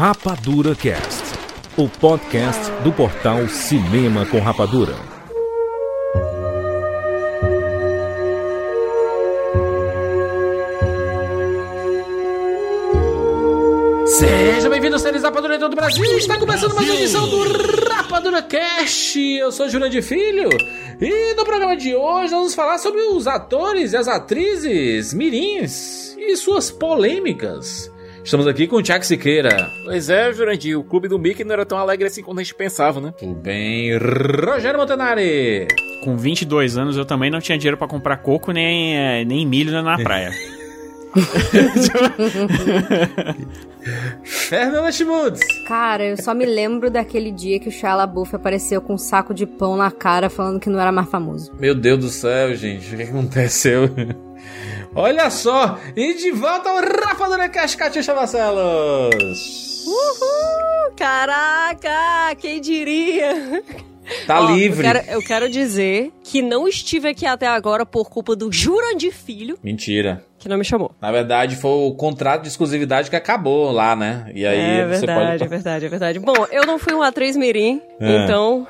Rapadura Cast, o podcast do portal Cinema com Rapadura. Seja bem-vindo séries Rapadura em todo o Brasil. Está começando mais uma edição do Rapadura Cast. Eu sou Jurandir Filho e no programa de hoje vamos falar sobre os atores e as atrizes mirins e suas polêmicas. Estamos aqui com o Tiago Siqueira. Pois é, Jurandir, o clube do Mickey não era tão alegre assim quanto a gente pensava, né? Tudo bem, Rogério Montanari. Com 22 anos eu também não tinha dinheiro pra comprar coco nem, eh, nem milho na praia. Fernanda Schmutz. Cara, eu só me lembro daquele dia que o Shia LaBeouf apareceu com um saco de pão na cara falando que não era mais famoso. Meu Deus do céu, gente, o que aconteceu? Olha só, e de volta ao Rapadura Cast, Catiuxa Marcelos. Uhul! Caraca, quem diria? Tá Ó, livre. Eu quero, eu quero dizer que não estive aqui até agora por culpa do Jurandir Filho, Mentira. que não me chamou. Na verdade, foi o contrato de exclusividade que acabou lá, né? E aí é você verdade, pode. é verdade, é verdade. Bom, eu não fui uma atriz mirim, É. então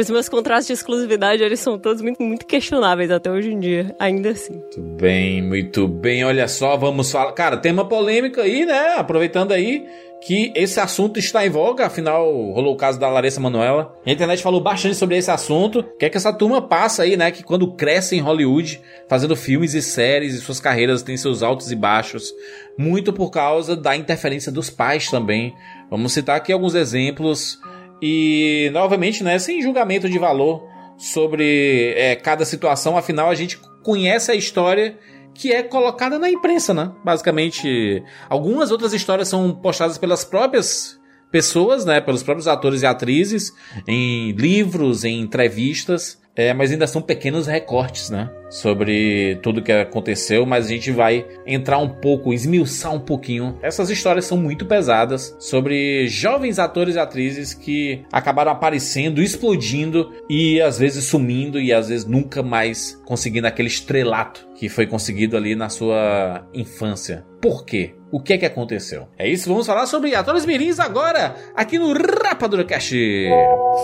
os meus contratos de exclusividade, eles são todos muito, muito questionáveis até hoje em dia, ainda assim. Muito bem, muito bem. Olha só, vamos falar. Cara, tema polêmica aí, né? Aproveitando aí que esse assunto está em voga, afinal, rolou o caso da Larissa Manoela. A internet falou bastante sobre esse assunto. O que é que essa turma passa aí, né? Que quando cresce em Hollywood, fazendo filmes e séries, e suas carreiras têm seus altos e baixos, muito por causa da interferência dos pais também. Vamos citar aqui alguns exemplos. E, novamente, né, sem julgamento de valor sobre é, cada situação, afinal, a gente conhece a história que é colocada na imprensa, né? Basicamente, algumas outras histórias são postadas pelas próprias pessoas, né? Pelos próprios atores e atrizes, em livros, em entrevistas. É, mas ainda são pequenos recortes, né? Sobre tudo que aconteceu, mas a gente vai entrar um pouco, esmiuçar um pouquinho. Essas histórias são muito pesadas sobre jovens atores e atrizes que acabaram aparecendo, explodindo e às vezes sumindo e às vezes nunca mais conseguindo aquele estrelato que foi conseguido ali na sua infância. Por quê? O que é que aconteceu? É isso, vamos falar sobre atores mirins agora, aqui no Rapadura Cast.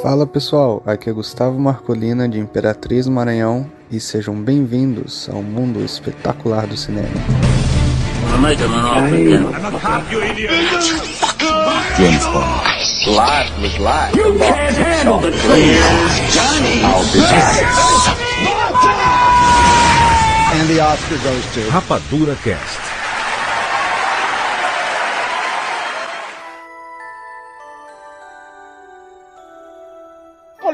Fala pessoal, aqui é Gustavo Marcolina de Imperatriz Maranhão e sejam bem-vindos ao mundo espetacular do cinema. Rapadura Cast.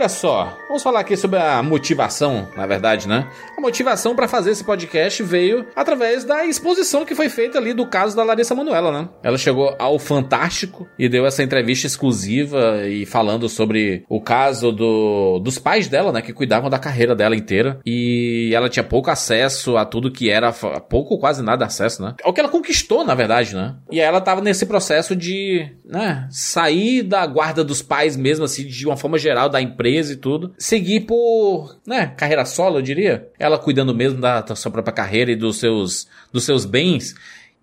Olha só, vamos falar aqui sobre a motivação, na verdade, né? A motivação para fazer esse podcast veio através da exposição que foi feita ali do caso da Larissa Manoela, né? Ela chegou ao Fantástico e deu essa entrevista exclusiva e falando sobre o caso do, dos pais dela, né? Que cuidavam da carreira dela inteira e ela tinha pouco acesso a tudo que era, pouco quase nada acesso, né? O que ela conquistou, na verdade, né? E ela tava nesse processo de, né? Sair da guarda dos pais mesmo, assim, de uma forma geral, da empresa e tudo. Seguir por, né, carreira solo, eu diria. Cuidando mesmo da, da sua própria carreira e dos seus, dos seus bens.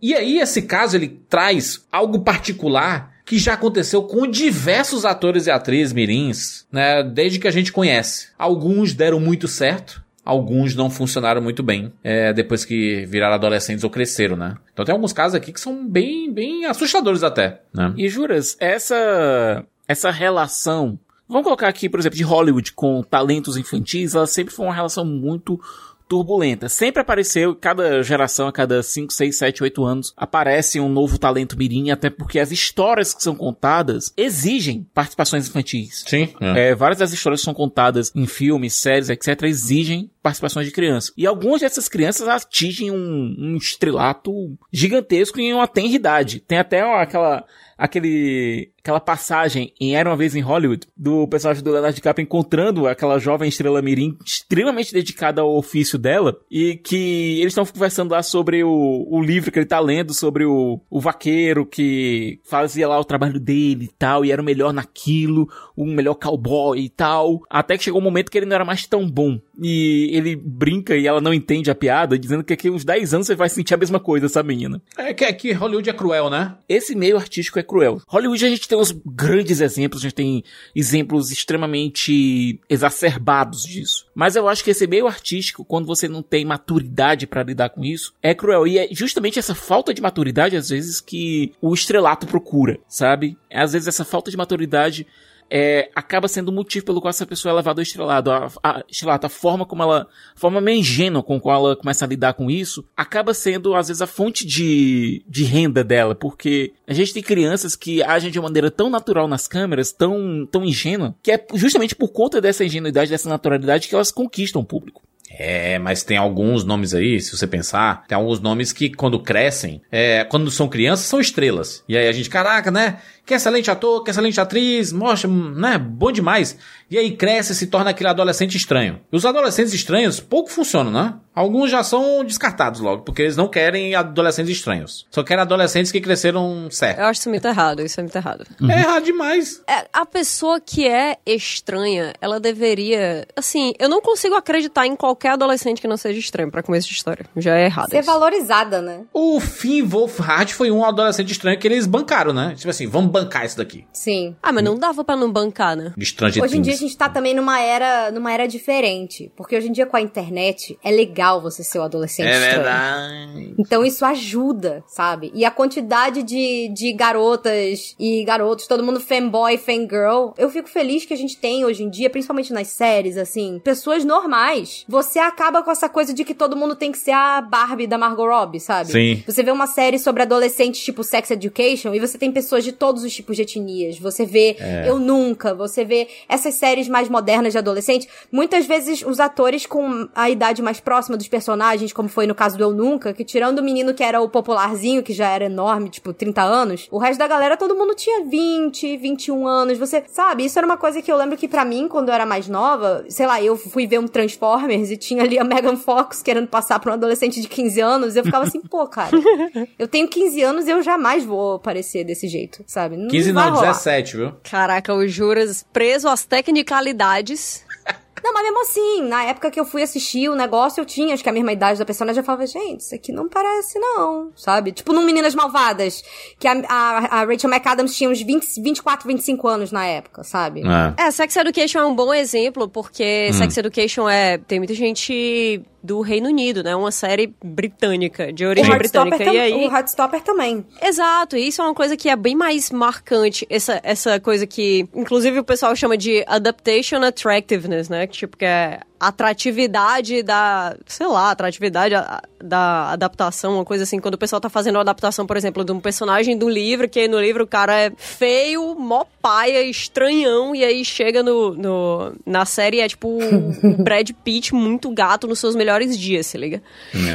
E aí, esse caso, ele traz algo particular que já aconteceu com diversos atores e atrizes mirins, né, desde que a gente conhece. Alguns deram muito certo, alguns não funcionaram muito bem é, depois que viraram adolescentes ou cresceram, né? Então tem alguns casos aqui que são bem, bem assustadores até, né? E juras, essa essa relação, vamos colocar aqui, por exemplo, de Hollywood com talentos infantis, ela sempre foi uma relação muito turbulenta. Sempre apareceu, cada geração, a cada 5, 6, 7, 8 anos, aparece um novo talento mirim, até porque as histórias que são contadas exigem participações infantis. Sim. É, várias das histórias que são contadas em filmes, séries, etc., exigem participações de crianças. E algumas dessas crianças atingem um, um estrelato gigantesco em uma tenra idade. Tem até aquela aquele aquela passagem em Era uma vez em Hollywood do personagem do Leonardo DiCaprio encontrando aquela jovem estrela mirim extremamente dedicada ao ofício dela e que eles estão conversando lá sobre o, o livro que ele tá lendo sobre o, o vaqueiro que fazia lá o trabalho dele e tal e era o melhor naquilo, o melhor cowboy e tal, até que chegou um momento que ele não era mais tão bom e ele brinca e ela não entende a piada, dizendo que daqui uns 10 anos você vai sentir a mesma coisa, essa menina. É que, é que Hollywood é cruel, né? Esse meio artístico é cruel. Hollywood a gente tem uns grandes exemplos, a gente tem exemplos extremamente exacerbados disso. Mas eu acho que esse meio artístico, quando você não tem maturidade pra lidar com isso, é cruel. E é justamente essa falta de maturidade, às vezes, que o estrelato procura, sabe? Às vezes essa falta de maturidade é, acaba sendo o motivo pelo qual essa pessoa é levada ao estrelado. A, a, estrelado, a forma como ela, a forma meio ingênua com qual ela começa a lidar com isso, acaba sendo, às vezes, a fonte de, de renda dela, porque a gente tem crianças que agem de uma maneira tão natural nas câmeras, tão, tão ingênua, que é justamente por conta dessa ingenuidade, dessa naturalidade que elas conquistam o público. É, mas tem alguns nomes aí, se você pensar, tem alguns nomes que quando crescem, é, quando são crianças, são estrelas. E aí a gente, caraca, né? Que excelente ator, que excelente atriz, mostra, né? Bom demais. E aí cresce e se torna aquele adolescente estranho. E os adolescentes estranhos pouco funcionam, né? Alguns já são descartados logo, porque eles não querem adolescentes estranhos. Só querem adolescentes que cresceram certo. Eu acho isso muito errado, isso é muito errado. É errado demais. É, a pessoa que é estranha, ela deveria. Assim, eu não consigo acreditar em qualquer adolescente que não seja estranho pra começo de história. Já é errado. Ser isso. valorizada, né? O Finn Wolfhard foi um adolescente estranho que eles bancaram, né? Tipo assim, vamos bancar isso daqui. Sim. Ah, mas não dava pra não bancar, né? De Stranger Hoje em dia a gente tá também numa era, numa era diferente. Porque hoje em dia com a internet é legal você ser o adolescente É estranho. verdade. Então isso ajuda, sabe? E a quantidade de, de garotas e garotos, todo mundo fanboy, fangirl. Eu fico feliz que a gente tem hoje em dia, principalmente nas séries, assim, pessoas normais. Você acaba com essa coisa de que todo mundo tem que ser a Barbie da Margot Robbie, sabe? Sim. Você vê uma série sobre adolescentes tipo Sex Education e você tem pessoas de todos os tipos de etnias. Você vê Eu Nunca, você vê essas séries mais modernas de adolescente. Muitas vezes os atores com a idade mais próxima dos personagens, como foi no caso do Eu Nunca, que tirando o menino que era o popularzinho, que já era enorme, tipo 30 anos, o resto da galera todo mundo tinha 20, 21 anos. Você sabe, isso era uma coisa que eu lembro que pra mim, quando eu era mais nova, sei lá, eu fui ver um Transformers e tinha ali a Megan Fox querendo passar pra um adolescente de 15 anos, eu ficava assim, pô, cara, eu tenho 15 anos e eu jamais vou parecer desse jeito, sabe? 15 vai não, rolar. 17, viu? Caraca, o Juras preso às tecnicalidades. Não, mas mesmo assim, na época que eu fui assistir o negócio, eu tinha, acho que a mesma idade da personagem, eu falava, gente, isso aqui não parece não, sabe? Tipo num Meninas Malvadas, que a, a, a Rachel McAdams tinha uns 20, 24, 25 anos na época, sabe? É. É, Sex Education é um bom exemplo, porque Sex Education é. Tem muita gente do Reino Unido, né? Uma série britânica, de origem britânica. E aí. o Heartstopper também. Exato, e isso é uma coisa que é bem mais marcante. Essa, essa coisa que, inclusive, o pessoal chama de adaptation attractiveness, né? Que, tipo, que é atratividade da, sei lá, atratividade da adaptação, uma coisa assim, quando o pessoal tá fazendo uma adaptação, por exemplo, de um personagem do livro, que aí no livro o cara é feio, mó paia, estranhão, e aí chega no, no, na série é tipo o Brad Pitt muito gato nos seus melhores dias, se liga?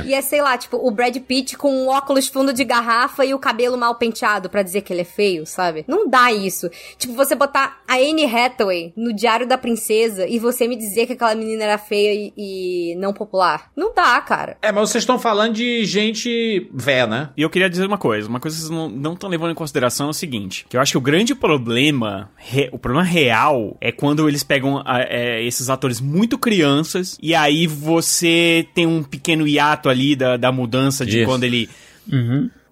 E é, sei lá, tipo, o Brad Pitt com um óculos fundo de garrafa e o cabelo mal penteado pra dizer que ele é feio, sabe? Não dá isso. Tipo, você botar a Anne Hathaway no Diário da Princesa e você me dizer que aquela menina era feia e, e não popular. Não dá, cara. É, mas vocês estão falando de gente véia, né? E eu queria dizer uma coisa, uma coisa que vocês não estão levando em consideração é o seguinte, que eu acho que o grande problema, re- o problema real é quando eles pegam a- é, esses atores muito crianças e aí você tem um pequeno hiato ali da, da mudança de Isso. quando ele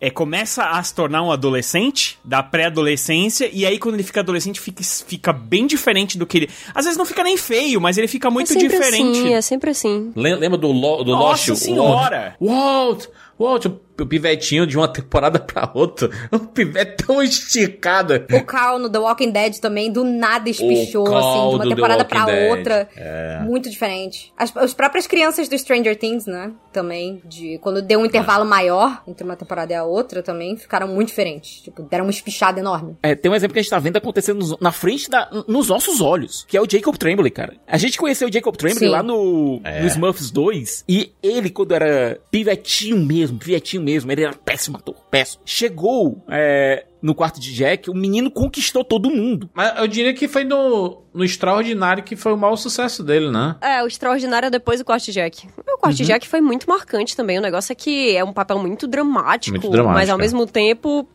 é, começa a se tornar um adolescente, da pré-adolescência, e aí quando ele fica adolescente fica, fica bem diferente do que ele... Às vezes não fica nem feio, mas ele fica muito é sempre diferente. assim, é sempre assim. Lem- Lembra do, Lo, do Nossa Lost? senhora! Walt! Walt, o o pivetinho de uma temporada pra outra. Um pivete tão esticado. O Carl no The Walking Dead também, do nada espichou, assim, de uma temporada pra Dead. outra. É. Muito diferente. As, as próprias crianças do Stranger Things, né? Também, de quando deu um intervalo maior entre uma temporada e a outra, também ficaram muito diferentes. Tipo, deram uma espichada enorme. É, tem um exemplo que a gente tá vendo acontecendo nos- na frente da, nos nossos olhos, que é o Jacob Tremblay, cara. A gente conheceu o Jacob Tremblay Sim. lá no, É. no Smurfs 2, e ele, quando era pivetinho mesmo, pivetinho mesmo, ele era péssimo ator, péssimo. Chegou é, no quarto de Jack, o menino conquistou todo mundo. Mas eu diria que foi no, no Extraordinário que foi o maior sucesso dele, né? É, o Extraordinário é depois do Corte Jack. O Corte Jack foi muito marcante também. O negócio é que é um papel muito dramático, Muito dramático, mas ao é. mesmo tempo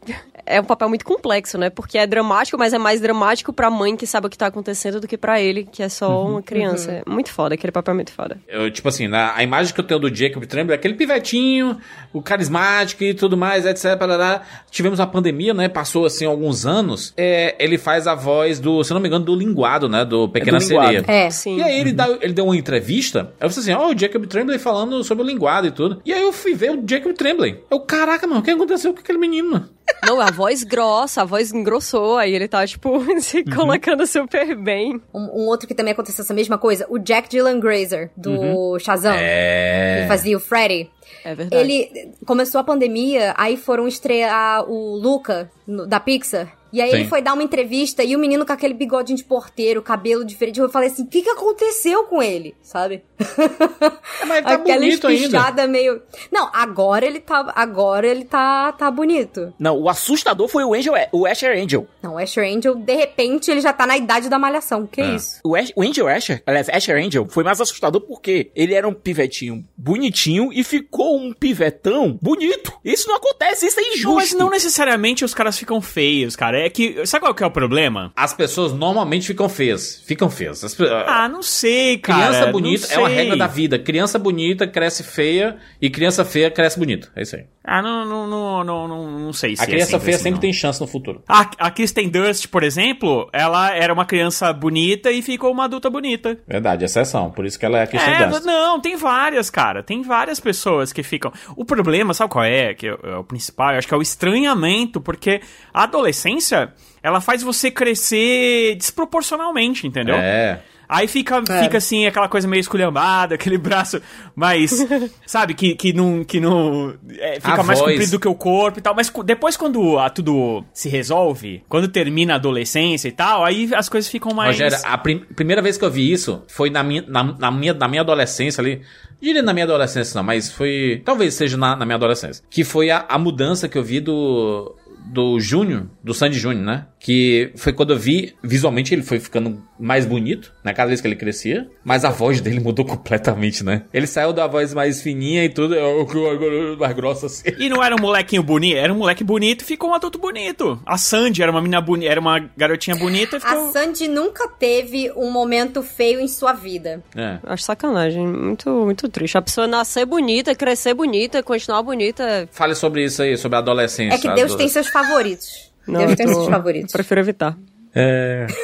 é um papel muito complexo, né? Porque é dramático, mas é mais dramático pra mãe que sabe o que tá acontecendo do que pra ele, que é só uma criança. É muito foda, aquele papel é muito foda. Eu, tipo assim, na, a imagem que eu tenho do Jacob Tremblay é aquele pivetinho, o carismático e tudo mais, etc. Parará. Tivemos a pandemia, né? Passou, assim, alguns anos. É, ele faz a voz do, se eu não me engano, do linguado, né? Do Pequena do linguado. Sereia. É. Sim. E aí ele, dá, ele deu uma entrevista, aí você assim, ó, o Jacob Tremblay falando sobre o linguado e tudo. E aí eu fui ver o Jacob Tremblay. Eu, caraca, mano, o que aconteceu com aquele menino? Não, a voz grossa, a voz engrossou, aí ele tá, tipo, se colocando super bem. Um, um outro que também aconteceu essa mesma coisa, o Jack Dylan Grazer, do Shazam. É. Que fazia o Freddy. É verdade. Ele começou a pandemia, aí foram estrear o Luca no- da Pixar. E aí Sim. ele foi dar uma entrevista e o menino com aquele bigodinho de porteiro, cabelo diferente. Eu falei assim: o que, que aconteceu com ele? Sabe? É, mas ele tá Aquela bonito ainda. meio. Não, agora ele tá. Agora ele tá, tá bonito. Não, o assustador foi o Angel, o Asher Angel. Não, o Asher Angel, de repente, ele já tá na idade da malhação. Que É. isso? O, Ash, o Angel Asher, aliás, Asher Angel, foi mais assustador porque ele era um pivetinho bonitinho e ficou um pivetão bonito. Isso não acontece, isso é injusto. Não, mas não necessariamente os caras ficam feios, cara. É que. Sabe qual que é o problema? As pessoas normalmente ficam feias. Ficam feias. As pe- Ah, não sei, cara. Criança bonita é uma regra da vida. Criança bonita cresce feia e criança feia cresce bonita. É isso aí. Ah, não, não, não, não, não, não sei se A criança é sempre feia assim, sempre não. tem chance no futuro. A, a Kristen Durst, por exemplo, ela era uma criança bonita e ficou uma adulta bonita. Verdade, exceção. Por isso que ela é a Kristen É, Dunst. não, tem várias, cara. Tem várias pessoas que ficam. O problema, sabe qual é? Que é, é o principal, eu acho que é o estranhamento, porque a adolescência, ela faz você crescer desproporcionalmente, entendeu? É. Aí fica, fica assim, aquela coisa meio esculhambada, aquele braço mais, sabe, que, que não, que não é, fica A mais voz. comprido do que o corpo e tal. Mas depois quando ah, tudo se resolve, quando termina a adolescência e tal, aí as coisas ficam mais... Rogério, a prim- primeira vez que eu vi isso foi na minha, na, na minha, na minha adolescência ali. Diria na minha adolescência, não, mas foi. Talvez seja na, na minha adolescência. Que foi a, a mudança que eu vi do. Do Júnior, do Sandy Júnior, né? Que foi quando eu vi, visualmente ele foi ficando mais bonito, né? Cada vez que ele crescia. Mas a voz dele mudou completamente, né? Ele saiu da voz mais fininha e tudo, eu- eu- mais grossa assim. E não era um molequinho bonito, era um moleque bonito e ficou um adulto bonito. A Sandy era uma menina bonita, era uma garotinha bonita e A ficou... Sandy nunca teve um momento feio em sua vida. É. Acho sacanagem, muito, muito triste. A pessoa nascer bonita, crescer bonita, continuar bonita. Fale sobre isso aí, sobre a adolescência. É que Deus a tem seus favoritos. Não, Deus eu tem tô- seus favoritos. Prefiro evitar. É.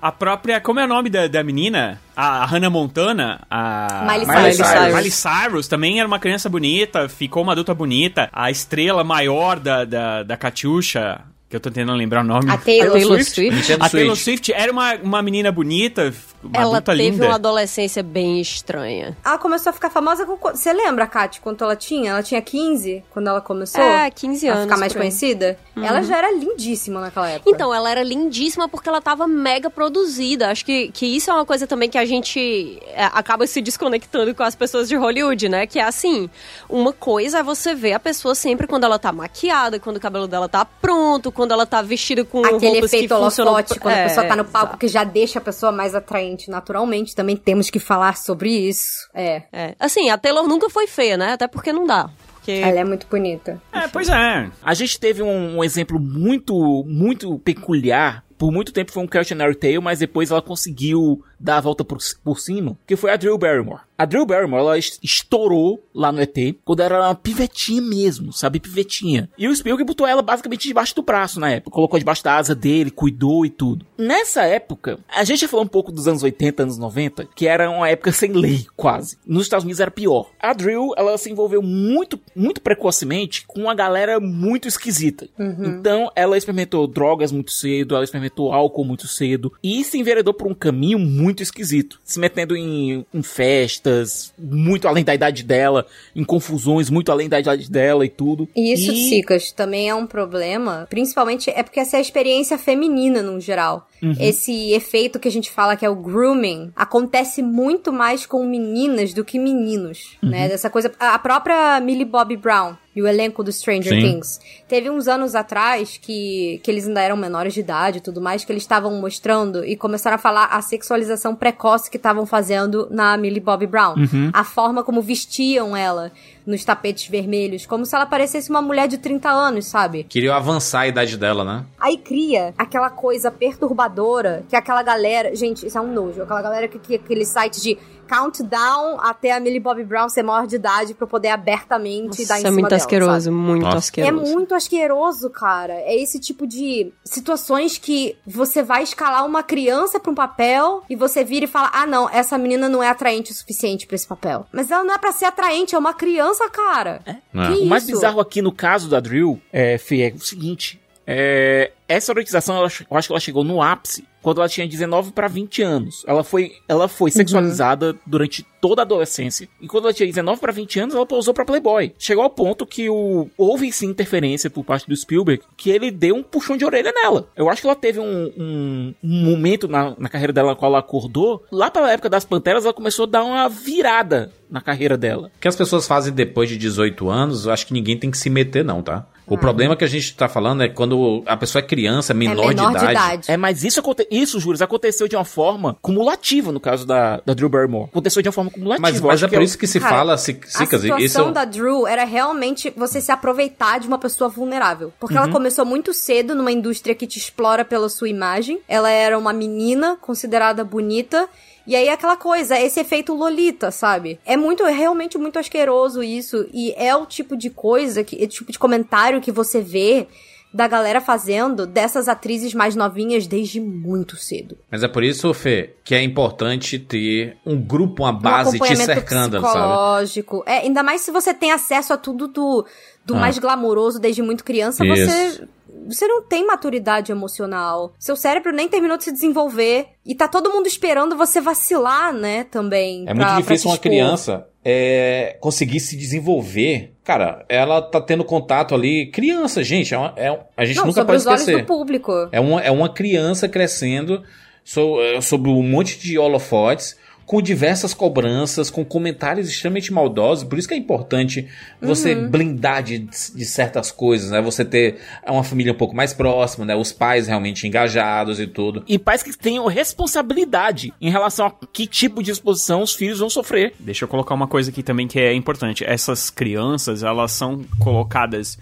A própria. Como é o nome da, da menina? A Hannah Montana? A. Miley Miley Cyrus. Cyrus. Miley Cyrus também era uma criança bonita, ficou uma adulta bonita. A estrela maior da, da, da Katyusha, que eu tô tentando lembrar o nome. A Taylor, A Taylor Swift. Swift. A Taylor. Swift era uma, uma menina bonita, uma Ela teve linda. uma adolescência bem estranha. Ela começou a ficar famosa com. Você lembra, Kate, quanto ela tinha? Ela tinha 15 quando ela começou? É, 15 A anos. ficar mais conhecida? Ela já era lindíssima naquela época. Então, ela era lindíssima porque ela tava mega produzida. Acho que, que isso é uma coisa também que a gente é, acaba se desconectando com as pessoas de Hollywood, né? Que é assim, uma coisa é você ver a pessoa sempre quando ela tá maquiada, quando o cabelo dela tá pronto, quando ela tá vestida com Aquele roupas efeito que funcionam... holofote, quando a É, pessoa tá no palco, exato. que já deixa a pessoa mais atraente naturalmente. Também temos que falar sobre isso. É. É. Assim, a Taylor nunca foi feia, né? Até porque não dá. Porque... Ela é muito bonita. É, pois é. A gente teve um, um exemplo muito, muito peculiar. Por muito tempo foi um Cautionary Tale, mas depois ela conseguiu dar a volta por, por cima, que foi a Drew Barrymore. A Drew Barrymore, ela es- estourou lá no ET, quando era uma pivetinha mesmo, sabe? Pivetinha. E o Spielberg botou ela basicamente debaixo do braço na época. Colocou debaixo da asa dele, cuidou e tudo. Nessa época, a gente já falou um pouco dos anos 80, anos 90, que era uma época sem lei, quase. Nos Estados Unidos era pior. A Drew, ela se envolveu muito, muito precocemente com uma galera muito esquisita. Então, ela experimentou drogas muito cedo, ela experimentou álcool muito cedo, e se enveredou por um caminho muito esquisito. Se metendo em, em festas, muito além da idade dela, em confusões muito além da idade dela e tudo. E isso, E- Cicas, também é um problema. Principalmente é porque essa é a experiência feminina no geral. Esse efeito que a gente fala que é o grooming acontece muito mais com meninas do que meninos, né? Dessa coisa. A própria Millie Bobby Brown e o elenco do Stranger Sim. Things. Teve uns anos atrás que, que eles ainda eram menores de idade e tudo mais, que eles estavam mostrando e começaram a falar a sexualização precoce que estavam fazendo na Millie Bobby Brown. A forma como vestiam ela. Nos tapetes vermelhos, como se ela parecesse uma mulher de 30 anos, sabe? Queria avançar a idade dela, né? Aí cria aquela coisa perturbadora que aquela galera. Gente, isso é um nojo. Aquela galera que cria aquele site de countdown até a Millie Bobby Brown ser maior de idade pra poder abertamente Nossa, dar em é cima muito dela, asqueroso, sabe? muito Nossa. É asqueroso. muito asqueroso, cara. É esse tipo de situações que você vai escalar uma criança pra um papel e você vira e fala: ah, não, essa menina não é atraente o suficiente pra esse papel. Mas ela não é pra ser atraente, é uma criança, cara. É. Que O mais isso? bizarro aqui no caso da Drill, é, Fê, é o seguinte. É, essa erotização, ela- eu acho que ela chegou no ápice quando ela tinha 19 para 20 anos. Ela foi, ela foi sexualizada durante toda a adolescência. E quando ela tinha 19 para 20 anos, ela pousou pra Playboy. Chegou ao ponto que o, houve sim interferência por parte do Spielberg, que ele deu um puxão de orelha nela. Eu acho que ela teve um, um- um momento na, na carreira dela na qual ela acordou. Lá pela época das Panteras, ela começou a dar uma virada na carreira dela. O que as pessoas fazem depois de 18 anos, eu acho que ninguém tem que se meter, não, tá? O problema que a gente tá falando é quando a pessoa é criança, menor, é menor de idade. É, mas isso, aconte isso, Júlio, aconteceu de uma forma cumulativa no caso da, da Drew Barrymore. Aconteceu de uma forma cumulativa. Mas, Eu mas é por isso que se Cara, fala, se, A Cicas, situação isso... da Drew era realmente você se aproveitar de uma pessoa vulnerável. Porque ela começou muito cedo numa indústria que te explora pela sua imagem. Ela era uma menina considerada bonita. E aí aquela coisa, esse efeito Lolita, sabe? É muito, é realmente muito asqueroso isso. E é o tipo de coisa, que, é o tipo de comentário que você vê da galera fazendo dessas atrizes mais novinhas desde muito cedo. Mas é por isso, Fê, que é importante ter um grupo, uma base um te cercando, sabe? psicológico. É, ainda mais se você tem acesso a tudo do, do Ah. mais glamouroso desde muito criança, Isso. você você não tem maturidade emocional. Seu cérebro nem terminou de se desenvolver e tá todo mundo esperando você vacilar, né, também. É pra- muito difícil uma criança é, conseguir se desenvolver. Cara, ela tá tendo contato ali. Criança, gente, é uma- é a gente Não, nunca sobre pode os olhos esquecer. do público. É uma, é uma criança crescendo so- é, sobre um monte de holofotes, com diversas cobranças, com comentários extremamente maldosos. Por isso que é importante você Uhum. blindar de, de certas coisas, né? Você ter uma família um pouco mais próxima, né? Os pais realmente engajados e tudo. E pais que tenham responsabilidade em relação a que tipo de exposição os filhos vão sofrer. Deixa eu colocar uma coisa aqui também que é importante. Essas crianças, elas são colocadas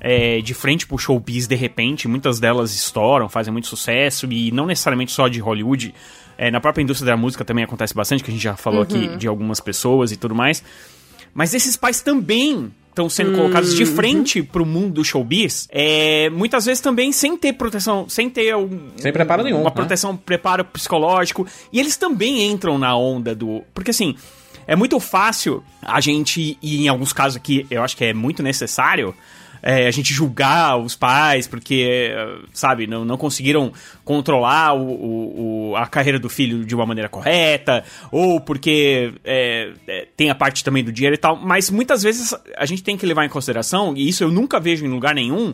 é, de frente pro showbiz de repente. Muitas delas estouram, fazem muito sucesso e não necessariamente só de Hollywood. É, na própria indústria da música também acontece bastante, que a gente já falou aqui de algumas pessoas e tudo mais. Mas esses pais também estão sendo colocados de frente pro mundo do showbiz, é, muitas vezes também sem ter proteção, sem ter um, Sem preparo nenhum, uma né? proteção, preparo psicológico. E eles também entram na onda do. Porque assim. É muito fácil a gente, e em alguns casos aqui eu acho que é muito necessário, é, a gente julgar os pais porque, sabe, não, não conseguiram controlar o, o- o- a carreira do filho de uma maneira correta, ou porque é, é, tem a parte também do dinheiro e tal, mas muitas vezes a gente tem que levar em consideração, e isso eu nunca vejo em lugar nenhum,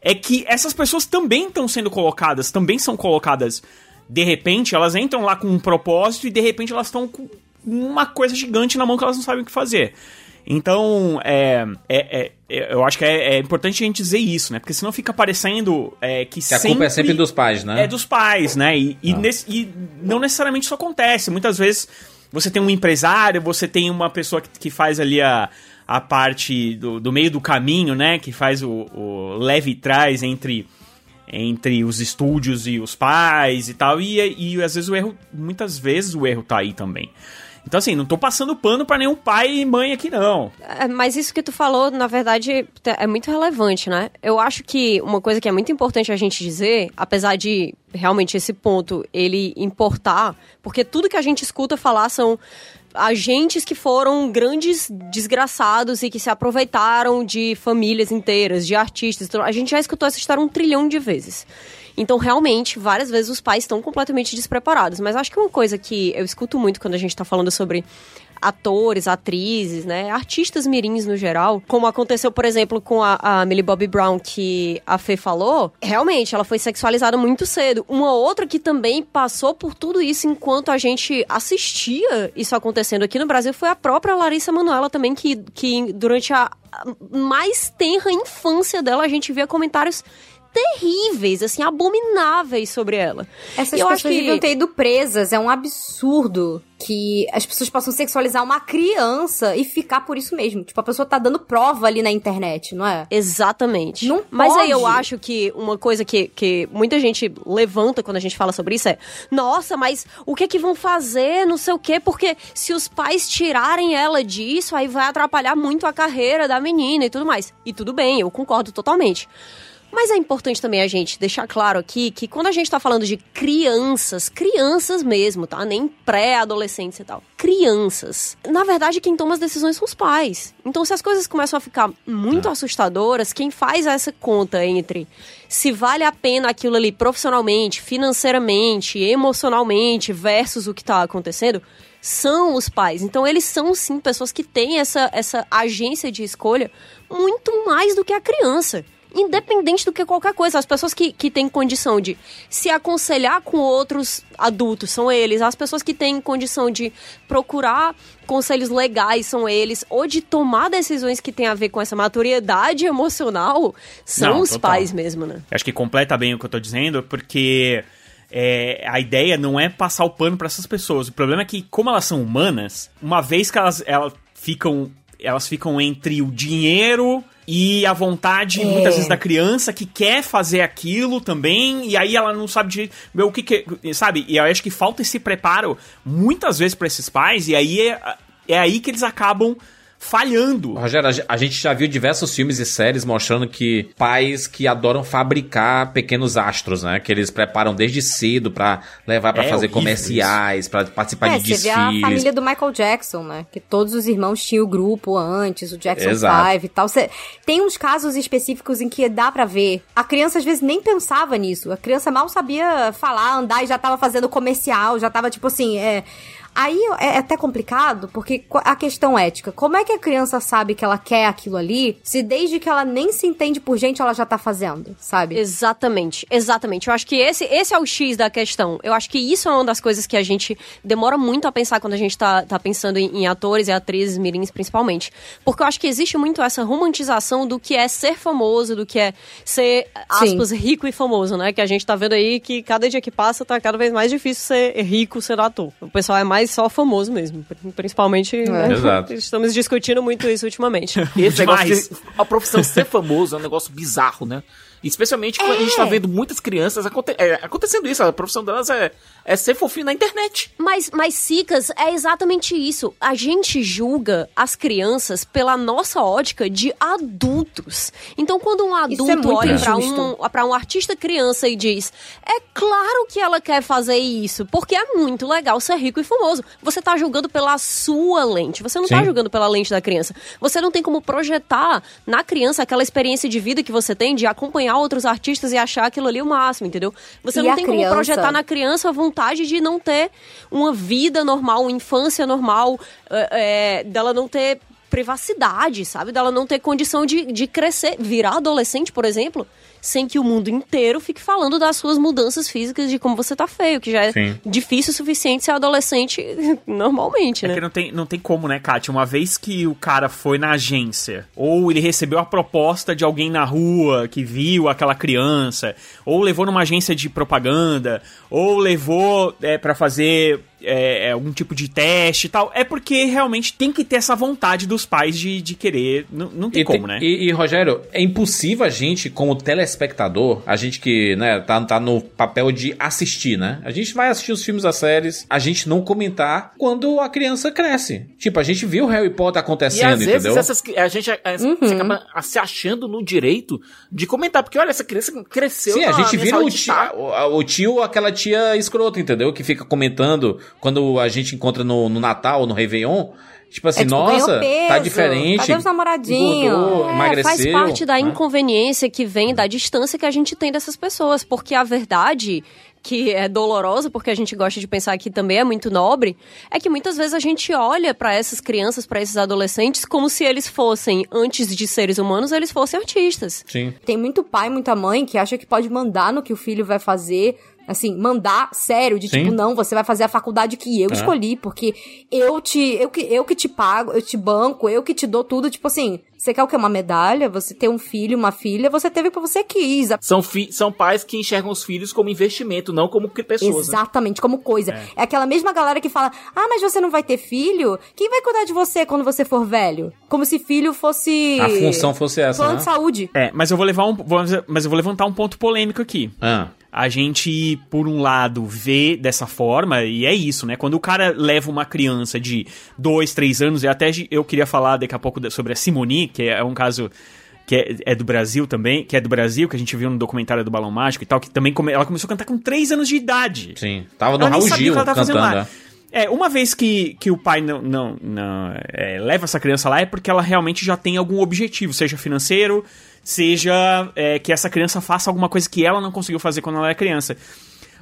é que essas pessoas também estão sendo colocadas, também são colocadas de repente, elas entram lá com um propósito e de repente elas estão com uma coisa gigante na mão que elas não sabem o que fazer. Então, é- é- é- eu acho que é, é importante a gente dizer isso, né? Porque senão fica parecendo é, que, Que a culpa é sempre dos pais, né? é dos pais, né? E, e, Ah. nesse- e não necessariamente isso acontece. Muitas vezes você tem um empresário, você tem uma pessoa que, que faz ali a, a parte do, do meio do caminho, né? Que faz o, o leve e trás entre, entre os estúdios e os pais e tal. E, e às vezes o erro, muitas vezes o erro tá aí também. Então, assim, não tô passando pano pra nenhum pai e mãe aqui, não. É, Mas isso que tu falou, na verdade, é muito relevante, né? Eu acho que uma coisa que é muito importante a gente dizer, apesar de realmente esse ponto ele importar, porque tudo que a gente escuta falar são agentes que foram grandes desgraçados e que se aproveitaram de famílias inteiras, de artistas. A gente já escutou essa história um trilhão de vezes. Então, realmente, várias vezes os pais estão completamente despreparados. Mas acho que uma coisa que eu escuto muito quando a gente tá falando sobre atores, atrizes, né, artistas mirins no geral, como aconteceu, por exemplo, com a, a Millie Bobby Brown, que a Fê falou, realmente, ela foi sexualizada muito cedo. Uma outra que também passou por tudo isso enquanto a gente assistia isso acontecendo aqui no Brasil foi a própria Larissa Manoela também, que, que durante a mais tenra infância dela a gente via comentários terríveis, assim, abomináveis sobre ela. Essas eu pessoas acho que- deviam ter ido presas. É um absurdo que as pessoas possam sexualizar uma criança e ficar por isso mesmo. Tipo, a pessoa tá dando prova ali na internet, não é? Exatamente. Não Mas aí eu pode. acho que uma coisa que, que muita gente levanta quando a gente fala sobre isso é: nossa, mas o que é que vão fazer? Não sei o quê, porque se os pais tirarem ela disso, aí vai atrapalhar muito a carreira da menina e tudo mais. E tudo bem, eu concordo totalmente. Mas é importante também a gente deixar claro aqui que quando a gente tá falando de crianças, crianças mesmo, tá? Nem pré-adolescentes e tal. Crianças. Na verdade, quem toma as decisões são os pais. Então, se as coisas começam a ficar muito assustadoras, quem faz essa conta entre se vale a pena aquilo ali profissionalmente, financeiramente, emocionalmente, versus o que tá acontecendo, são os pais. Então, eles são sim pessoas que têm essa, essa agência de escolha muito mais do que a criança. Independente do que qualquer coisa. As pessoas que, que têm condição de se aconselhar com outros adultos são eles. As pessoas que têm condição de procurar conselhos legais são eles. Ou de tomar decisões que têm a ver com essa maturidade emocional são Não, os total. pais mesmo, né? Acho que completa bem o que eu tô dizendo, porque é, a ideia não é passar o pano pra essas pessoas. O problema é que, como elas são humanas, uma vez que elas, elas ficam. Elas ficam entre o dinheiro e a vontade, É. muitas vezes, da criança que quer fazer aquilo também, e aí ela não sabe direito. Meu, o que que. Sabe? E eu acho que falta esse preparo muitas vezes pra esses pais, e aí é, é aí que eles acabam falhando. Rogério, a ge- a gente já viu diversos filmes e séries mostrando que pais que adoram fabricar pequenos astros, né? Que eles preparam desde cedo pra levar pra É fazer comerciais, pra participar É, de você vê a desfiles. família do Michael Jackson, né? Que todos os irmãos tinham o grupo antes, o Jackson Exato. 5 e tal. Você- tem uns casos específicos em que dá pra ver. A criança às vezes nem pensava nisso. A criança mal sabia falar, andar e já tava fazendo comercial, já tava tipo assim, é. Aí é até complicado, porque qu- a questão ética, como é que a criança sabe que ela quer aquilo ali, se desde que ela nem se entende por gente, ela já tá fazendo, sabe? Exatamente, exatamente. Eu acho que esse, esse é o X da questão. Eu acho que isso é uma das coisas que a gente demora muito a pensar quando a gente tá, tá pensando em, em atores e atrizes mirins, principalmente. Porque eu acho que existe muito essa romantização do que é ser famoso, do que é ser, aspas, rico e famoso, né? Que a gente tá vendo aí que cada dia que passa tá cada vez mais difícil ser rico, ser ator. O pessoal é mais só famoso mesmo. Principalmente, né? Exato. Estamos discutindo muito isso ultimamente. Esse Demais. negócio de a profissão ser famoso é um negócio bizarro, né? Especialmente quando a gente tá vendo muitas crianças aconte- é, acontecendo isso. A profissão delas é, é ser fofinho na internet. Mas, mas, Sicas, é exatamente isso. A gente julga as crianças pela nossa ótica de adultos. Então, quando um é adulto muito olha pra um, pra um artista criança e diz: É claro que ela quer fazer isso, porque é muito legal ser rico e famoso. Você tá julgando pela sua lente. Você não tá Sim. julgando pela lente da criança. Você não tem como projetar na criança aquela experiência de vida que você tem de acompanhar outros artistas e achar aquilo ali o máximo, entendeu? Você E não tem como criança- projetar na criança a vontade de não ter uma vida normal, uma infância normal, é, é, dela não ter privacidade, sabe? Dela não ter condição de, de crescer, virar adolescente, por exemplo, sem que o mundo inteiro fique falando das suas mudanças físicas, de como você tá feio, que já é Sim. difícil o suficiente ser adolescente normalmente, É né? que não tem, não tem como, né, Kátia? Uma vez que o cara foi na agência, ou ele recebeu a proposta de alguém na rua que viu aquela criança, ou levou numa agência de propaganda, ou levou é, para fazer é, é, algum tipo de teste e tal, é porque realmente tem que ter essa vontade dos pais de, de querer. Não, não tem E, como, tem- né? e, e, Rogério, é impossível a gente, como telespectador, a gente que né, tá, tá no papel de assistir, né? A gente vai assistir os filmes, as séries, a gente não comentar quando a criança cresce. Tipo, a gente viu Harry Potter E acontecendo, às vezes entendeu? essas, a gente a- a- se acaba se achando no direito de comentar, porque olha, essa criança cresceu Sim, a gente vira o tio, tá- o, o tio, aquela tia escrota, entendeu? Que fica comentando quando a gente encontra no, no Natal, no Réveillon. Tipo assim, É, tipo, nossa, ganhou peso, tá diferente. cadê os namoradinhos? engordou, É, emagreceu. faz parte da né? inconveniência que vem da distância que a gente tem dessas pessoas. Porque a verdade, que é dolorosa, porque a gente gosta de pensar que também é muito nobre, é que muitas vezes a gente olha pra essas crianças, pra esses adolescentes, como se eles fossem, antes de seres humanos, eles fossem artistas. Sim. Tem muito pai, muita mãe que acha que pode mandar no que o filho vai fazer. Assim, mandar sério, de Sim. tipo, não, você vai fazer a faculdade que eu É. escolhi, porque eu te, eu que, eu que te pago, eu te banco, eu que te dou tudo, tipo assim, você quer o quê? Uma medalha? Você ter um filho, uma filha, você teve porque você quis. São, fi- são pais que enxergam os filhos como investimento, não como que- pessoas. né? Exatamente, como coisa. É. aquela mesma galera que fala: Ah, mas você não vai ter filho? Quem vai cuidar de você quando você for velho? Como se filho fosse. A função fosse essa, Plano né? de saúde. É, mas eu vou levar um, vou- mas eu vou levantar um ponto polêmico aqui. Ah, A gente, por um lado, vê dessa forma, e é isso, né? Quando o cara leva uma criança de dois, três anos, e até eu queria falar daqui a pouco sobre a Simoni, que é um caso que é, é do Brasil também, que é do Brasil, que a gente viu no documentário do Balão Mágico e tal, que também come- ela começou a cantar com três anos de idade. sim. Tava no Ela Raul Gil cantando. lá. É, uma vez que, que o pai não, não, não é, leva essa criança lá é porque ela realmente já tem algum objetivo, seja financeiro, seja é, que essa criança faça alguma coisa que ela não conseguiu fazer quando ela era criança.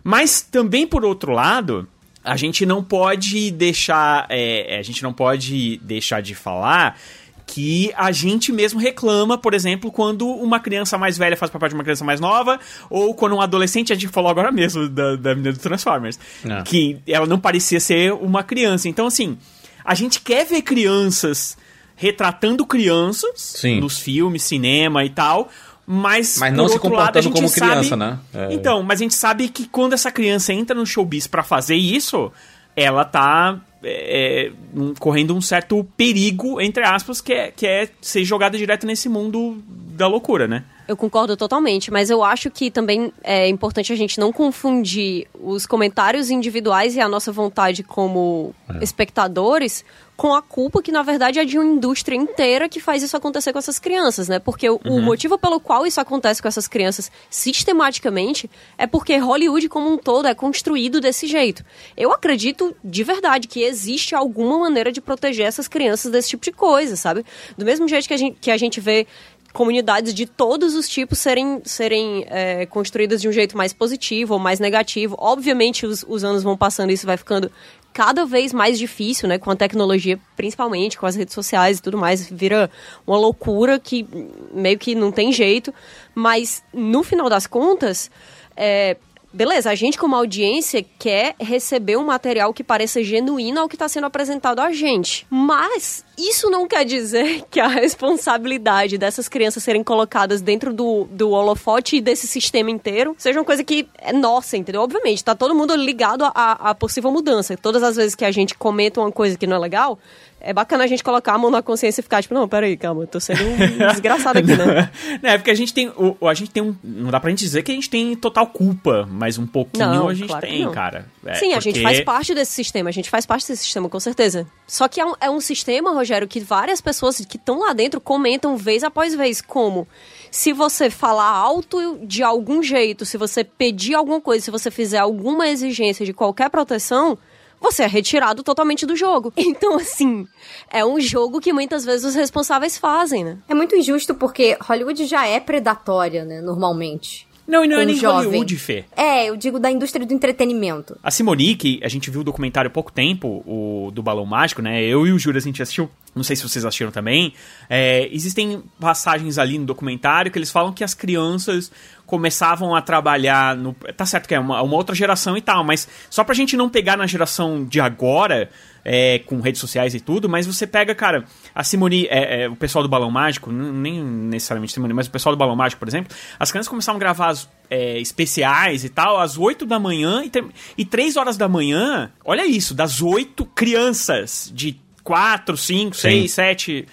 Mas também, por outro lado, a gente não pode deixar. é, a gente não pode deixar de falar que a gente mesmo reclama, por exemplo, quando uma criança mais velha faz papel de uma criança mais nova, ou quando um adolescente, a gente falou agora mesmo da, da menina do Transformers, É. que ela não parecia ser uma criança. Então, assim, a gente quer ver crianças retratando crianças Sim. nos filmes, cinema e tal, mas, Mas por não se outro lado, a comportando gente como sabe- criança, né? É. Então, mas a gente sabe que quando essa criança entra no showbiz pra fazer isso, ela tá é, um- correndo um certo perigo, entre aspas, que é, que é ser jogada direto nesse mundo da loucura, né? Eu concordo totalmente, mas eu acho que também é importante a gente não confundir os comentários individuais e a nossa vontade como espectadores com a culpa que, na verdade, é de uma indústria inteira que faz isso acontecer com essas crianças, né? Porque o, o motivo pelo qual isso acontece com essas crianças sistematicamente é porque Hollywood como um todo é construído desse jeito. Eu acredito de verdade que existe alguma maneira de proteger essas crianças desse tipo de coisa, sabe? Do mesmo jeito que a gente, que a gente vê comunidades de todos os tipos serem, serem é, construídas de um jeito mais positivo ou mais negativo. Obviamente, os, os anos vão passando e isso vai ficando cada vez mais difícil, né? Com a tecnologia, principalmente, com as redes sociais e tudo mais, vira uma loucura que meio que não tem jeito. Mas, no final das contas, é, beleza, a gente como audiência quer receber um material que pareça genuíno ao que está sendo apresentado a gente. Mas isso não quer dizer que a responsabilidade dessas crianças serem colocadas dentro do, do holofote e desse sistema inteiro seja uma coisa que é nossa, entendeu? Obviamente, tá todo mundo ligado à possível mudança. Todas as vezes que a gente comenta uma coisa que não é legal, é bacana a gente colocar a mão na consciência e ficar tipo, não, peraí, calma, eu tô sendo um desgraçado aqui, né? Não, é porque a gente tem. O, a gente tem um. Não dá pra gente dizer que a gente tem total culpa, mas um pouquinho Não, a gente claro tem, cara. É, Sim, a gente porque- faz parte desse sistema, a gente faz parte desse sistema, com certeza. Só que é um, é um sistema, Rogério, que várias pessoas que estão lá dentro comentam vez após vez, como se você falar alto de algum jeito, se você pedir alguma coisa, se você fizer alguma exigência de qualquer proteção, você é retirado totalmente do jogo. Então, assim, é um jogo que muitas vezes os responsáveis fazem, né? É muito injusto porque Hollywood já é predatória, né, normalmente. Não, e não é nem jovem. Hollywood, Fê. É, eu digo da indústria do entretenimento. A Simonique, a gente viu o documentário há pouco tempo, o do Balão Mágico, né? Eu e o Júlio, a gente assistiu. Não sei se vocês assistiram também. É, existem passagens ali no documentário que eles falam que as crianças começavam a trabalhar no. Tá certo que é uma, uma outra geração e tal, mas só pra gente não pegar na geração de agora, é, com redes sociais e tudo, mas você pega, cara, a Simone, é, é, o pessoal do Balão Mágico, nem necessariamente Simone, mas o pessoal do Balão Mágico, por exemplo, as crianças começavam a gravar as, é, especiais e tal, às 8 da manhã e, ter- e 3 horas da manhã, olha isso, das 8 crianças de 4, 5, 6, 7.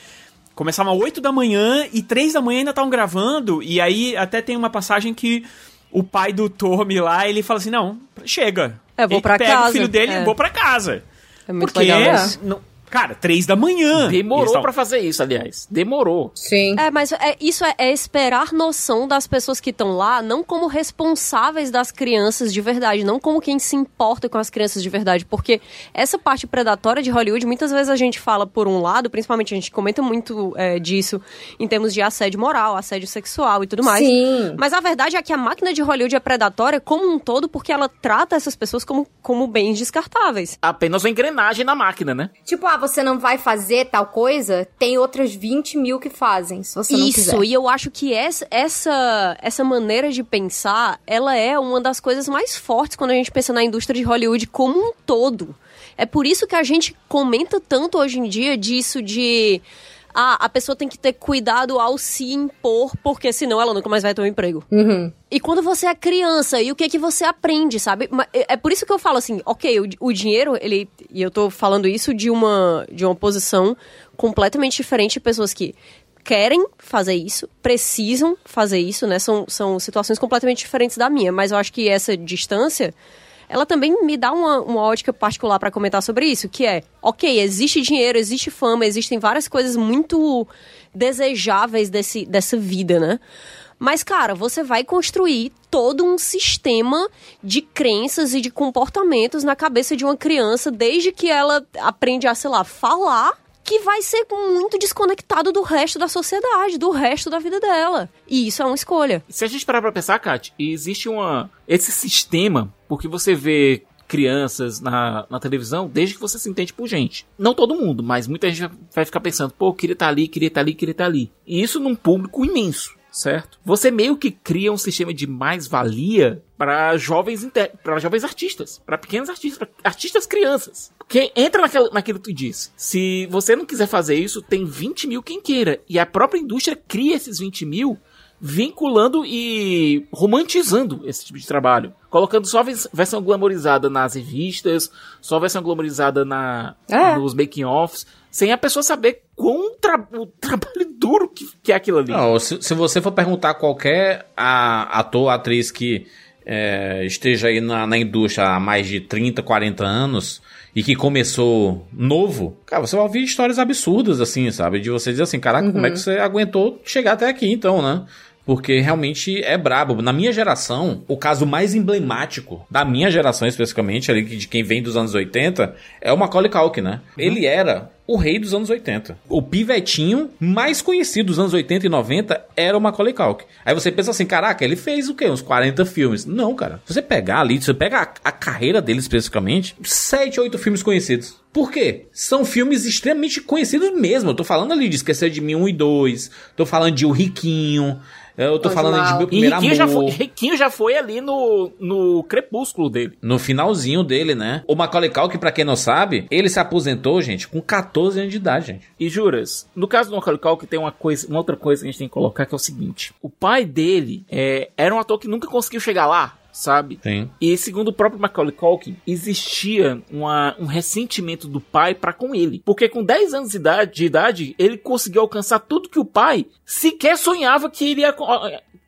Começavam às 8 da manhã e 3 da manhã ainda estavam gravando. E aí até tem uma passagem que o pai do Tommy lá, ele fala assim: não, chega. É, vou Ele pra pega casa. o filho dele É. e vou pra casa. É muito Porque, legal isso. não- cara, 3 da manhã. Demorou tavam- pra fazer isso, aliás. Demorou. Sim. É, mas é, isso é, é esperar noção das pessoas que estão lá, não como responsáveis das crianças de verdade, não como quem se importa com as crianças de verdade, porque essa parte predatória de Hollywood, muitas vezes a gente fala por um lado, principalmente a gente comenta muito é, disso em termos de assédio moral, assédio sexual e tudo mais. Sim. Mas a verdade é que a máquina de Hollywood é predatória como um todo, porque ela trata essas pessoas como, como bens descartáveis. Apenas uma engrenagem na máquina, né? Tipo, a, ah, você não vai fazer tal coisa, tem outras 20 mil que fazem, se você não quiser. Isso, e eu acho que essa, essa, essa maneira de pensar, ela é uma das coisas mais fortes quando a gente pensa na indústria de Hollywood como um todo. É por isso que a gente comenta tanto hoje em dia disso de ah, a pessoa tem que ter cuidado ao se impor, porque senão ela nunca mais vai ter um emprego. Uhum. E quando você é criança, e o que é que você aprende, sabe? É é por isso que eu falo assim, ok, o, o dinheiro, ele. E eu tô falando isso de uma, de uma posição completamente diferente de pessoas que querem fazer isso, precisam fazer isso, né? São, são situações completamente diferentes da minha, mas eu acho que essa distância. Ela também me dá uma, uma ótica particular para comentar sobre isso, que é, ok, existe dinheiro, existe fama, existem várias coisas muito desejáveis desse, dessa vida, né? Mas, cara, você vai construir todo um sistema de crenças e de comportamentos na cabeça de uma criança desde que ela aprende a, sei lá, falar, que vai ser muito desconectado do resto da sociedade, do resto da vida dela. E isso é uma escolha. Se a gente parar pra pensar, Kat, existe uma. Esse sistema, porque você vê crianças na, na televisão desde que você se entende por gente. Não todo mundo, mas muita gente vai ficar pensando, pô, queria estar ali, queria estar ali, queria estar ali. E isso num público imenso, certo? Você meio que cria um sistema de mais-valia para jovens para jovens artistas, para pequenos artistas, pra artistas crianças. Porque entra naquela, naquilo que tu disse. Se você não quiser fazer isso, tem 20 mil quem queira. E a própria indústria cria esses 20 mil vinculando e romantizando esse tipo de trabalho. Colocando só vers- versão glamorizada nas revistas, só versão glamorizada na, É. nos making-offs, sem a pessoa saber quão tra o trabalho duro que, que é aquilo ali. Não, se, se você for perguntar a qualquer a- ator, atriz que é, esteja aí na, na indústria há mais de 30, 40 anos e que começou novo, cara, você vai ouvir histórias absurdas, assim, sabe? De você dizer assim, caraca, como é que você aguentou chegar até aqui, então, né? Porque realmente é brabo. Na minha geração, o caso mais emblemático, da minha geração especificamente, ali de quem vem dos anos 80, é o Macaulay Culkin, né? Ele era o rei dos anos 80. O pivetinho mais conhecido dos anos 80 e 90 era o Macaulay Culkin. Aí você pensa assim, caraca, ele fez o quê? Uns 40 filmes. Não, cara. Se você pegar ali, se você pega a, a carreira dele especificamente, 7, 8 filmes conhecidos. Por quê? São filmes extremamente conhecidos mesmo. Eu tô falando ali de Esquecer de Mim 1 e 2. Tô falando de O Riquinho. Eu tô falando de. Meu E Primeiro Riquinho já, Amor. foi, Riquinho já foi ali no, no crepúsculo dele. No finalzinho dele, né? O Macaulay Culkin, pra quem não sabe, ele se aposentou, gente, com 14 anos de idade, gente. E juras, no caso do Macaulay Culkin tem uma coisa, uma outra coisa que a gente tem que colocar que é o seguinte: o pai dele é, era um ator que nunca conseguiu chegar lá, sabe? Sim. E segundo o próprio Macaulay Culkin, existia uma, um ressentimento do pai para com ele. Porque com 10 anos de idade, de idade, ele conseguiu alcançar tudo que o pai sequer sonhava que iria co-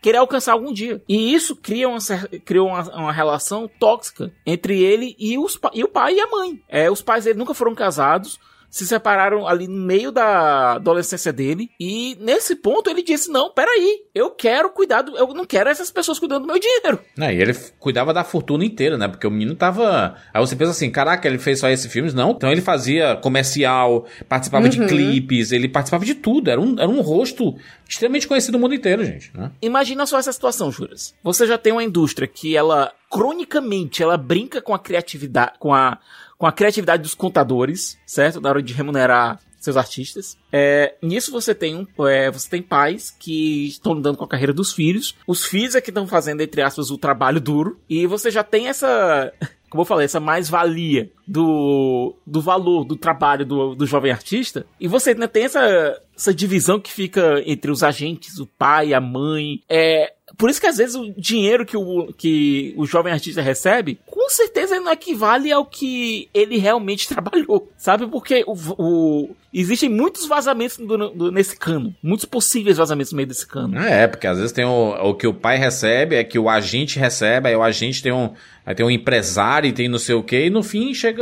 querer alcançar algum dia. E isso cria uma, criou uma, uma relação tóxica entre ele e, os, e o pai e a mãe. É, os pais dele nunca foram casados se separaram ali no meio da adolescência dele. E nesse ponto ele disse: Não, peraí, eu quero cuidar do. Eu não quero essas pessoas cuidando do meu dinheiro. É, e ele cuidava da fortuna inteira, né? Porque o menino tava. Aí você pensa assim, caraca, ele fez só esses filmes? Não. Então ele fazia comercial, participava de clipes, ele participava de tudo. Era um, era um rosto extremamente conhecido no mundo inteiro, gente. Né? Imagina só essa situação, Juras. Você já tem uma indústria que ela, cronicamente, ela brinca com a criatividade, com a, com a criatividade dos contadores, certo? Na hora de remunerar seus artistas. É, nisso você tem um, é, você tem pais que estão lidando com a carreira dos filhos. Os filhos é que estão fazendo, entre aspas, o trabalho duro. E você já tem essa, como eu falei, essa mais-valia do, do valor do trabalho do, do jovem artista. E você ainda tem essa, essa divisão que fica entre os agentes, o pai, a mãe. É, por isso que às vezes o dinheiro que o, que o jovem artista recebe, com certeza não equivale ao que ele realmente trabalhou, sabe? Porque o, o- existem muitos vazamentos do- do- nesse cano, muitos possíveis vazamentos no meio desse cano. É, porque às vezes tem o, o que o pai recebe, é que o agente recebe, aí o agente tem um. Aí tem um empresário tem não sei o que, e no fim chega.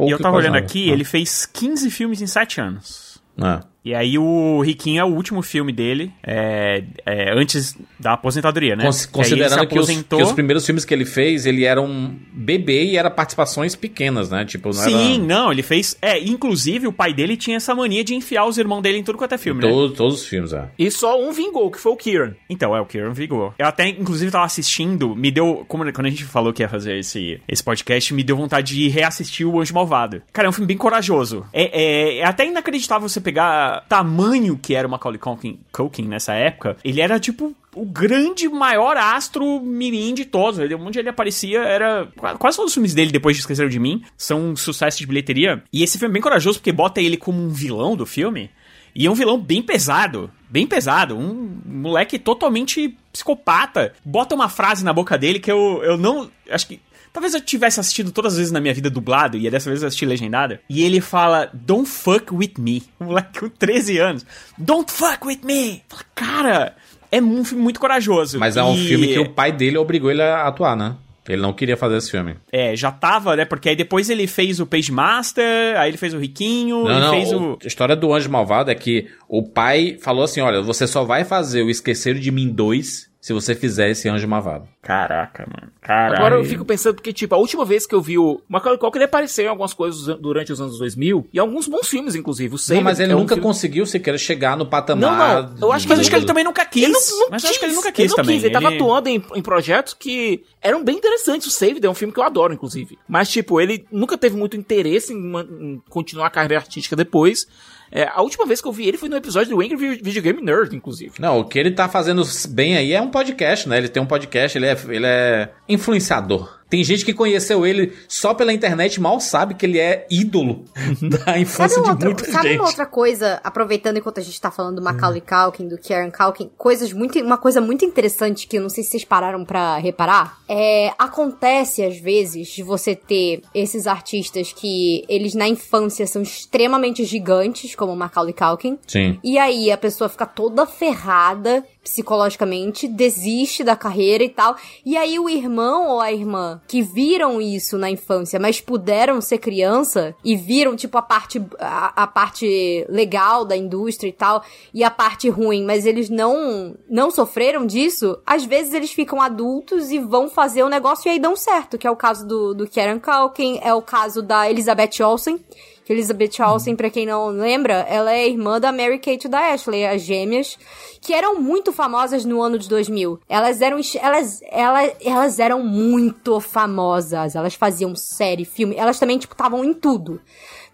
E eu tava olhando aqui, ele fez 15 filmes em 7 anos. É. E aí o Riquinho é o último filme dele, é, é, antes da aposentadoria, né? Cons- considerando que os, aposentou. que os primeiros filmes que ele fez, ele era um bebê e era participações pequenas, né? Tipo, não Sim, era... não, ele fez. É, inclusive o pai dele tinha essa mania de enfiar os irmãos dele em tudo quanto é filme, né? Todos, todos os filmes, é. E só um vingou, que foi o Kieran. Então, é o Kieran Vigor. Eu até, inclusive, tava assistindo, me deu. Como, quando a gente falou que ia fazer esse, esse podcast, me deu vontade de reassistir o Anjo Malvado. Cara, é um filme bem corajoso. É, é- é até inacreditável você pegar tamanho que era o Macaulay Culkin, Culkin nessa época. Ele era tipo. O grande, maior astro mirim de todos. Ele- Onde ele aparecia era. Quase todos os filmes dele, depois de Esqueceram de Mim, são um sucesso de bilheteria. E esse filme é bem corajoso porque bota ele como um vilão do filme. E é um vilão bem pesado. Bem pesado. Um moleque totalmente psicopata. Bota uma frase na boca dele que eu, eu não. Acho que. Talvez eu tivesse assistido todas as vezes na minha vida dublado, e dessa vez eu assisti legendada. E ele fala, Don't fuck with me. Um moleque com 13 anos. Don't fuck with me. Fala, Cara, é um filme muito corajoso. Mas é um E- filme que o pai dele obrigou ele a atuar, né? Ele não queria fazer esse filme. É, já tava, né? Porque aí depois ele fez o Page Master, aí ele fez o Riquinho, Não, não, fez o. a história do Anjo Malvado é que o pai falou assim, olha, você só vai fazer o Esquecer de Mim 2 se você fizer esse Anjo Malvado. Caraca, mano. Caraca. Agora eu fico pensando porque, tipo, a última vez que eu vi o Macaulay Culkin, ele apareceu em algumas coisas durante os anos 2000, e alguns bons filmes, inclusive. O Não, Saber, mas ele é um nunca filme- conseguiu sequer chegar no patamar... Não, não, eu acho que- Mas acho que ele também nunca quis. Ele não, não mas quis, acho que ele nunca quis não também. Ele, tava atuando em, em projetos que eram bem interessantes. O Saved é um filme que eu adoro, inclusive. Mas, tipo, ele nunca teve muito interesse em, man- em continuar a carreira artística depois. É, a última vez que eu vi ele foi no episódio do Angry Vi- Video Game Nerd, inclusive. Não, o que ele tá fazendo bem aí é um podcast, né? Ele tem um podcast, ele é, ele é influenciador. Tem gente que conheceu ele só pela internet, mal sabe que ele é ídolo da Sabe, infância um de outro- muita sabe gente. uma outra coisa, aproveitando enquanto a gente tá falando do Macaulay Culkin, do Kieran Culkin, coisas muito, uma coisa muito interessante que eu não sei se vocês pararam pra reparar, é, acontece às vezes de você ter esses artistas que eles na infância são extremamente gigantes, como o Macaulay Culkin, Sim. e aí a pessoa fica toda ferrada psicologicamente, desiste da carreira e tal. E aí o irmão ou a irmã que viram isso na infância, mas puderam ser criança e viram tipo a parte a, a parte legal da indústria e tal e a parte ruim, mas eles não não sofreram disso, às vezes eles ficam adultos e vão fazer o negócio e aí dão certo, que é o caso do do Kieran Culkin, é o caso da Elizabeth Olsen que Elizabeth Olsen, pra quem não lembra, ela é irmã da Mary Kate e da Ashley, as gêmeas, que eram muito famosas no ano de 2000. Elas eram, elas, elas, elas eram muito famosas. Elas faziam série, filme. Elas também, tipo, estavam em tudo.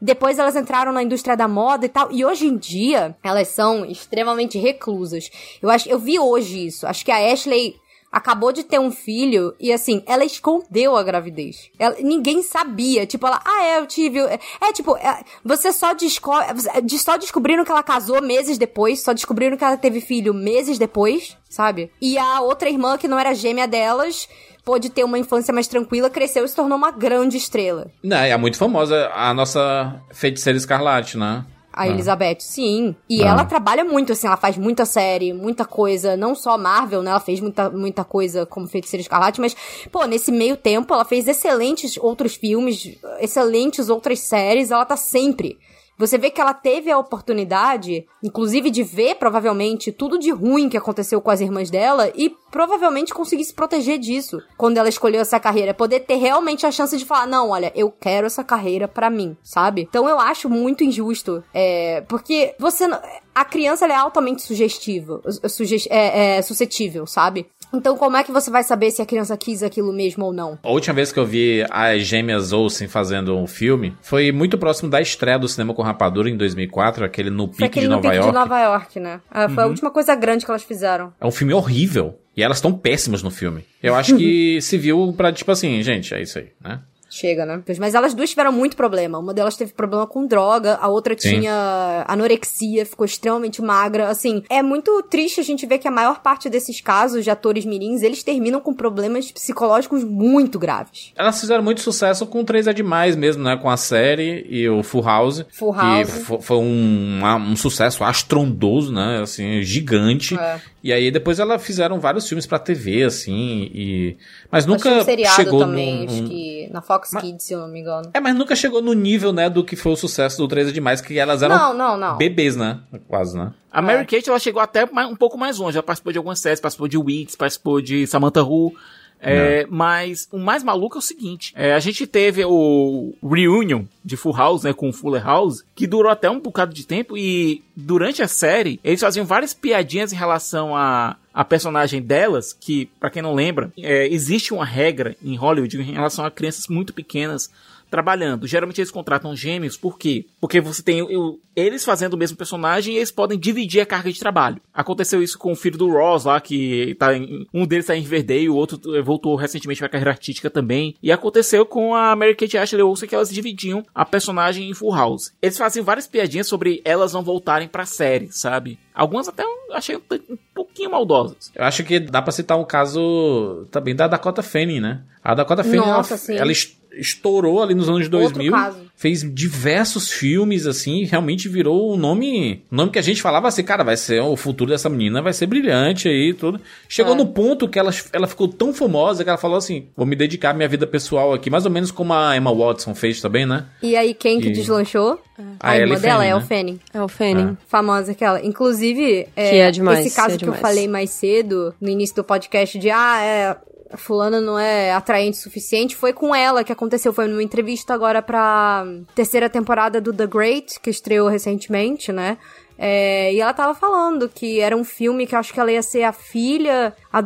Depois elas entraram na indústria da moda e tal. E hoje em dia, elas são extremamente reclusas. Eu acho, eu vi hoje isso. Acho que a Ashley acabou de ter um filho e assim, ela escondeu a gravidez. Ela- ninguém sabia. Tipo, ela, ah, é, eu tive. É tipo, é, você só descobre. de- Só descobriram que ela casou meses depois, só descobriram que ela teve filho meses depois, sabe? E a outra irmã, que não era gêmea delas, pôde ter uma infância mais tranquila, cresceu e se tornou uma grande estrela. Não, é muito famosa a nossa feiticeira escarlate, né? A Ah. Elizabeth, sim. E Ah. ela trabalha muito, assim, ela faz muita série, muita coisa, não só Marvel, né? Ela fez muita, muita coisa como Feiticeira Escarlate, mas, pô, nesse meio tempo ela fez excelentes outros filmes, excelentes outras séries, ela tá sempre. Você vê que ela teve a oportunidade, inclusive, de ver, provavelmente, tudo de ruim que aconteceu com as irmãs dela e provavelmente conseguir se proteger disso quando ela escolheu essa carreira. Poder ter realmente a chance de falar, não, olha, eu quero essa carreira pra mim, sabe? Então eu acho muito injusto, é, porque você... A criança, é altamente sugestiva, suge- é, é, suscetível, sabe? Então como é que você vai saber se a criança quis aquilo mesmo ou não? A última vez que eu vi as gêmeas Olsen fazendo um filme foi muito próximo da estreia do Cinema com Rapadura em 2004, aquele No Pique aquele de no Nova Pique York. de Nova York, né? Ah, Foi a última coisa grande que elas fizeram. É um filme horrível. E elas estão péssimas no filme. Eu acho que se viu pra, tipo assim, gente, é isso aí, né? Chega, né? Mas elas duas tiveram muito problema. Uma delas teve problema com droga, a outra Sim. tinha anorexia, ficou extremamente magra. Assim, é muito triste a gente ver que a maior parte desses casos de atores mirins, eles terminam com problemas psicológicos muito graves. Elas fizeram muito sucesso com Três é Demais mesmo, né? Com a série e o Full House. Full Que House. fo- foi um, um sucesso astrondoso, né? Assim, gigante. É. E aí depois ela fizeram vários filmes pra TV, assim, e... Mas nunca um seriado chegou também, num- acho que na Fox Mas- Kids, se eu não me engano. É, mas nunca chegou no nível, né, do que foi o sucesso do 13 Demais, que elas eram Não, não, não. bebês, né? Quase, né? A Mary Kate, ela chegou até um pouco mais longe. Ela participou de algumas séries, participou de Weeds, participou de Samantha Who. É, mas o mais maluco é o seguinte: é, a gente teve o Reunion de Full House, né, com o Fuller House, que durou até um bocado de tempo. E durante a série, eles faziam várias piadinhas em relação a, a personagem delas. Que, pra quem não lembra, é, existe uma regra em Hollywood em relação a crianças muito pequenas trabalhando. Geralmente eles contratam gêmeos, por quê? Porque você tem o- eles fazendo o mesmo personagem e eles podem dividir a carga de trabalho. Aconteceu isso com o filho do Ross lá, que tá em, um deles tá em Riverdale, o outro voltou recentemente pra carreira artística também. E aconteceu com a Mary Kate Ashley Olsen que elas dividiam a personagem em Full House. Eles faziam várias piadinhas sobre elas não voltarem pra série, sabe? Algumas até eu achei um, um pouquinho maldosas. Eu acho que dá pra citar um caso também da Dakota Fanning, né? A Dakota Fanning, Nossa, ela, ela estourou ali nos anos 2000, caso. fez diversos filmes, assim, realmente virou um nome, um nome que a gente falava assim, cara, vai ser, o futuro dessa menina vai ser brilhante aí, e tudo. Chegou É. no ponto que ela, ela ficou tão famosa que ela falou assim, vou me dedicar à minha vida pessoal aqui, mais ou menos como a Emma Watson fez também, né? E aí, quem que E- deslanchou? A A, irmã dela é o né? Fanning. É o Fanning. Famosa aquela. Inclusive, é, Que é demais, esse caso é que demais. eu falei mais cedo, no início do podcast, de ah, é, fulana não é atraente o suficiente, foi com ela que aconteceu. Foi numa entrevista agora pra terceira temporada do The Great, que estreou recentemente, né? É, e ela tava falando que era um filme que eu acho que ela ia ser a filha, a,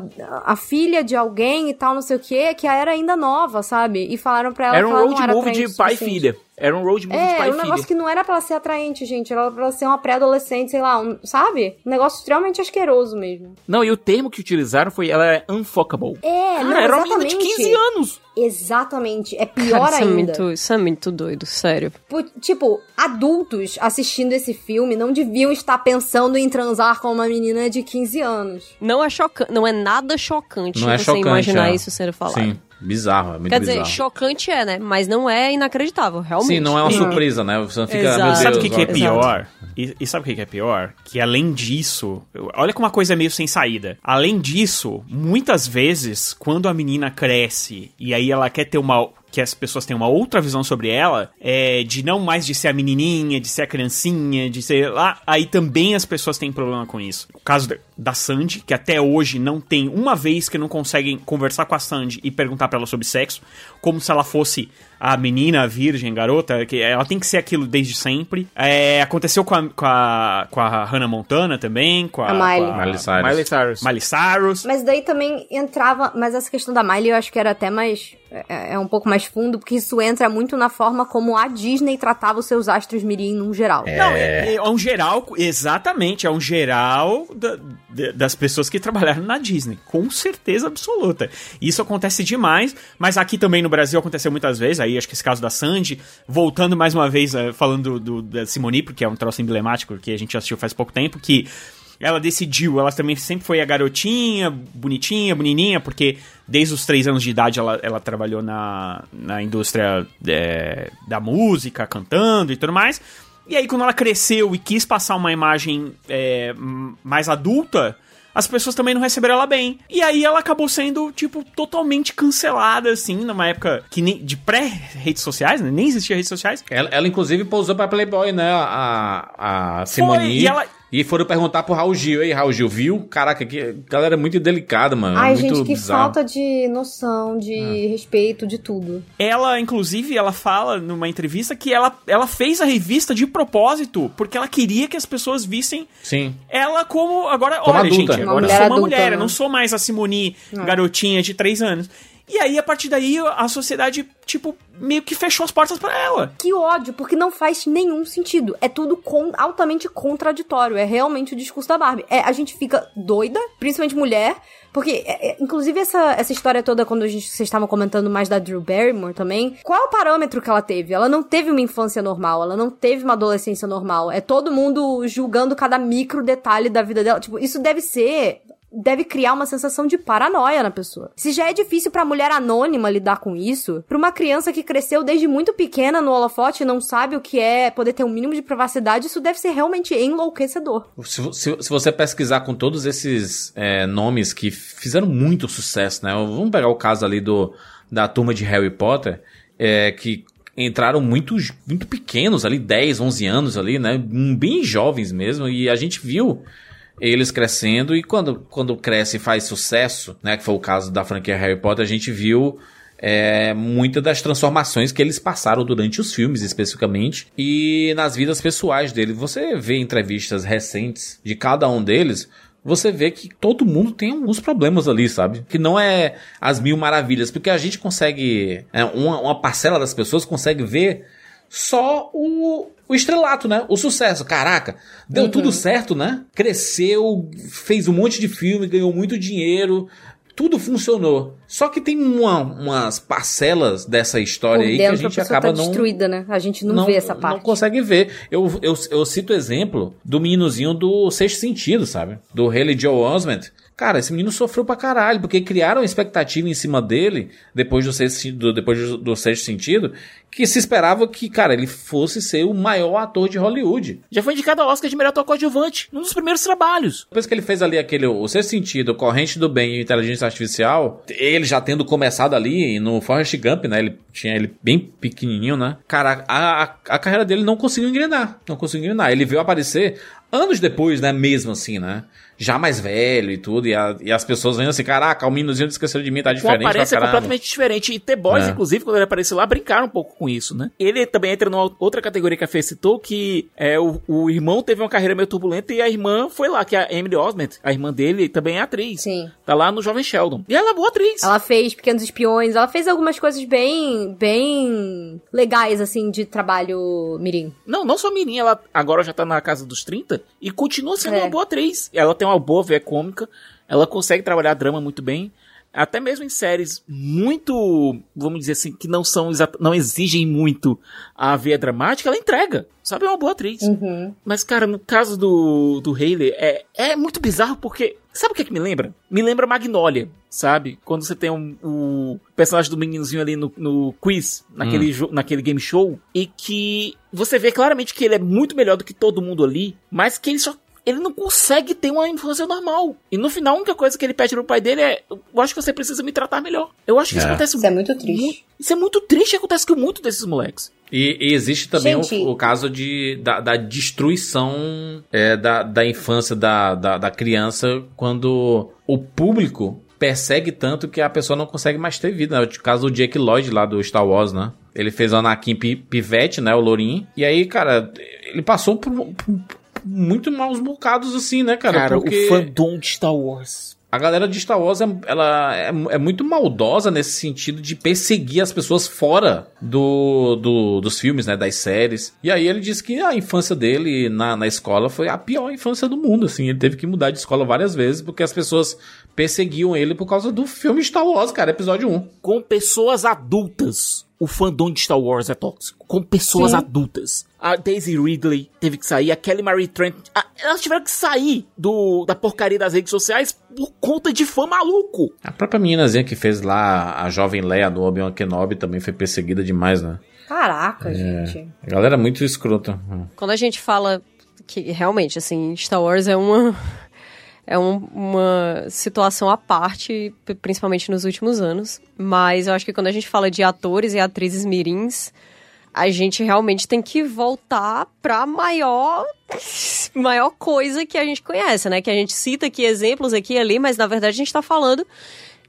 a filha de alguém e tal, não sei o que, que era ainda nova, sabe? E falaram pra ela Era que um ela não road era movie de pai e suficiente. filha. Era um road movie de É, pai era e um filha. negócio que não era pra ela ser atraente, gente. Era pra ela ser uma pré-adolescente, sei lá, um- sabe? Um negócio extremamente asqueroso mesmo. Não, e o termo que utilizaram foi ela é unfuckable. É, Cara, não, era uma menina de exatamente. 15 anos. Exatamente. É pior Cara, isso, é ainda. muito, isso é muito doido, sério. Tipo, adultos assistindo esse filme não deviam estar pensando em transar com uma menina de 15 anos. Não é chocante, não é nada chocante Não é você chocante, imaginar é. isso sendo falado. Sim, bizarro, é muito Quer bizarro. dizer, chocante é, né? Mas não é inacreditável, realmente. Sim, não é uma surpresa, né? Você não fica, Exato. meu Deus, Sabe o que, que é pior? E, e sabe o que, é pior? Que além disso, olha como uma coisa é meio sem saída. Além disso, muitas vezes, quando a menina cresce e aí ela quer ter uma. Que as pessoas têm uma outra visão sobre ela, é de não mais de ser a menininha, de ser a criancinha, de ser lá. Aí também as pessoas têm problema com isso. O caso da, Sandy, que até hoje não tem uma vez que não conseguem conversar com a Sandy e perguntar pra ela sobre sexo, como se ela fosse a menina, a virgem, garota, que ela tem que ser aquilo desde sempre. É, aconteceu com a, com, a, com a Hannah Montana também, com a, A Miley. com a Miley Cyrus. Miley Cyrus. Miley Cyrus. Mas daí também entrava. Mas essa questão da Miley eu acho que era até mais. É, é um pouco mais fundo, porque isso entra muito na forma como a Disney tratava os seus astros mirim num geral. Não, é, é um geral, exatamente, é um geral da- da- das pessoas que trabalharam na Disney, com certeza absoluta. Isso acontece demais, mas aqui também no Brasil aconteceu muitas vezes, aí acho que esse caso da Sandy, voltando mais uma vez, eh, falando do, da Simone, porque é um troço emblemático que a gente assistiu faz pouco tempo, que ela decidiu, ela também sempre foi a garotinha, bonitinha, bonininha, porque desde os três anos de idade ela, ela trabalhou na, na indústria é, da música, cantando e tudo mais. E aí, quando ela cresceu e quis passar uma imagem é, mais adulta, as pessoas também não receberam ela bem. E aí ela acabou sendo, tipo, totalmente cancelada, assim, numa época que nem, de pré-redes sociais, né? Nem existia redes sociais. Ela, ela, inclusive, pousou pra Playboy, né? A, a Simone. e ela- E foram perguntar pro Raul Gil. Ei, Raul Gil, viu? Caraca, que galera é muito delicada, mano. Ai, é muito gente, que bizarro. falta de noção, de respeito, de tudo. Ela, inclusive, ela fala numa entrevista que ela, ela fez a revista de propósito, porque ela queria que as pessoas vissem Sim. ela como. Agora, Como olha, adulta. gente, Uma agora eu mulher sou uma adulta, mulher, né? eu não sou mais a Simone, garotinha de 3 anos. E aí, a partir daí, a sociedade, tipo, meio que fechou as portas pra ela. Que ódio, porque não faz nenhum sentido. É tudo con- altamente contraditório. É realmente o discurso da Barbie. É, a gente fica doida, principalmente mulher, porque, é, é, inclusive, essa, essa história toda, quando a gente, vocês estavam comentando mais da Drew Barrymore também, qual é o parâmetro que ela teve? Ela não teve uma infância normal, ela não teve uma adolescência normal. É todo mundo julgando cada micro detalhe da vida dela. Tipo, isso deve ser deve criar uma sensação de paranoia na pessoa. Se já é difícil pra mulher anônima lidar com isso, pra uma criança que cresceu desde muito pequena no holofote e não sabe o que é poder ter um mínimo de privacidade, isso deve ser realmente enlouquecedor. Se, se, se você pesquisar com todos esses é, nomes que fizeram muito sucesso, né? Vamos pegar o caso ali do, da turma de Harry Potter, é, que entraram muito, muito pequenos ali, 10, 11 anos ali, né? Bem jovens mesmo, e a gente viu eles crescendo e quando, quando cresce e faz sucesso, né? Que foi o caso da franquia Harry Potter, a gente viu é, muitas das transformações que eles passaram durante os filmes, especificamente, e nas vidas pessoais deles. Você vê entrevistas recentes de cada um deles, você vê que todo mundo tem alguns problemas ali, sabe? Que não é as mil maravilhas, porque a gente consegue, é, uma, uma parcela das pessoas consegue ver só o, o estrelato, né? O sucesso. Caraca, deu uhum. tudo certo, né? Cresceu, fez um monte de filme, ganhou muito dinheiro, tudo funcionou. Só que tem uma, umas parcelas dessa história aí que a gente a acaba tá não. destruída, né? A gente não, não, vê essa parte. Não consegue ver. Eu, eu, eu cito o exemplo do meninozinho do Sexto Sentido, sabe? Do Haley Joe Osment Cara, esse menino sofreu pra caralho, porque criaram expectativa em cima dele, depois do sexto, do, depois do, sexto sentido, que se esperava que, cara, ele fosse ser o maior ator de Hollywood. Já foi indicado ao Oscar de melhor ator coadjuvante, num dos primeiros trabalhos. Depois que ele fez ali aquele, o sexto sentido, Corrente do Bem e Inteligência Artificial, ele já tendo começado ali no Forrest Gump, né, ele tinha ele bem pequenininho, né, cara, a, a, a carreira dele não conseguiu engrenar, não conseguiu engrenar. Ele veio aparecer anos depois, né, mesmo assim, né já mais velho e tudo, e, a, e as pessoas vendo assim, caraca, o meninozinho esqueceu de mim, tá diferente. Com aparência completamente diferente. E The Boys, é. inclusive, quando ele apareceu lá, brincaram um pouco com isso, né? Ele também entra numa outra categoria que a Fê citou, que é o, o irmão teve uma carreira meio turbulenta e a irmã foi lá, que é a Emily Osment, a irmã dele, também é atriz. Sim. Tá lá no Jovem Sheldon. E ela é boa atriz. Ela fez Pequenos Espiões, ela fez algumas coisas bem, bem legais, assim, de trabalho mirim. Não, não só mirim, ela agora já tá na casa dos 30 e continua sendo é. uma boa atriz. Ela tem uma boa veia cômica, ela consegue trabalhar drama muito bem. Até mesmo em séries muito, vamos dizer assim, que não são não exigem muito a veia dramática, ela entrega. Sabe, é uma boa atriz. Uhum. Mas, cara, no caso do, do Hayley, é, é muito bizarro porque. Sabe o que, é que me lembra? Me lembra Magnolia, sabe? Quando você tem um, o personagem do meninozinho ali no, no quiz, naquele, hum. naquele game show, e que você vê claramente que ele é muito melhor do que todo mundo ali, mas que ele só ele não consegue ter uma infância normal. E no final, a única coisa que ele pede pro pai dele é: Eu acho que você precisa me tratar melhor. Eu acho que isso é. acontece Isso é muito triste. isso é muito triste acontece com muito desses moleques. E, e, existe também o, o, caso de, da, da destruição é, da, da infância da, da, da criança quando o público persegue tanto que a pessoa não consegue mais ter vida. Né? O caso do Jake Lloyd lá do Star Wars, né? Ele fez o Anakin Pivete, né? O Lourinho. E aí, cara, ele passou por, por muito maus bocados, assim, né, cara? Cara, Porque... o fandom de Star Wars. A galera de Star Wars, é, ela é, é, muito maldosa nesse sentido de perseguir as pessoas fora do, do, dos filmes, né, das séries. E aí ele disse que a infância dele na, na escola foi a pior infância do mundo, assim. Ele teve que mudar de escola várias vezes porque as pessoas perseguiam ele por causa do filme Star Wars, cara, episódio 1. Com pessoas adultas o fandom de Star Wars é tóxico. Com pessoas Sim. adultas. A Daisy Ridley teve que sair, a Kelly Marie Trent. A, elas tiveram que sair do, da porcaria das redes sociais por conta de fã maluco. A própria meninazinha que fez lá a jovem Leia do Obi-Wan Kenobi também foi perseguida demais, né? Caraca, é, gente. A galera é muito escrota. Quando a gente fala que realmente, assim, Star Wars é uma é um, uma situação à parte, principalmente nos últimos anos. Mas eu acho que quando a gente fala de atores e atrizes mirins, a gente realmente tem que voltar pra maior maior coisa que a gente conhece, né? Que a gente cita aqui exemplos aqui e ali, mas na verdade a gente tá falando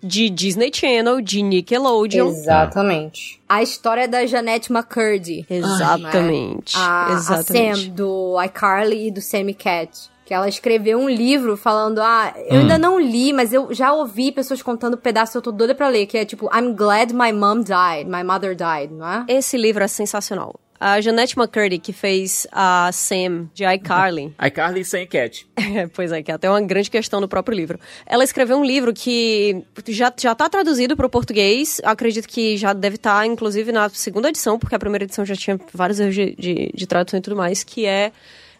de Disney Channel, de Nickelodeon. Exatamente. A história da Janette McCurdy. Exatamente. A, Exatamente. a Sam, do iCarly e do Sammy Cat que ela escreveu um livro falando, ah, eu hum. ainda não li, mas eu já ouvi pessoas contando pedaços, eu tô doida pra ler, que é tipo, I'm glad my mom died, my mother died, não é? Esse livro é sensacional. A Janette McCurdy, que fez a Sam de iCarly. iCarly sem Cat. É, pois é, que é até uma grande questão no próprio livro. Ela escreveu um livro que já, já tá traduzido para o português. Acredito que já deve estar, tá, inclusive, na segunda edição, porque a primeira edição já tinha vários erros de, de, de tradução e tudo mais, que é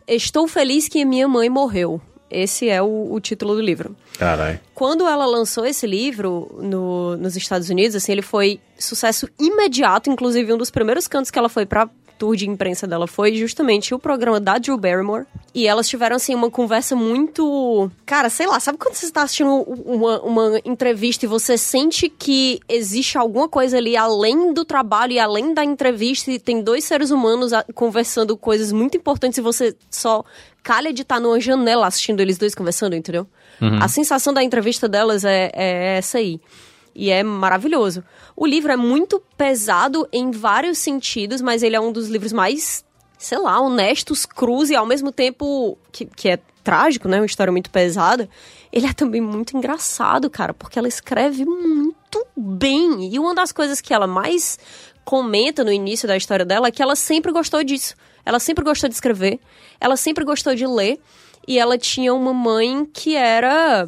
Estou feliz que minha mãe morreu. Esse é o, o título do livro. Caralho. Quando ela lançou esse livro no- nos Estados Unidos, assim, ele foi sucesso imediato. Inclusive, um dos primeiros cantos que ela foi pra tour de imprensa dela foi justamente o programa da Drew Barrymore. E elas tiveram, assim, uma conversa muito... Cara, sei lá, sabe quando você tá assistindo uma, uma entrevista e você sente que existe alguma coisa ali além do trabalho e além da entrevista e tem dois seres humanos conversando coisas muito importantes e você só calha de estar numa janela assistindo eles dois conversando, entendeu? A sensação da entrevista delas é, é essa aí. E é maravilhoso. O livro é muito pesado em vários sentidos, mas ele é um dos livros mais, sei lá, honestos, cruz e ao mesmo tempo que, que é trágico, né? Uma história muito pesada. Ele é também muito engraçado, cara, porque ela escreve muito bem. E uma das coisas que ela mais comenta no início da história dela é que ela sempre gostou disso. Ela sempre gostou de escrever, ela sempre gostou de ler, e ela tinha uma mãe que era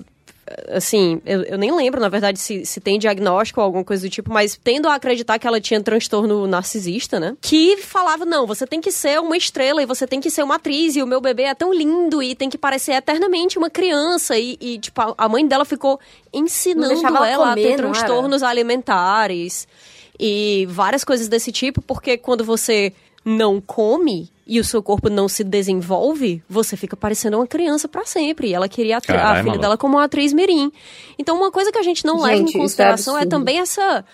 assim, eu, eu nem lembro, na verdade, se, se tem diagnóstico ou alguma coisa do tipo, mas tendo a acreditar que ela tinha transtorno narcisista, né? Que falava, não, você tem que ser uma estrela e você tem que ser uma atriz e o meu bebê é tão lindo e tem que parecer eternamente uma criança e, e, tipo, a- a mãe dela ficou ensinando ela ela, a comer, ter não era? transtornos alimentares e várias coisas desse tipo, porque quando você não come e o seu corpo não se desenvolve, você fica parecendo uma criança pra sempre. E ela queria a, tri- a filha maluco. dela como uma atriz mirim. Então, uma coisa que a gente não leva Gente, em isso é consideração é, absurdo. também essa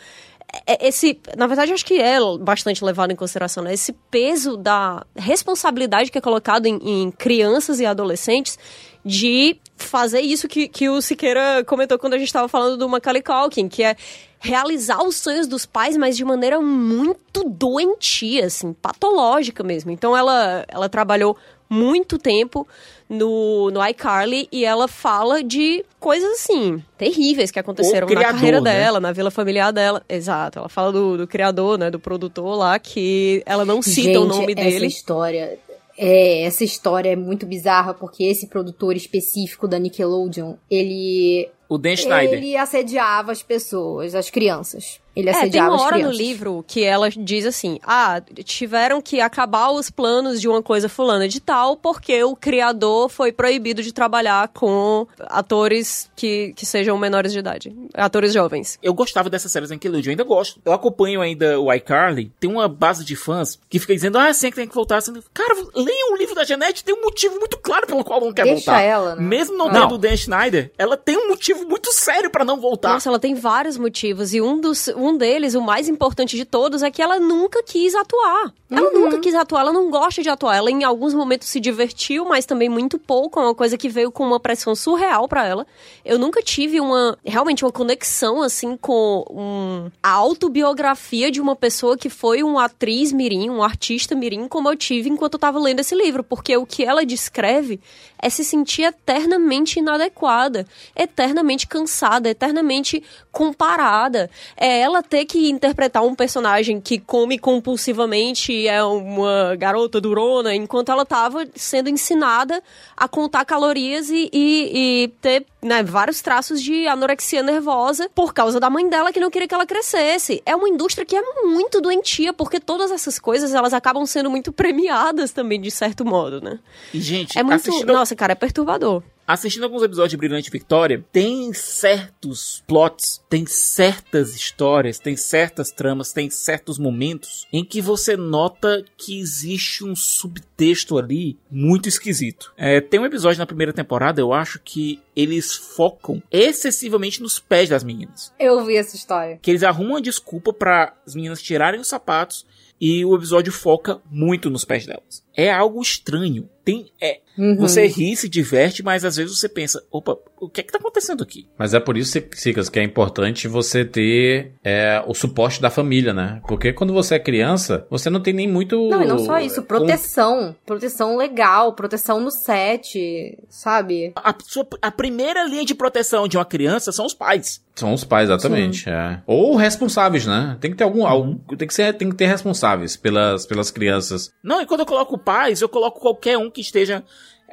é- esse, na verdade, acho que é bastante levado em consideração, né? Esse peso da responsabilidade que é colocado em, em crianças e adolescentes de fazer isso que, que o Siqueira comentou quando a gente estava falando do Macaulay Culkin, que é realizar os sonhos dos pais, mas de maneira muito doentia, assim, patológica mesmo. Então ela, ela trabalhou muito tempo no, no iCarly e ela fala de coisas assim, terríveis que aconteceram criador, na carreira né? dela, na vila familiar dela. Exato, ela fala do, do criador, né, do produtor lá, que ela não cita Gente, o nome essa dele. história... É, essa história é muito bizarra, porque esse produtor específico da Nickelodeon, ele... O Dan Schneider. Ele assediava as pessoas, as crianças. Ele É, tem uma hora no livro que ela diz assim: ah, tiveram que acabar os planos de uma coisa fulana de tal, porque o criador foi proibido de trabalhar com atores que, que sejam menores de idade, atores jovens. Eu gostava dessas séries da Nickelodeon, eu ainda gosto. Eu acompanho ainda o iCarly, tem uma base de fãs que fica dizendo, ah, sim, que tem que voltar. Assim, Cara, leia um livro da Janete, tem um motivo muito claro pelo qual não quer Deixa voltar. ela, né? Mesmo não, tendo o Dan Schneider, ela tem um motivo muito sério pra não voltar. Nossa, ela tem vários motivos, e um, dos, um deles, o mais importante de todos, é que ela nunca quis atuar. Ela Uhum. nunca quis atuar, ela não gosta de atuar. Ela em alguns momentos se divertiu, mas também muito pouco. É uma coisa que veio com uma pressão surreal pra ela. Eu nunca tive uma, realmente uma conexão, assim, com um, a autobiografia de uma pessoa que foi uma atriz mirim, um artista mirim, como eu tive enquanto eu tava lendo esse livro. Porque o que ela descreve é se sentir eternamente inadequada, eternamente cansada, eternamente comparada. É ela ter que interpretar um personagem que come compulsivamente e é uma garota durona, enquanto ela tava sendo ensinada a contar calorias e, e- e ter né, vários traços de anorexia nervosa por causa da mãe dela que não queria que ela crescesse. É uma indústria que é muito doentia, porque todas essas coisas elas acabam sendo muito premiadas também, de certo modo, né? E, gente, É muito. assistindo, Nossa, cara, é perturbador. Assistindo alguns episódios de Brilhante Victória, tem certos plots, tem certas histórias, tem certas tramas, tem certos momentos em que você nota que existe um subtexto ali muito esquisito. É, tem um episódio na primeira temporada, eu acho que eles focam excessivamente nos pés das meninas. Eu vi essa história. Que eles arrumam uma desculpa para as meninas tirarem os sapatos e o episódio foca muito nos pés delas. É algo estranho. Tem, é, Uhum. você ri, se diverte, mas às vezes você pensa, opa, o que é que tá acontecendo aqui? Mas é por isso, Cicas, que é importante você ter é, o suporte da família, né? Porque quando você é criança, você não tem nem muito. Não, e não só isso, proteção. Proteção legal, proteção no set, sabe? A, sua- a primeira linha de proteção de uma criança são os pais. São os pais, exatamente. É. Ou responsáveis, né? Tem que ter algum. algum tem, que ser, tem que ter responsáveis pelas, pelas crianças. Não, e quando eu coloco pais, eu coloco qualquer um que esteja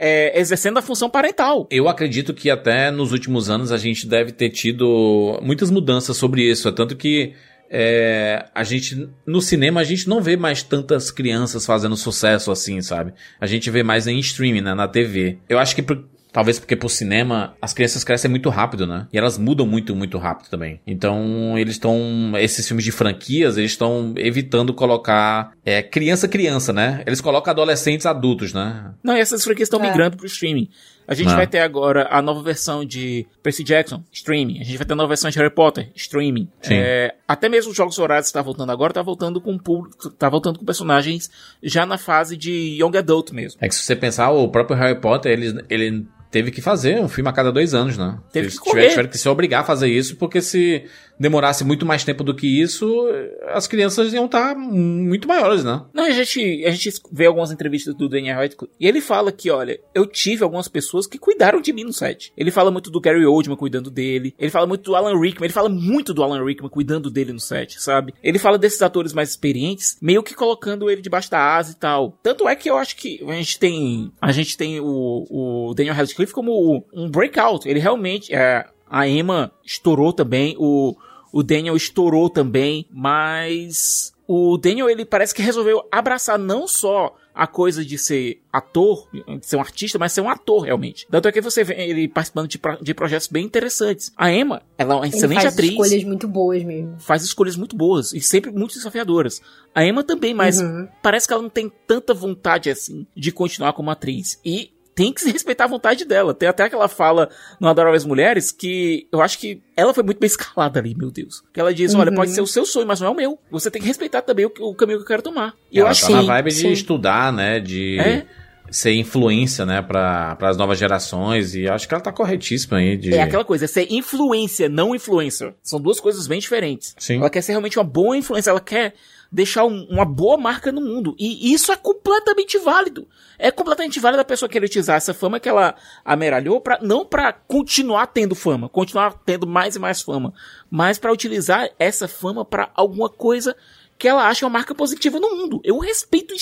é, exercendo a função parental. Eu acredito que até nos últimos anos a gente deve ter tido muitas mudanças sobre isso. É tanto que é, a gente no cinema a gente não vê mais tantas crianças fazendo sucesso assim, sabe? A gente vê mais em streaming, né, na TV. Eu acho que por- Talvez porque pro cinema as crianças crescem muito rápido, né? E elas mudam muito, muito rápido também. Então eles estão. Esses filmes de franquias, eles estão evitando colocar é, criança criança, né? Eles colocam adolescentes adultos, né? Não, e essas franquias estão É. migrando pro streaming. A gente Ah. vai ter agora a nova versão de Percy Jackson, streaming. A gente vai ter a nova versão de Harry Potter, streaming. Sim. É, até mesmo os Jogos Horários que tá voltando agora, tá voltando com público, tá voltando com personagens já na fase de Young Adult mesmo. É que se você pensar, o próprio Harry Potter, ele, ele teve que fazer um filme a cada dois anos, né? Teve Eles que tiveram, correr. tiveram que se obrigar a fazer isso, porque se demorasse muito mais tempo do que isso, as crianças iam estar muito maiores, né? Não, a gente, a gente vê algumas entrevistas do Daniel Radcliffe e ele fala que, olha, eu tive algumas pessoas que cuidaram de mim no set. Ele fala muito do Gary Oldman cuidando dele. Ele fala muito do Alan Rickman. Ele fala muito do Alan Rickman cuidando dele no set, sabe? Ele fala desses atores mais experientes, meio que colocando ele debaixo da asa e tal. Tanto é que eu acho que a gente tem, a gente tem o, o Daniel Radcliffe como um breakout. Ele realmente, é, a Emma estourou também, o, o Daniel estourou também, mas o Daniel ele parece que resolveu abraçar não só a coisa de ser ator, de ser um artista, mas ser um ator realmente. Tanto é que você vê ele participando de, de projetos bem interessantes. A Emma, ela é uma Ele excelente faz atriz, escolhas muito boas mesmo. faz escolhas muito boas e sempre muito desafiadoras. A Emma também, mas Uhum. parece que ela não tem tanta vontade assim de continuar como atriz. E tem que se respeitar a vontade dela. Tem até aquela fala no Adoráveis Mulheres que eu acho que ela foi muito bem escalada ali, meu Deus. Que ela diz: olha, Uhum. pode ser o seu sonho, mas não é o meu. Você tem que respeitar também o, o caminho que eu quero tomar. E eu Ela acho tá na que- vibe sim. de estudar, né? De É. ser influência, né? Para as novas gerações. E acho que ela tá corretíssima aí. De... É aquela coisa, é ser influência, não influencer. São duas coisas bem diferentes. Sim. Ela quer ser realmente uma boa influência, ela quer deixar um- uma boa marca no mundo. E isso é completamente válido. É completamente válido a pessoa querer utilizar essa fama que ela ameralhou para não pra continuar tendo fama, continuar tendo mais e mais fama, mas pra utilizar essa fama pra alguma coisa que ela acha uma marca positiva no mundo. Eu respeito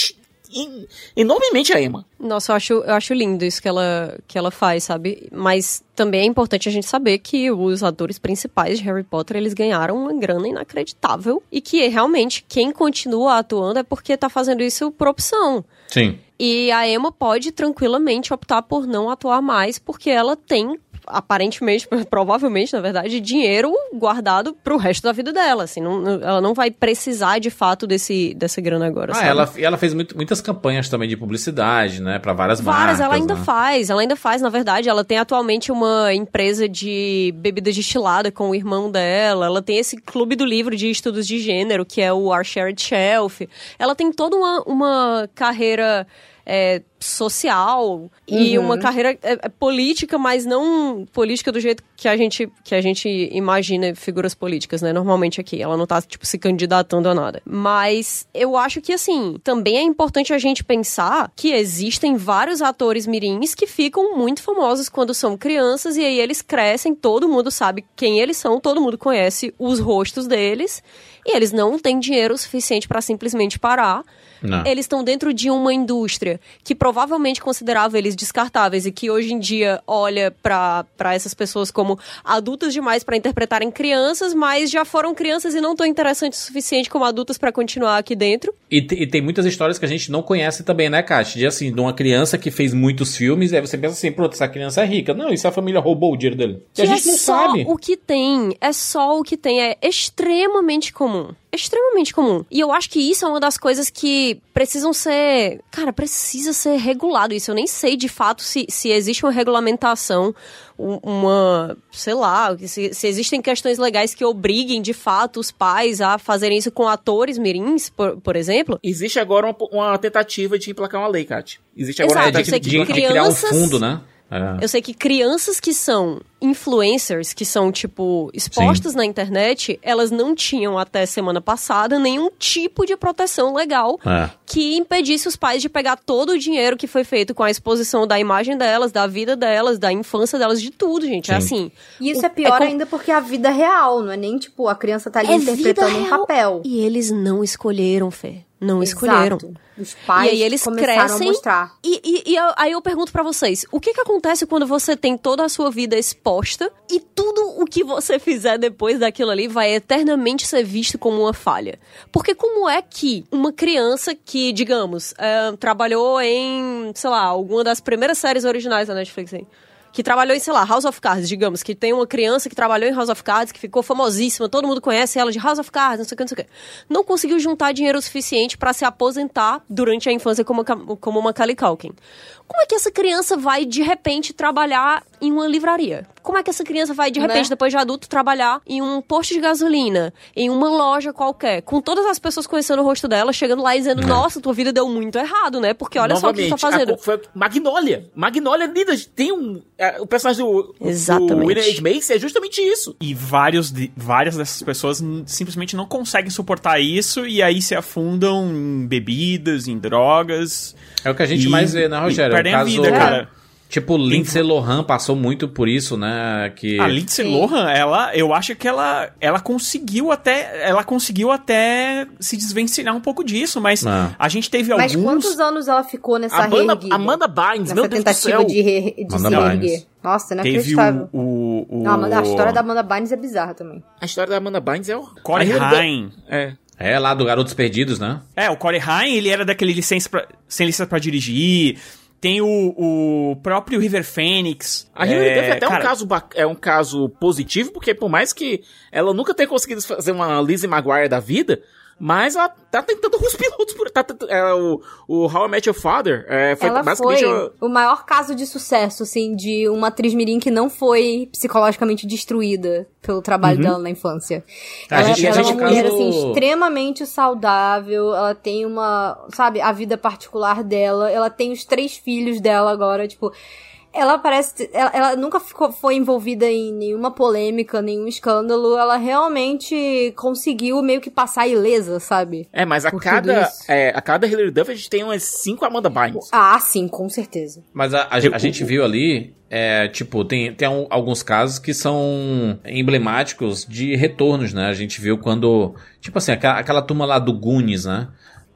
enormemente a Emma. Nossa, eu acho, eu acho lindo isso que ela, que ela faz, sabe? Mas também é importante a gente saber que os atores principais de Harry Potter, eles ganharam uma grana inacreditável. E que realmente quem continua atuando é porque tá fazendo isso por opção. Sim. E a Emma pode tranquilamente optar por não atuar mais, porque ela tem, aparentemente, provavelmente, na verdade, dinheiro guardado pro resto da vida dela. Assim, não- ela não vai precisar de fato desse, dessa grana agora. Ah, ela, e ela fez muito- muitas campanhas também de publicidade, né? Pra várias Várias, marcas. ela ainda né? faz, ela ainda faz, na verdade. Ela tem atualmente uma empresa de bebida destilada com o irmão dela. Ela tem esse clube do livro de estudos de gênero, que é o Our Shared Shelf. Ela tem toda uma, uma carreira é, social e Uhum. uma carreira é, é, política, mas não política do jeito que a gente que a gente imagina figuras políticas, né? Normalmente aqui, ela não tá tipo se candidatando a nada. Mas eu acho que assim, também é importante a gente pensar que existem vários atores mirins que ficam muito famosos quando são crianças e aí eles crescem, todo mundo sabe quem eles são, todo mundo conhece os rostos deles e eles não têm dinheiro suficiente para simplesmente parar Não. eles estão dentro de uma indústria que provavelmente considerava eles descartáveis e que hoje em dia olha pra pra essas pessoas como adultas demais pra interpretarem crianças, mas já foram crianças e não tão interessantes o suficiente como adultas pra continuar aqui dentro. E, e tem muitas histórias que a gente não conhece também, né, Kátia? De assim, de uma criança que fez muitos filmes, e aí você pensa assim, pronto, essa criança é rica. Não, isso a família roubou o dinheiro dele. E Que a gente é não só sabe. o que tem, é só o que tem, é extremamente comum. Extremamente comum. E eu acho que isso é uma das coisas que precisam ser. Cara, precisa ser regulado isso. Eu nem sei de fato se, se existe uma regulamentação, um- uma. sei lá, se, se existem questões legais que obriguem de fato os pais a fazerem isso com atores mirins, por, por exemplo. Existe agora uma, uma tentativa de emplacar uma lei, Kat. Existe agora Exato, uma de, tentativa de- de criar um crianças- fundo, né? É. Eu sei que crianças que são influencers, que são, tipo, expostas na internet, elas não tinham até semana passada nenhum tipo de proteção legal É. que impedisse os pais de pegar todo o dinheiro que foi feito com a exposição da imagem delas, da vida delas, da infância delas, de tudo, gente. É Sim. assim. E isso o- é pior com- ainda porque é a vida real, não é nem tipo a criança tá ali É interpretando vida um real. papel. E eles não escolheram, Fê. Não escolheram. Exato. Os pais E aí eles começaram crescem a mostrar. E, e- e aí eu pergunto pra vocês, o que que acontece quando você tem toda a sua vida exposta e tudo o que você fizer depois daquilo ali vai eternamente ser visto como uma falha? Porque como é que uma criança que, digamos, eh, trabalhou em, sei lá, alguma das primeiras séries originais da Netflix aí, que trabalhou em, sei lá, House of Cards, digamos, que tem uma criança que trabalhou em House of Cards, que ficou famosíssima, todo mundo conhece ela de House of Cards, não sei o que, não sei o que. Não conseguiu juntar dinheiro suficiente para se aposentar durante a infância como, como uma Culkin. Como é que essa criança vai, de repente, trabalhar em uma livraria? Como é que essa criança vai, de repente, Né? depois de adulto, trabalhar em um posto de gasolina, em uma loja qualquer, com todas as pessoas conhecendo o rosto dela, chegando lá e dizendo, nossa, tua vida deu muito errado, né? Porque olha só o que você tá Novamente, fazendo. a- foi Magnolia. Magnolia lida tem um... é, o personagem do, Exatamente. do William H. Macy é justamente isso. E vários de- várias dessas pessoas simplesmente não conseguem suportar isso e aí se afundam em bebidas, em drogas. É o que a gente E- mais vê, né, Rogério? Perdem o a caso, vida, cara. Tipo, Lindsay Lohan passou muito por isso, né? Que... A Lindsay Sim. Lohan, ela, eu acho que ela, ela conseguiu até, ela conseguiu até se desvencilhar um pouco disso, mas Ah. a gente teve Mas alguns quantos anos ela ficou nessa Amanda, reerguida? Amanda Bynes, meu Deus do céu. de, re, de se Amanda Bynes. Nossa, teve inacreditável. o, o, o Não, a história da Amanda Bynes é bizarra também. A história da Amanda Bynes é o... Corey Haim. É. É, lá do Garotos Perdidos, né? É, o Corey Haim, ele era daquele licença pra, sem licença pra dirigir. Tem o, o próprio River Phoenix. A Hilary é, Duff é até cara, um caso, é um caso positivo, porque por mais que ela nunca tenha conseguido fazer uma Lizzie Maguire da vida, mas ela tá tentando alguns pilotos por. Tá, é, o, o How I Met Your Father é, foi ela basicamente. foi uma- o maior caso de sucesso, assim, de uma atriz mirim que não foi psicologicamente destruída pelo trabalho dela na infância. A ela gente- ela a é gente uma mulher, caso- assim, extremamente saudável, ela tem uma, sabe, a vida particular dela, ela tem os três filhos dela agora, tipo... Ela parece. Ela, ela nunca ficou, foi envolvida em nenhuma polêmica, nenhum escândalo. Ela realmente conseguiu meio que passar ilesa, sabe? É, mas a por cada, é, a cada Hilary Duff a gente tem umas cinco Amanda Bynes. Ah, sim, com certeza. Mas a, a- a gente viu ali, é, tipo, tem, tem um- alguns casos que são emblemáticos de retornos, né? A gente viu quando, tipo assim, aquela, aquela turma lá do Goonies, né?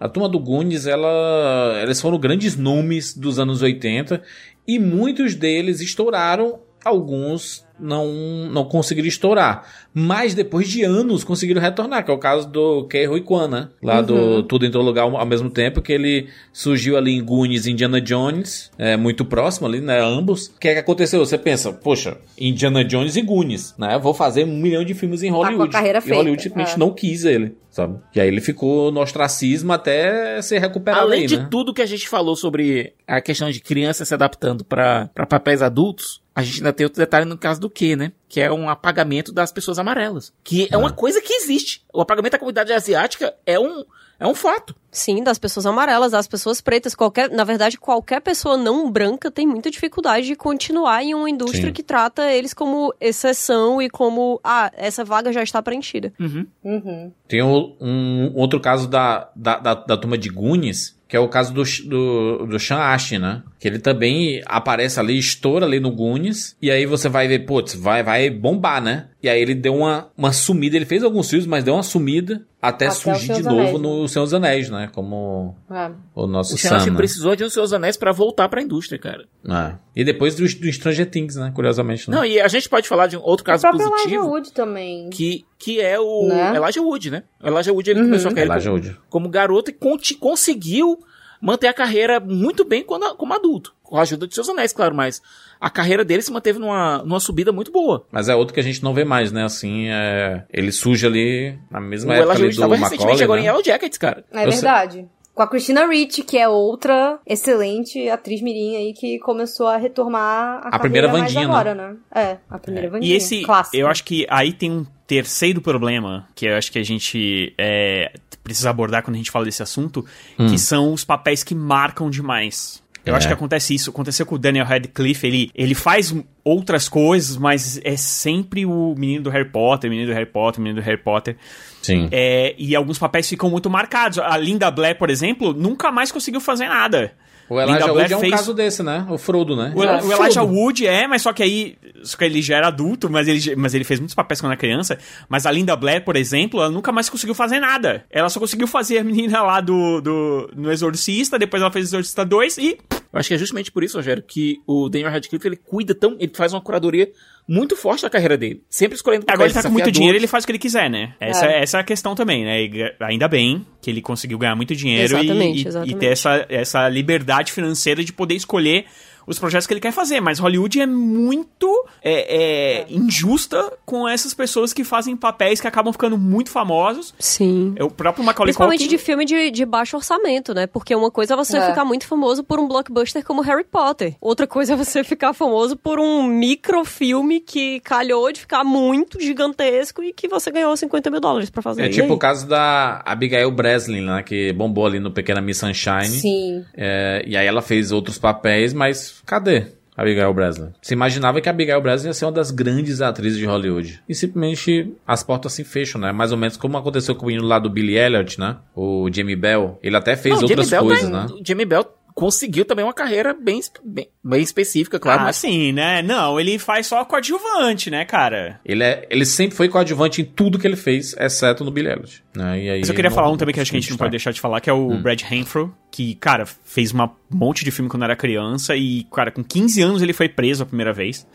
A turma do Goonies, ela, eles foram grandes nomes dos anos 80 e muitos deles estouraram, alguns não, não conseguiram estourar. Mas depois de anos conseguiram retornar, que é o caso do Kei Rui Kwan, né? Lá do Tudo em Todo Lugar ao mesmo tempo, que ele surgiu ali em Goonies e Indiana Jones, é, muito próximo ali, né? Ambos. O que é que aconteceu? Você pensa, poxa, Indiana Jones e Goonies, né? Vou fazer um milhão de filmes em com a Hollywood. carreira e feita, Hollywood simplesmente é. não quis ele, sabe? E aí ele ficou no ostracismo até ser recuperado Além aí, de né? tudo que a gente falou sobre a questão de criança se adaptando pra papéis adultos, a gente ainda tem outro detalhe no caso do que, né? Que é um apagamento das pessoas amarelas. Que é uma coisa que existe. O apagamento da comunidade asiática é um, é um fato. Sim, das pessoas amarelas, das pessoas pretas, qualquer, na verdade, qualquer pessoa não branca tem muita dificuldade de continuar em uma indústria Sim. que trata eles como exceção e como, ah, essa vaga já está preenchida. Uhum. Tem o- um outro caso da, da, da, da turma de Goonies, que é o caso do, do, do Sean Astin, né? Que ele também aparece ali, estoura ali no Goonies, e aí você vai ver, putz, vai, vai bombar, né? E aí ele deu uma, uma sumida, ele fez alguns filmes, mas deu uma sumida até, Até surgir de novo Anéis, né? no Senhor dos Anéis, né? Como É. o nosso O Sam, né? precisou de os seus anéis pra voltar pra indústria, cara. É. E depois do, do Stranger Things, né? Curiosamente, né? Não, e a gente pode falar de um outro O caso próprio Elijah positivo, Wood também. que, que é o Né? Elijah Wood, né? O Elijah Wood, ele começou a Elijah como, como garoto e conti- conseguiu manter a carreira muito bem quando, como adulto. Com a ajuda de seus anéis, claro, mas a carreira dele se manteve numa, numa subida muito boa. Mas é outro que a gente não vê mais, né? Assim, é... ele surge ali na O mesma época Elijah ali do estava recentemente Macaulay, agora em né? Yellow Jackets, cara. É Eu verdade. Com a Christina Ricci, que é outra excelente atriz mirim aí que começou a retomar a, A primeira Wandinha, né? agora, né? É, a primeira Vandinha. E esse, clássico. eu acho que aí tem um terceiro problema, que eu acho que a gente é, precisa abordar quando a gente fala desse assunto, que são os papéis que marcam demais. Eu É. acho que acontece isso. Aconteceu com o Daniel Radcliffe. Ele, ele faz outras coisas, mas é sempre o menino do Harry Potter, menino do Harry Potter, menino do Harry Potter. Sim. É, e alguns papéis ficam muito marcados. A Linda Blair, por exemplo, nunca mais conseguiu fazer nada. O Elijah Linda Wood é um fez- caso desse, né? O Frodo, né? O, É, o Elijah Frodo. Wood é, mas só que aí. Só que ele já era adulto, mas ele, mas ele fez muitos papéis quando era criança. Mas a Linda Blair, por exemplo, ela nunca mais conseguiu fazer nada. Ela só conseguiu fazer a menina lá do, do no Exorcista, depois ela fez Exorcista 2 e. Eu acho que é justamente por isso, Rogério, que o Daniel Radcliffe ele cuida tão. Ele faz uma curadoria muito forte da carreira dele. Sempre escolhendo Agora ele tá com muito dinheiro, ele faz o que ele quiser, né? Essa é, É. essa é a questão também, né? E ainda bem que ele conseguiu ganhar muito dinheiro e- Exatamente, e, exatamente. e ter essa, essa liberdade financeira de poder escolher os projetos que ele quer fazer, mas Hollywood é muito é, é, injusta com essas pessoas que fazem papéis que acabam ficando muito famosos. Sim. É o próprio Macaulay Principalmente Culkin. de filme de, de baixo orçamento, né? Porque uma coisa é você É. ficar muito famoso por um blockbuster como Harry Potter. Outra coisa é você ficar famoso por um microfilme que calhou de ficar muito gigantesco e que você ganhou 50 mil dólares pra fazer. É E tipo aí? o caso da Abigail Breslin, né? Que bombou ali no Pequena Miss Sunshine. Sim. É, e aí ela fez outros papéis, mas cadê? Abigail Breslin. Se imaginava que a Abigail Breslin ia ser uma das grandes atrizes de Hollywood. E simplesmente as portas se fecham, né? Mais ou menos como aconteceu com o menino lá do Billy Elliot, né? O Jamie Bell. Ele até fez Não, outras Bell coisas, tá- né? o Jamie Bell conseguiu também uma carreira bem, bem, bem específica, claro. ah, mas sim, né? Não, ele faz só coadjuvante, né, cara? Ele, é, ele sempre foi coadjuvante em tudo que ele fez, exceto no Billy Elliot. Né? E aí Mas eu queria não- falar um também que acho que a gente não pode deixar de falar, que é o Hum. Brad Renfro, que, cara, fez uma- um monte de filme quando era criança e, cara, com 15 anos ele foi preso a primeira vez,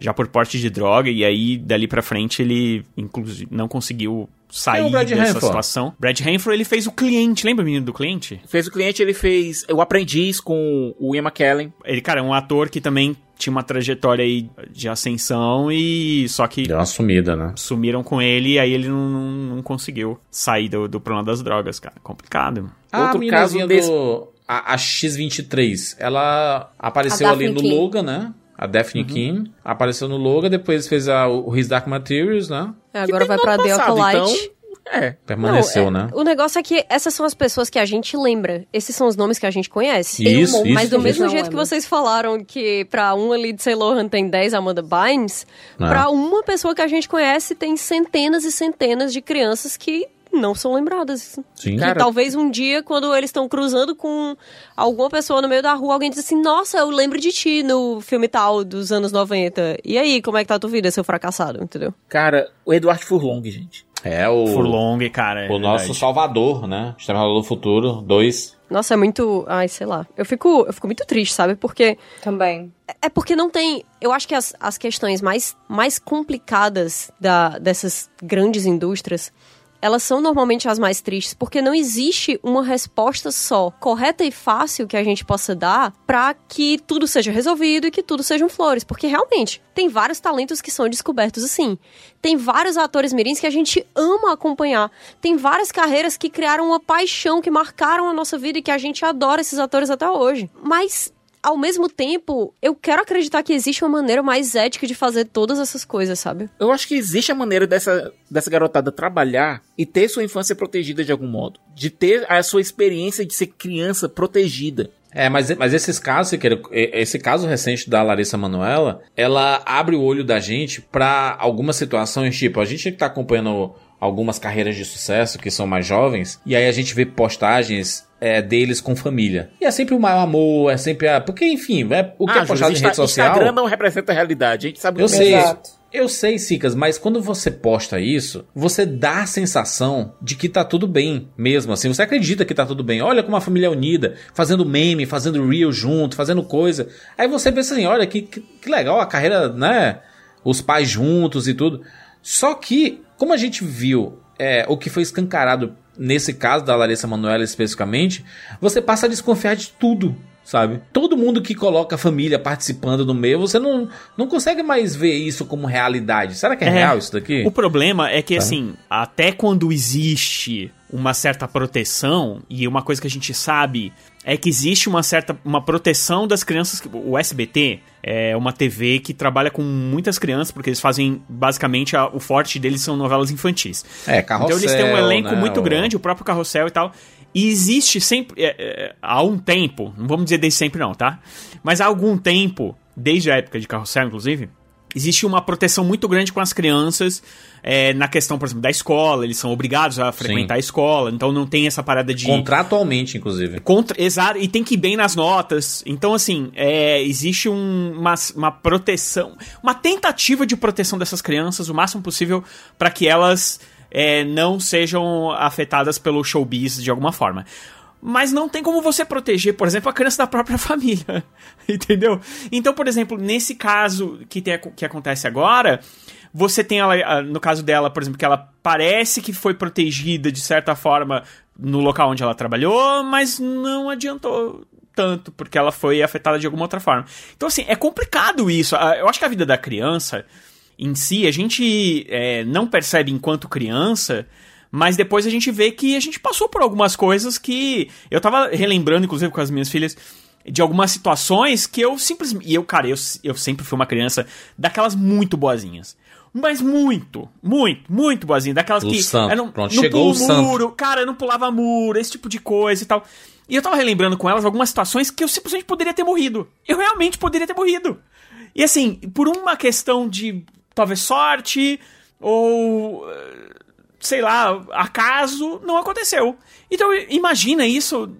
já por porte de droga, e aí, dali pra frente, ele, inclusive, não conseguiu É sair o Brad dessa situação. Brad Renfro, ele fez o cliente, lembra o menino do cliente? fez o cliente, ele fez o aprendiz com o Ian McKellen. Ele, cara, é um ator que também tinha uma trajetória aí de ascensão e só que Deu uma sumida, né? sumiram com ele e aí ele não, não, não conseguiu sair do, do problema das drogas, cara. Complicado. A Outro caso desse- do... A, a X-23, ela apareceu ali no King. Logan, né? A Daphne King apareceu no Logan, depois fez a, o His Dark Materials, né? Agora Que vai pra The Acolyte. Então, é. Permaneceu, Não, é- né? O negócio é que essas são as pessoas que a gente lembra. Esses são os nomes que a gente conhece. Tem um Isso, Mas isso, do isso. mesmo jeito que lembro. vocês falaram que pra uma Lindsay Lohan tem 10 Amanda Bynes, É. pra uma pessoa que a gente conhece tem centenas e centenas de crianças que não são lembradas. Sim. Cara, talvez um dia, quando eles estão cruzando com alguma pessoa no meio da rua, alguém diz assim, nossa, eu lembro de ti no filme tal dos anos 90. E aí, como é que tá a tua vida, seu fracassado, entendeu? Cara, o Eduardo Furlong, gente. É o, Furlong, cara. é o nosso. Salvador, né? Exterminador do Futuro 2. Nossa, é muito. Ai, sei lá. Eu fico, eu fico muito triste, sabe? Porque Também. É porque não tem. Eu acho que as, as questões mais, mais complicadas da, dessas grandes indústrias. Elas são normalmente as mais tristes, porque não existe uma resposta só, correta e fácil que a gente possa dar pra que tudo seja resolvido e que tudo sejam flores. Porque realmente, tem vários talentos que são descobertos assim. Tem vários atores mirins que a gente ama acompanhar. Tem várias carreiras que criaram uma paixão, que marcaram a nossa vida e que a gente adora esses atores até hoje. Mas ao mesmo tempo, eu quero acreditar que existe uma maneira mais ética de fazer todas essas coisas, sabe? Eu acho que existe a maneira dessa, dessa garotada trabalhar e ter sua infância protegida de algum modo. De ter a sua experiência de ser criança protegida. É, mas, mas esses casos, esse caso recente da Larissa Manoela, ela abre o olho da gente pra algumas situações, tipo, a gente que tá acompanhando algumas carreiras de sucesso que são mais jovens, e aí a gente vê postagens é, deles com família. E é sempre o maior amor, é sempre a. Porque, enfim, é, o que é Ah, postado em Júlio, rede social. Instagram não representa a realidade. A gente sabe Eu muito sei. Exato. Eu sei, Sicas, mas quando você posta isso, você dá a sensação de que tá tudo bem mesmo, assim. Você acredita que tá tudo bem. Olha como a família é unida, fazendo meme, fazendo reel junto, fazendo coisa. Aí você pensa assim, olha que, que, que legal a carreira, né? Os pais juntos e tudo. Só que, como a gente viu é, o que foi escancarado nesse caso da Larissa Manoela especificamente, você passa a desconfiar de tudo, sabe? Todo mundo que coloca a família participando no meio, você não, não consegue mais ver isso como realidade. Será que é, É. real isso daqui? O problema é que, Tá. assim, até quando existe uma certa proteção, e uma coisa que a gente sabe é que existe uma certa uma proteção das crianças. que- O SBT é uma TV que trabalha com muitas crianças, porque eles fazem, basicamente, a- o forte deles são novelas infantis. É, carrossel, Então eles têm um elenco né, muito o- grande, o próprio carrossel e tal. E existe sempre, é, é, há um tempo, não vamos dizer desde sempre não, tá? Mas há algum tempo, desde a época de carrossel, inclusive, existe uma proteção muito grande com as crianças é, na questão, por exemplo, da escola. Eles são obrigados a frequentar a escola, então não tem essa parada de... Contratualmente, inclusive. Contra, exato, e tem que ir bem nas notas. Então, assim, é, existe um- uma, uma proteção, uma tentativa de proteção dessas crianças o máximo possível para que elas é, não sejam afetadas pelo showbiz de alguma forma. Mas não tem como você proteger, por exemplo, a criança da própria família. Entendeu? Então, por exemplo, nesse caso que, tem, que acontece agora, você tem ela, ah, no caso dela, por exemplo, que ela parece que foi protegida de certa forma no local onde ela trabalhou, mas não adiantou tanto, porque ela foi afetada de alguma outra forma. Então, assim, é complicado isso. Ah, Eu acho que a vida da criança em si, a gente é, não percebe enquanto criança, mas depois a gente vê que a gente passou por algumas coisas que. Eu tava relembrando, inclusive, com as minhas filhas. De algumas situações que eu simplesmente. E eu, cara, eu, eu sempre fui uma criança daquelas muito boazinhas. Mas muito, muito, muito boazinha. Daquelas O que. santo. não, Pronto, não chegou o santo. muro, cara, eu não pulava muro, esse tipo de coisa e tal. E eu tava relembrando com elas algumas situações que eu simplesmente poderia ter morrido. Eu realmente poderia ter morrido. E assim, por uma questão de talvez sorte ou eh, sei lá, acaso, não aconteceu. Então imagina isso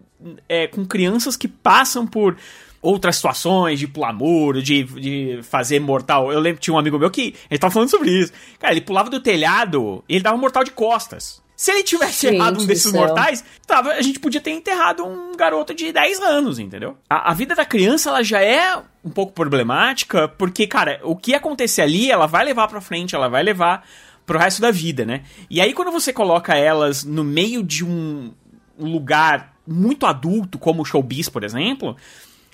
é, com crianças que passam por outras situações, de pular muro, de, de fazer mortal. Eu lembro que tinha um amigo meu que ele tava falando sobre isso. Cara, ele pulava do telhado e ele dava mortal de costas. Se ele tivesse Gente errado um desses mortais, tava, a gente podia ter enterrado um garoto de 10 anos, entendeu? A, a vida da criança, ela já é um pouco problemática, porque, cara, o que acontecer ali, ela vai levar pra frente, ela vai levar pro resto da vida, né? E aí, quando você coloca elas no meio de um lugar muito adulto, como o showbiz, por exemplo,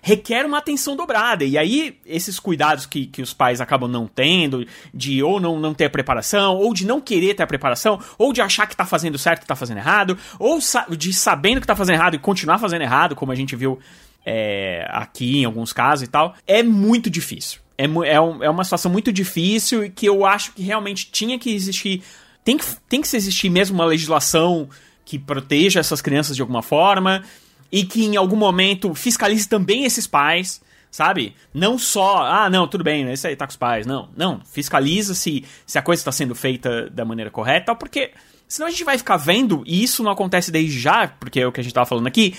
requer uma atenção dobrada. E aí, esses cuidados que, que os pais acabam não tendo, de ou não, não ter a preparação, ou de não querer ter a preparação, ou de achar que tá fazendo certo e tá fazendo errado, ou sa- de sabendo que tá fazendo errado e continuar fazendo errado, como a gente viu é, aqui em alguns casos e tal, é muito difícil. É, é, um- é uma situação muito difícil e que eu acho que realmente tinha que existir. Tem que, tem que existir mesmo uma legislação que proteja essas crianças de alguma forma e que em algum momento fiscalize também esses pais, sabe? Não só, ah, não, tudo bem, esse aí tá com os pais. Não, não, fiscaliza se, se a coisa está sendo feita da maneira correta, porque senão a gente vai ficar vendo, e isso não acontece desde já, porque é o que a gente tava falando aqui.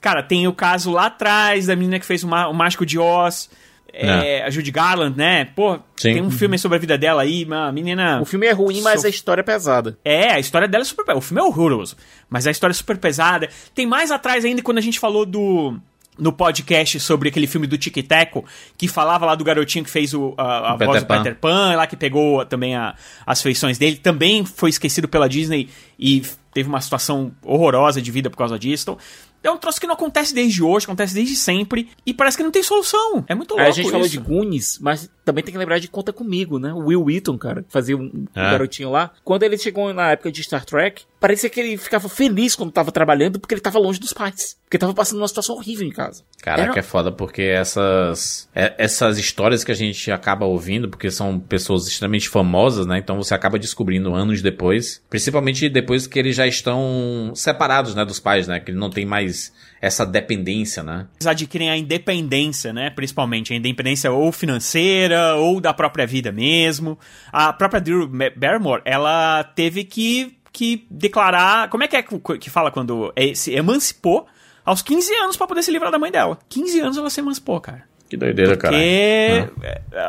Cara, tem o caso lá atrás da menina que fez o, o Mágico de Oz, é, a Judy Garland, né? Pô, Sim. tem um filme sobre a vida dela aí, uma menina. O filme é ruim, mas So- a história é pesada. É, a história dela é super pesada. O filme é horroroso, mas a história é super pesada. Tem mais atrás ainda quando a gente falou do. No podcast sobre aquele filme do Tic Teco, que falava lá do garotinho que fez o, a, a O Peter voz do Pan. Peter Pan, lá que pegou também a- as feições dele, também foi esquecido pela Disney e teve uma situação horrorosa de vida por causa disso. Então, é um troço que não acontece desde hoje, acontece desde sempre, e parece que não tem solução. É muito louco a gente falou isso. de Goonies, mas também tem que lembrar de Conta Comigo, né? O Will Wheaton, cara, que fazia um, um É. garotinho lá. Quando ele chegou na época de Star Trek, parecia que ele ficava feliz quando tava trabalhando porque ele tava longe dos pais. Porque tava passando uma situação horrível em casa. Caraca, Era- é foda porque essas é- essas histórias que a gente acaba ouvindo, porque são pessoas extremamente famosas, né? Então você acaba descobrindo anos depois, principalmente depois que eles já estão separados, né, dos pais, né? Que não tem mais essa dependência, né? eles adquirem a independência, né? Principalmente a independência ou financeira ou da própria vida mesmo. A própria Drew Barrymore, ela teve que, que declarar. Como é que é que fala quando é, se emancipou aos 15 anos pra poder se livrar da mãe dela? 15 anos ela se emancipou, cara. Que doideira, Porque cara. é,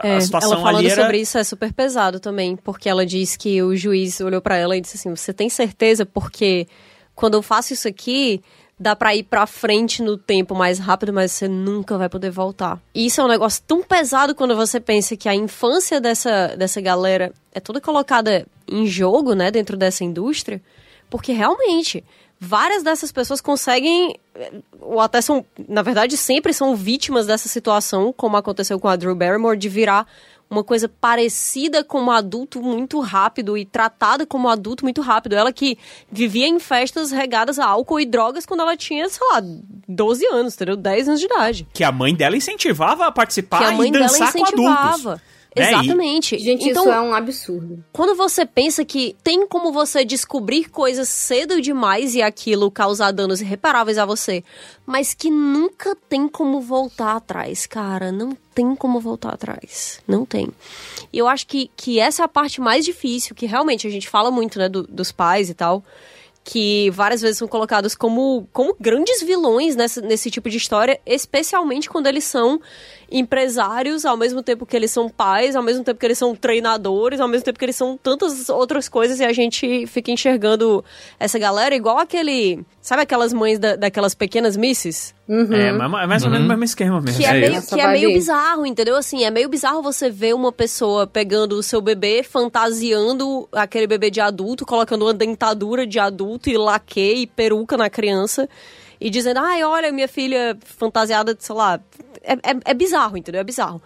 a É, situação ela falando ali era... sobre isso é super pesado também, porque ela diz que o juiz olhou pra ela e disse assim: "Você tem certeza porque quando eu faço isso aqui, dá pra ir pra frente no tempo mais rápido, mas você nunca vai poder voltar". E isso é um negócio tão pesado quando você pensa que a infância dessa dessa galera é toda colocada em jogo, né, dentro dessa indústria, porque realmente várias dessas pessoas conseguem ou até são, na verdade, sempre são vítimas dessa situação, como aconteceu com a Drew Barrymore, de virar uma coisa parecida como adulto muito rápido e tratada como adulto muito rápido. Ela que vivia em festas regadas a álcool e drogas quando ela tinha, sei lá, 12 anos, entendeu? 10 anos de idade. Que a mãe dela incentivava a participar que a mãe e dela dançar com adultos. Né? E- Exatamente. Gente, então, isso é um absurdo. quando você pensa que tem como você descobrir coisas cedo demais e aquilo causar danos irreparáveis a você, mas que nunca tem como voltar atrás, cara, não tem como voltar atrás. Não tem. E eu acho que, que essa é a parte mais difícil, que realmente a gente fala muito, né, do- dos pais e tal, que várias vezes são colocados como, como grandes vilões nessa, nesse tipo de história, especialmente quando eles são empresários, ao mesmo tempo que eles são pais, ao mesmo tempo que eles são treinadores, ao mesmo tempo que eles são tantas outras coisas, e a gente fica enxergando essa galera igual aquele. Sabe aquelas mães da, daquelas pequenas misses? É, mas- é mais ou menos o mesmo esquema mesmo. Que é, É meio, isso. que é meio bizarro, entendeu? Assim, é meio bizarro você ver uma pessoa pegando o seu bebê, fantasiando aquele bebê de adulto, colocando uma dentadura de adulto e laque e peruca na criança. e dizendo, ai, olha, minha filha fantasiada, sei lá. É, é, é bizarro, entendeu? É bizarro.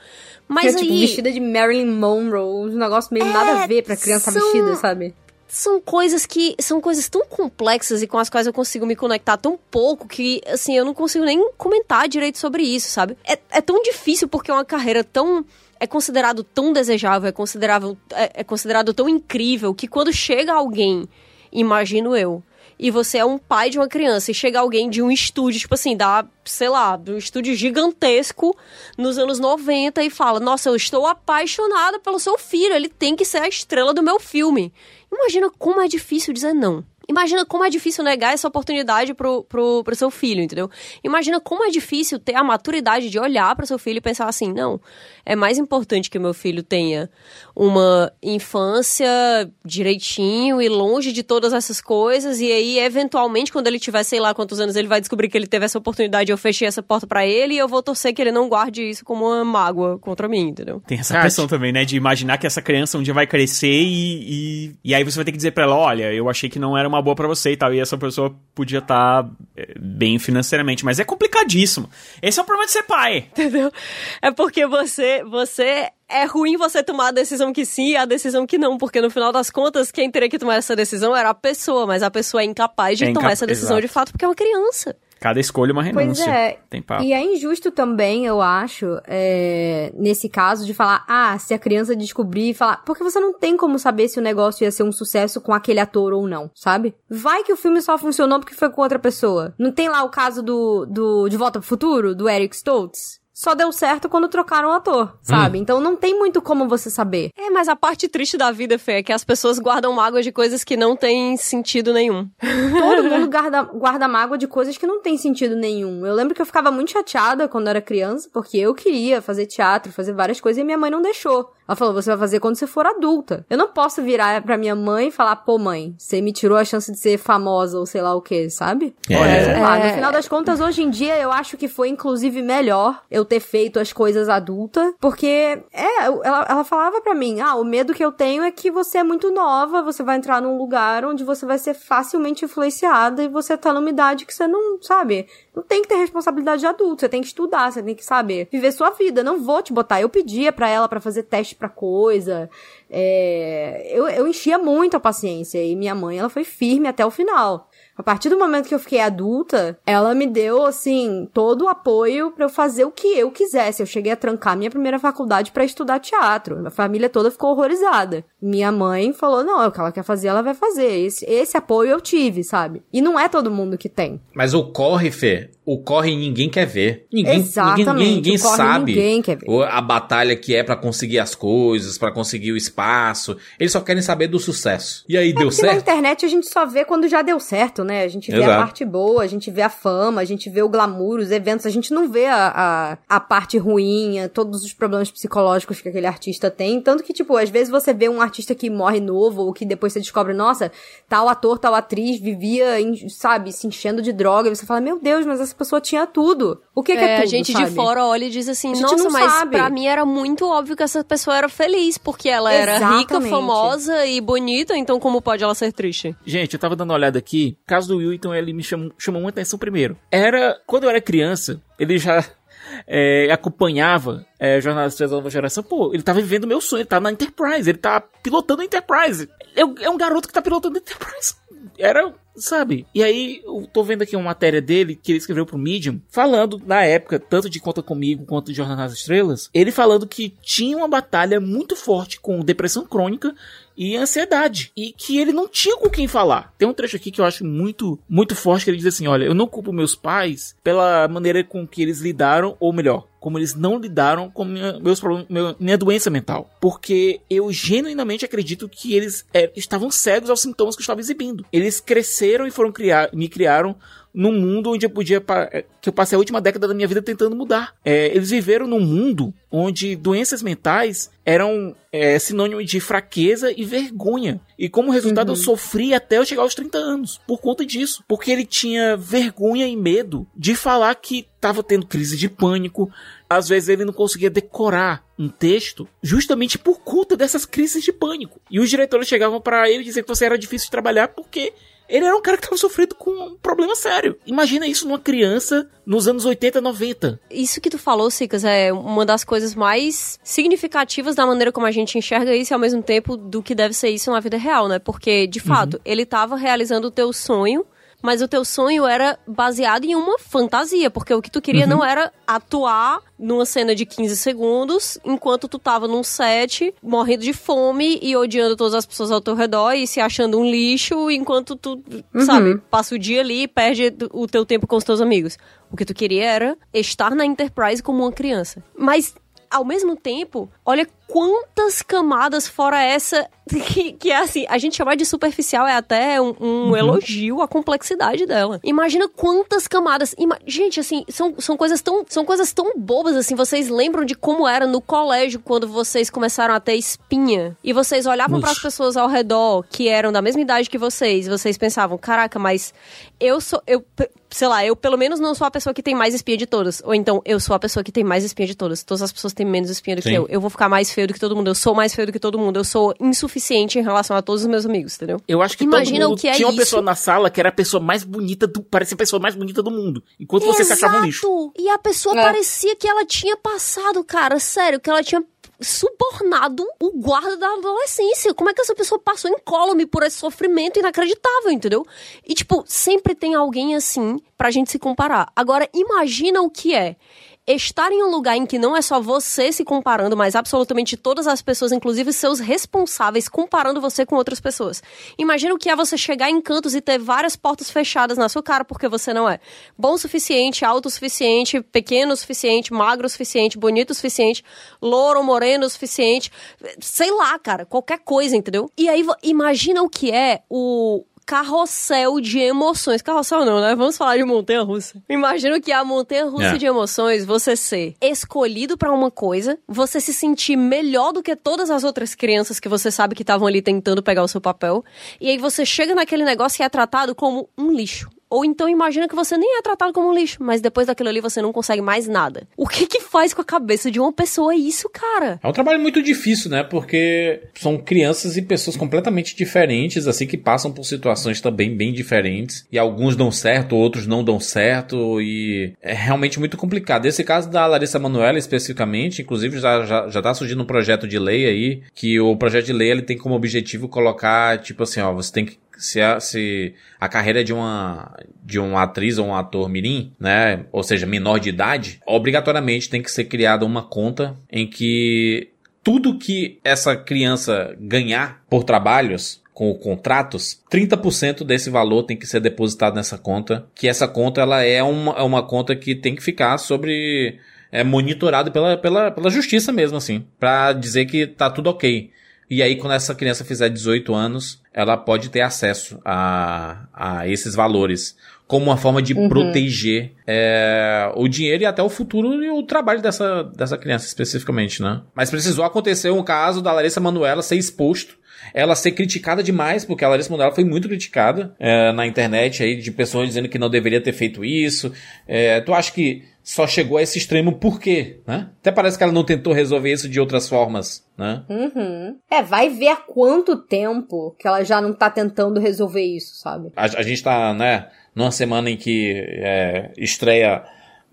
Mas é, aí. tipo, vestida de Marilyn Monroe, um negócio meio nada a ver pra criança são- vestida, sabe? são coisas que são coisas tão complexas e com as quais eu consigo me conectar tão pouco que assim eu não consigo nem comentar direito sobre isso, sabe? É, é tão difícil porque é uma carreira tão é considerado tão desejável, é considerável, é, é considerado tão incrível que quando chega alguém, imagino eu, e você é um pai de uma criança e chega alguém de um estúdio, tipo assim, da, sei lá, de um estúdio gigantesco nos anos 90 e fala: Nossa, eu estou apaixonada pelo seu filho, ele tem que ser a estrela do meu filme. Imagina como é difícil dizer não. Imagina como é difícil negar essa oportunidade pro, pro, pro seu filho, entendeu? Imagina como é difícil ter a maturidade de olhar para seu filho e pensar assim: não, é mais importante que meu filho tenha uma infância direitinho e longe de todas essas coisas, e aí, eventualmente, quando ele tiver, sei lá quantos anos, ele vai descobrir que ele teve essa oportunidade, eu fechei essa porta para ele, e eu vou torcer que ele não guarde isso como uma mágoa contra mim, entendeu? Tem essa pressão também, né? De imaginar que essa criança um dia vai crescer e, e, e aí você vai ter que dizer pra ela, olha, eu achei que não era uma boa pra você e tal. E essa pessoa podia estar bem financeiramente. Mas é complicadíssimo. Esse é o problema de ser pai. Entendeu? É porque você, você é ruim você tomar a decisão que sim e a decisão que não, porque no final das contas quem teria que tomar essa decisão era a pessoa, mas a pessoa é incapaz de É tomar incapa- essa decisão exato. de fato porque é uma criança. Cada escolha é uma Pois renúncia. é. Tem papo. E é injusto também, eu acho, é, nesse caso, de falar, ah, se a criança descobrir e falar. Porque você não tem como saber se o negócio ia ser um sucesso com aquele ator ou não, sabe? Vai que o filme só funcionou porque foi com outra pessoa. Não tem lá o caso do, do De Volta pro Futuro, do Eric Stoltz? Só deu certo quando trocaram o ator, sabe? Então não tem muito como você saber. É, mas a parte triste da vida, Fê, é que as pessoas guardam mágoa de coisas que não têm sentido nenhum. Todo mundo guarda, guarda mágoa de coisas que não tem sentido nenhum. Eu lembro que eu ficava muito chateada quando eu era criança, porque eu queria fazer teatro, fazer várias coisas, e minha mãe não deixou. Ela falou, você vai fazer quando você for adulta. Eu não posso virar pra minha mãe e falar, pô, mãe, você me tirou a chance de ser famosa ou sei lá o que, sabe? É. Lá, É. no final das contas, hoje em dia, eu acho que foi, inclusive, melhor eu ter feito as coisas adulta, porque, é, ela, ela falava pra mim, ah, o medo que eu tenho é que você é muito nova, você vai entrar num lugar onde você vai ser facilmente influenciada e você tá numa idade que você não, sabe, não tem que ter responsabilidade de adulto, você tem que estudar, você tem que saber viver sua vida. Não vou te botar. Eu pedia pra ela pra fazer teste pra coisa. É, eu, eu enchia muito a paciência e minha mãe, ela foi firme até o final. A partir do momento que eu fiquei adulta, ela me deu, assim, todo o apoio pra eu fazer o que eu quisesse. Eu cheguei a trancar minha primeira faculdade pra estudar teatro. A família toda ficou horrorizada. Minha mãe falou: não, é o que ela quer fazer, ela vai fazer. Esse, esse apoio eu tive, sabe? E não é todo mundo que tem. Mas o corre, Fê, o corre ninguém quer ver. Ninguém, Exatamente, ninguém, ninguém, sabe ninguém quer ver. a batalha que é pra conseguir as coisas, pra conseguir o espaço. Eles só querem saber do sucesso. E aí, deu Porque na certo? internet a gente só vê quando já deu certo, né? A gente vê Exato. a parte boa, a gente vê a fama, a gente vê o glamour, os eventos, a gente não vê a, a, a parte ruim, todos os problemas psicológicos que aquele artista tem. Tanto que, tipo, às vezes você vê um artista que morre novo, ou que depois você descobre, nossa, tal ator, tal atriz vivia, sabe, se enchendo de droga, e você fala, meu Deus, mas essa pessoa tinha tudo. O que, que é, É, tudo, a gente sabe? de fora olha e diz assim, A gente nossa, não mas sabe." pra mim era muito óbvio que essa pessoa era feliz, porque ela era rica, Exatamente. famosa e bonita, então como pode ela ser triste? Gente, eu tava dando uma olhada aqui. O caso do então, ele me chamou, chamou muita atenção primeiro. Era. Quando eu era criança, ele já. é, acompanhava é, Jornada das Estrelas da Nova Geração, pô, ele tava vivendo o meu sonho, ele tá na Enterprise, ele tá pilotando a Enterprise. É, um- é um garoto que tá pilotando a Enterprise. Era, sabe? E aí, eu tô vendo aqui uma matéria dele que ele escreveu pro Medium, falando, na época, tanto de Conta Comigo quanto de Jornada das Estrelas, ele falando que tinha uma batalha muito forte com depressão crônica e ansiedade. E que ele não tinha com quem falar. Tem um trecho aqui que eu acho muito, muito forte, que ele diz assim, olha, eu não culpo meus pais pela maneira com que eles lidaram, ou melhor, como eles não lidaram com minha, meus problemas, minha doença mental. Porque eu genuinamente acredito que eles é, estavam cegos aos sintomas que eu estava exibindo. Eles cresceram e foram criar, me criaram num mundo onde eu podia é, que eu passei a última década da minha vida tentando mudar. É, eles viveram num mundo onde doenças mentais eram é, sinônimo de fraqueza e vergonha. E como resultado eu sofri até eu chegar aos 30 anos por conta disso, porque ele tinha vergonha e medo de falar que estava tendo crise de pânico. Às vezes ele não conseguia decorar um texto justamente por conta dessas crises de pânico. E os diretores chegavam para ele dizendo que você era difícil de trabalhar porque Ele era um cara que tava sofrendo com um problema sério. Imagina isso numa criança nos anos 80, 90. Isso que tu falou, Sicas, é uma das coisas mais significativas da maneira como a gente enxerga isso e ao mesmo tempo do que deve ser isso na vida real, né? Porque, de fato, uhum. ele tava realizando o teu sonho mas o teu sonho era baseado em uma fantasia, porque o que tu queria uhum. não era atuar numa cena de 15 segundos, enquanto tu tava num set, morrendo de fome e odiando todas as pessoas ao teu redor e se achando um lixo, enquanto tu, uhum. sabe, passa o dia ali e perde o teu tempo com os teus amigos. O que tu queria era estar na Enterprise como uma criança. Mas ao mesmo tempo, olha quantas camadas fora essa que, que, é assim, a gente chamar de superficial é até um, um uhum. elogio à complexidade dela. Imagina quantas camadas. Ima gente, assim, são, são coisas tão são coisas tão bobas assim. Vocês lembram de como era no colégio quando vocês começaram a ter espinha e vocês olhavam para as pessoas ao redor que eram da mesma idade que vocês, e vocês pensavam, caraca, mas eu sou eu sei lá, eu pelo menos não sou a pessoa que tem mais espinha de todas. Ou então, eu sou a pessoa que tem mais espinha de todas. Todas as pessoas têm menos espinha do Sim. que eu. Eu vou ficar mais feio do que todo mundo. Eu sou mais feio do que todo mundo. Eu sou insuficiente em relação a todos os meus amigos, entendeu? Eu acho que Imagina todo mundo o que é tinha uma pessoa na sala que era a pessoa mais bonita do. Parecia a pessoa mais bonita do mundo. Enquanto Exato. você se achava um lixo. E a pessoa é. parecia que ela tinha passado, cara, sério, que ela tinha subornado o guarda da adolescência. Como é que essa pessoa passou incólume por esse sofrimento inacreditável, entendeu? E, tipo, sempre tem alguém assim pra gente se comparar. Agora, imagina o que é estar em um lugar em que não é só você se comparando, mas absolutamente todas as pessoas, inclusive seus responsáveis, comparando você com outras pessoas. Imagina o que é você chegar em cantos e ter várias portas fechadas na sua cara porque você não é bom o suficiente, alto o suficiente, pequeno o suficiente, magro o suficiente, bonito o suficiente, louro, moreno o suficiente, sei lá, cara, qualquer coisa, entendeu? E aí imagina o que é o carrossel de emoções. Carrossel não, né? Vamos falar de montanha russa. Imagino que a montanha russa é. de emoções, você ser escolhido para uma coisa, você se sentir melhor do que todas as outras crianças que você sabe que estavam ali tentando pegar o seu papel, e aí você chega naquele negócio e é tratado como um lixo. Ou então imagina que você nem é tratado como lixo, mas depois daquilo ali você não consegue mais nada. O que que faz com a cabeça de uma pessoa isso, cara? É um trabalho muito difícil, né? Porque são crianças e pessoas completamente diferentes, assim, que passam por situações também bem diferentes. E alguns dão certo, outros não dão certo. E é realmente muito complicado. Esse caso da Larissa Manoela, especificamente, inclusive já, já, já tá surgindo um projeto de lei aí, que o projeto de lei ele tem como objetivo colocar, tipo assim, ó, você tem que se a, se a carreira de uma, de uma atriz ou um ator mirim, né, ou seja, menor de idade, obrigatoriamente tem que ser criada uma conta em que tudo que essa criança ganhar por trabalhos com contratos, 30% desse valor tem que ser depositado nessa conta, que essa conta ela é uma, é uma conta que tem que ficar sobre é monitorado pela, pela, pela justiça mesmo, assim, para dizer que tá tudo ok. E aí, quando essa criança fizer 18 anos, ela pode ter acesso a, a esses valores como uma forma de uhum. proteger é, o dinheiro e até o futuro e o trabalho dessa, dessa criança especificamente, né? Mas precisou acontecer um caso da Larissa Manuela ser exposto ela ser criticada demais, porque a Larissa Manoela foi muito criticada é, na internet aí, de pessoas dizendo que não deveria ter feito isso. É, tu acha que só chegou a esse extremo por quê? Né? Até parece que ela não tentou resolver isso de outras formas, né? Uhum. É, vai ver há quanto tempo que ela já não tá tentando resolver isso, sabe? A, a gente tá, né, numa semana em que é, estreia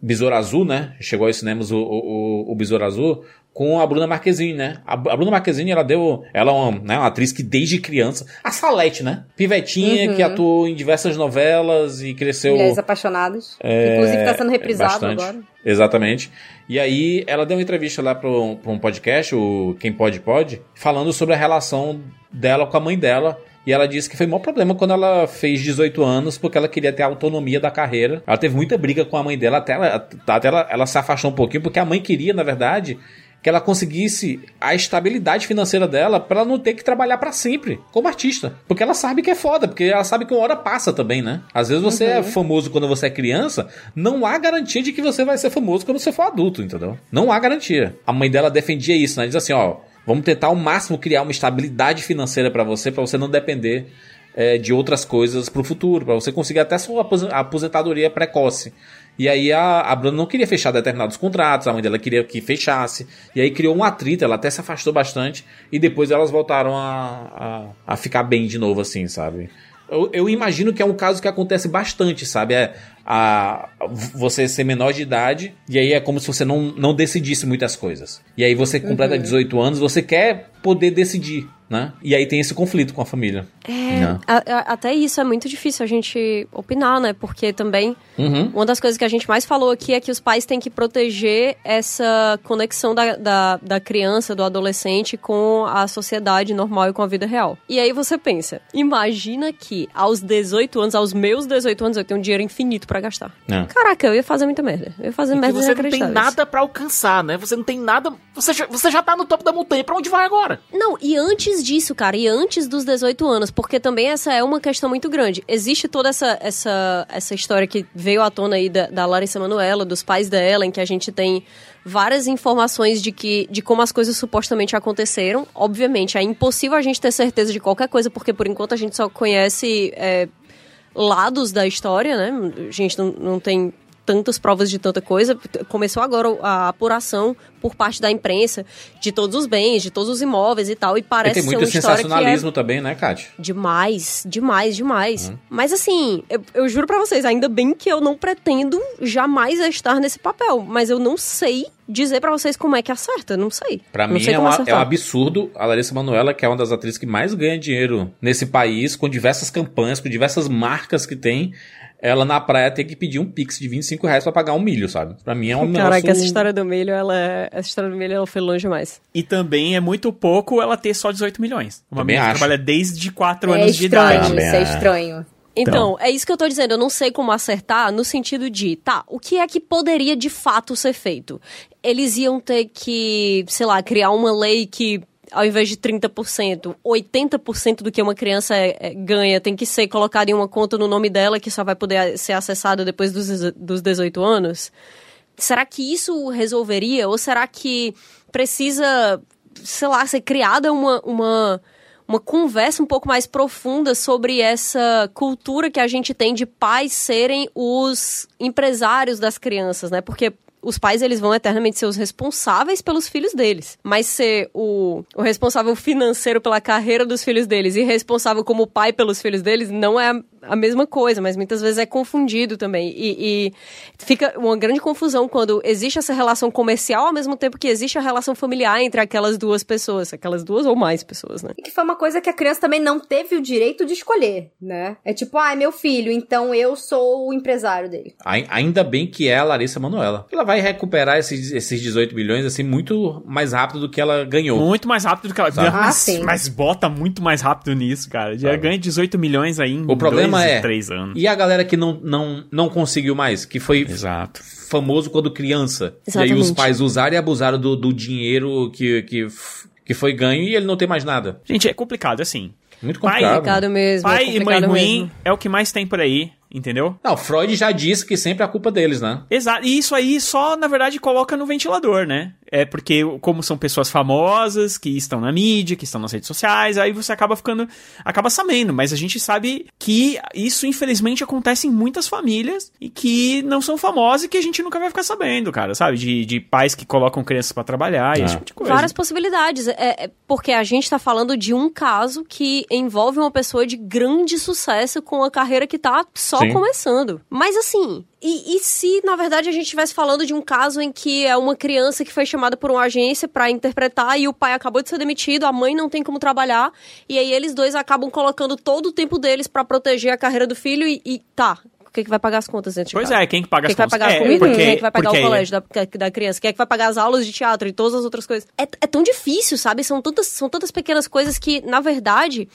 Besouro Azul, né? Chegou aos cinemas o, o, o Besouro Azul com a Bruna Marquezine, né? A, a Bruna Marquezine, ela deu. Ela é uma, né, uma atriz que desde criança. A Salete, né? Pivetinha, uhum. que atuou em diversas novelas e cresceu. Mulheres Apaixonadas. É, Inclusive tá sendo reprisado bastante. agora. Exatamente. E aí, ela deu uma entrevista lá para um, um podcast, o Quem Pode Pode, falando sobre a relação dela com a mãe dela e ela disse que foi o maior problema quando ela fez 18 anos, porque ela queria ter a autonomia da carreira. Ela teve muita briga com a mãe dela, até ela, até ela, ela se afastou um pouquinho, porque a mãe queria, na verdade, que ela conseguisse a estabilidade financeira dela para ela não ter que trabalhar para sempre como artista. Porque ela sabe que é foda, porque ela sabe que uma hora passa também, né? Às vezes você é uhum. é famoso quando você é criança, não há garantia de que você vai ser famoso quando você for adulto, entendeu? Não há garantia. A mãe dela defendia isso, né? Diz assim, ó, Vamos tentar ao máximo criar uma estabilidade financeira para você, para você não depender é, de outras coisas para o futuro, para você conseguir até sua aposentadoria precoce. E aí a, a Bruna não queria fechar determinados contratos, a mãe dela queria que fechasse. E aí criou um atrito, ela até se afastou bastante. E depois elas voltaram a, a, a ficar bem de novo, assim, sabe? Eu, eu imagino que é um caso que acontece bastante, sabe? É a, você ser menor de idade e aí é como se você não, não decidisse muitas coisas. E aí você completa uhum. 18 anos, você quer poder decidir né? E aí tem esse conflito com a família. É, né? a, a, até isso é muito difícil a gente opinar, né? Porque também uhum. uma das coisas que a gente mais falou aqui é que os pais têm que proteger essa conexão da, da, da criança, do adolescente com a sociedade normal e com a vida real. E aí você pensa, imagina que aos 18 anos, aos meus 18 anos, eu tenho um dinheiro infinito para gastar. É. Caraca, eu ia fazer muita merda. Eu ia fazer e merda você não tem nada para alcançar, né? Você não tem nada. Você já, você já tá no topo da montanha. Pra onde vai agora? Não, e antes antes disso, cara, e antes dos 18 anos, porque também essa é uma questão muito grande. Existe toda essa, essa, essa história que veio à tona aí da, da Larissa Manoela, dos pais dela, em que a gente tem várias informações de que de como as coisas supostamente aconteceram. Obviamente, é impossível a gente ter certeza de qualquer coisa, porque por enquanto a gente só conhece é, lados da história, né? A gente não, não tem tantas provas de tanta coisa. Começou agora a apuração por parte da imprensa de todos os bens, de todos os imóveis e tal. E parece e tem muito ser uma sensacionalismo é também, né, Kátia? Demais, demais, demais. Uhum. Mas assim, eu, eu juro para vocês, ainda bem que eu não pretendo jamais estar nesse papel. Mas eu não sei dizer para vocês como é que acerta, não sei. Para mim é, uma, é, um absurdo a Larissa Manoela, que é uma das atrizes que mais ganha dinheiro nesse país, com diversas campanhas, com diversas marcas que tem ela na praia tem que pedir um pix de 25 reais pra pagar um milho, sabe? Pra mim é um Caraca, negócio... essa história do milho, ela... É, essa história do milho, ela foi longe demais. E também é muito pouco ela ter só 18 milhões. Uma também menina acho. trabalha desde 4 é anos de idade. Isso é estranho. Então, então, é isso que eu tô dizendo. Eu não sei como acertar no sentido de, tá, o que é que poderia de fato ser feito? Eles iam ter que, sei lá, criar uma lei que ao invés de 30%, 80% do que uma criança é, é, ganha tem que ser colocado em uma conta no nome dela que só vai poder ser acessada depois dos, dos 18 anos? Será que isso resolveria? Ou será que precisa, sei lá, ser criada uma, uma, uma conversa um pouco mais profunda sobre essa cultura que a gente tem de pais serem os empresários das crianças, né? Porque os pais eles vão eternamente ser os responsáveis pelos filhos deles. Mas ser o, o responsável financeiro pela carreira dos filhos deles e responsável como pai pelos filhos deles não é a mesma coisa, mas muitas vezes é confundido também. E, e, fica uma grande confusão quando existe essa relação comercial ao mesmo tempo que existe a relação familiar entre aquelas duas pessoas, aquelas duas ou mais pessoas, né? E que foi uma coisa que a criança também não teve o direito de escolher, né? É tipo, ah, é meu filho, então eu sou o empresário dele. Ainda bem que é a Larissa Manoela. Ela vai recuperar esses, esses 18 milhões assim muito mais rápido do que ela ganhou. Muito mais rápido do que ela ganhou. Ah, mas, mas, bota muito mais rápido nisso, cara. Já ganha 18 milhões aí em o problema problema é. Três anos. E a galera que não, não, não conseguiu mais, que foi Exato. famoso quando criança. Exatamente. E aí os pais usaram e abusaram do, do dinheiro que, que, que foi ganho e ele não tem mais nada. Gente, é complicado assim. Muito complicado. Pai, complicado mesmo. Pai é e mãe ruim mesmo. é o que mais tem por aí. Entendeu? Não, Freud já disse que sempre é a culpa deles, né? Exato. E isso aí só, na verdade, coloca no ventilador, né? É porque, como são pessoas famosas, que estão na mídia, que estão nas redes sociais, aí você acaba ficando. acaba sabendo. Mas a gente sabe que isso, infelizmente, acontece em muitas famílias e que não são famosas e que a gente nunca vai ficar sabendo, cara, sabe? De, de pais que colocam crianças para trabalhar e esse tipo de coisa. Várias possibilidades. É, é porque a gente tá falando de um caso que envolve uma pessoa de grande sucesso com a carreira que tá só Sim. começando. Mas assim, e, e, se, na verdade, a gente estivesse falando de um caso em que é uma criança que foi chamada por uma agência para interpretar e o pai acabou de ser demitido, a mãe não tem como trabalhar, e aí eles dois acabam colocando todo o tempo deles para proteger a carreira do filho e, e tá, quem é que vai pagar as contas dentro de Pois é, quem que paga quem as contas? Quem vai pagar é, a comida? porque, quem é que vai pagar porque, o colégio da, da criança? Quem é que vai pagar as aulas de teatro e todas as outras coisas? É, é tão difícil, sabe? São tantas, são tantas pequenas coisas que, na verdade,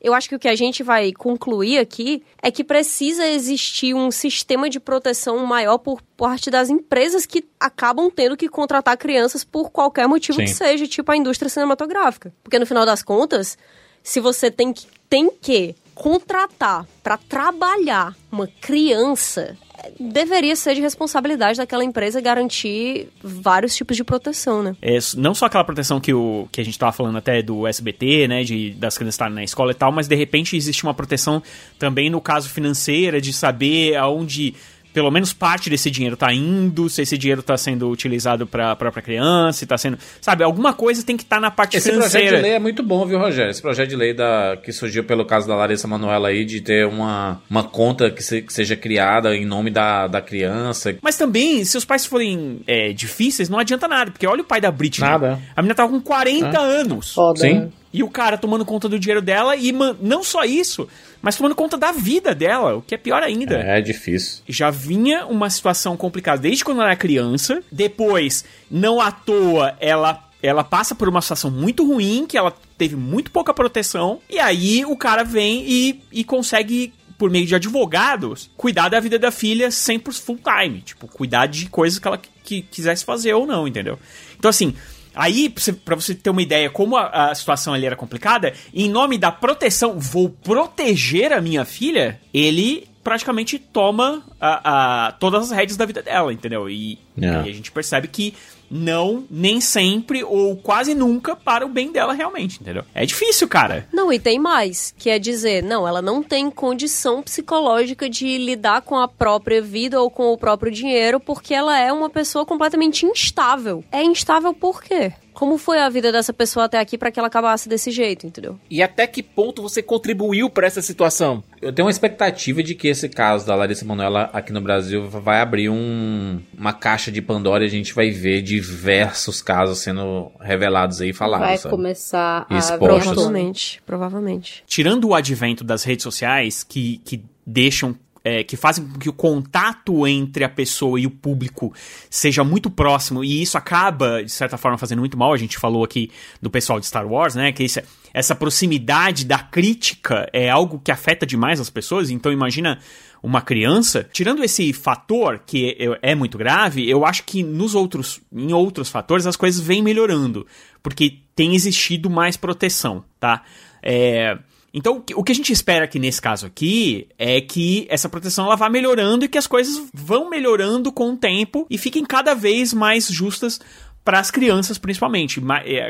eu acho que o que a gente vai concluir aqui é que precisa existir um sistema de proteção maior por parte das empresas que acabam tendo que contratar crianças por qualquer motivo Sim. que seja, tipo a indústria cinematográfica. Porque no final das contas, se você tem que, tem que contratar para trabalhar uma criança deveria ser de responsabilidade daquela empresa garantir vários tipos de proteção, né? É, não só aquela proteção que, o, que a gente tava falando até do SBT, né, de, das crianças estarem na escola e tal, mas de repente existe uma proteção também no caso financeira, de saber aonde pelo menos parte desse dinheiro tá indo, se esse dinheiro tá sendo utilizado pra própria criança, se tá sendo. Sabe, alguma coisa tem que estar tá na parte Esse financeira. projeto de lei é muito bom, viu, Rogério? Esse projeto de lei da, que surgiu pelo caso da Larissa Manoela aí, de ter uma, uma conta que, se- que seja criada em nome da, da criança. Mas também, se os pais forem é, difíceis, não adianta nada, porque olha o pai da Britney. Nada. A menina tava com 40 anos. Foda. Sim. E o cara tomando conta do dinheiro dela e man- não só isso, mas tomando conta da vida dela, o que é pior ainda. É difícil. Já vinha uma situação complicada desde quando ela era criança. Depois, não à toa, ela ela passa por uma situação muito ruim, que ela teve muito pouca proteção. E aí o cara vem e, e consegue por meio de advogados, cuidar da vida da filha 100% full time. Tipo, cuidar de coisas que ela que quisesse fazer ou não, entendeu? Então, assim, aí, pra você ter uma ideia como a, a situação ali era complicada, em nome da proteção, vou proteger a minha filha, ele praticamente toma a, a- todas as rédeas da vida dela, entendeu? E, É. e a gente percebe que não, nem sempre, ou quase nunca, para o bem dela realmente, entendeu? É difícil, cara. Não, e tem mais, que é dizer, não, ela não tem condição psicológica de lidar com a própria vida ou com o próprio dinheiro, porque ela é uma pessoa completamente instável. É instável por quê? Como foi a vida dessa pessoa até aqui pra que ela acabasse desse jeito, entendeu? E até que ponto você contribuiu pra essa situação? Eu tenho uma expectativa de que esse caso da Larissa Manoela aqui no Brasil vai abrir um, uma caixa de Pandora e a gente vai ver diversos casos sendo revelados aí e falados. Vai sabe? começar a Expostos. Provavelmente, provavelmente. tirando o advento das redes sociais que, que deixam. É, que fazem com que o contato entre a pessoa e o público seja muito próximo, e isso acaba, de certa forma, fazendo muito mal. A gente falou aqui do pessoal de Star Wars, né? Que isso é- essa proximidade da crítica é algo que afeta demais as pessoas. Então, imagina uma criança. Tirando esse fator, que é, muito grave, eu acho que nos outros, em outros fatores as coisas vêm melhorando. Porque tem existido mais proteção, tá? É, então, o que- a gente espera aqui nesse caso aqui é que essa proteção ela vá melhorando e que as coisas vão melhorando com o tempo e fiquem cada vez mais justas para as crianças, principalmente,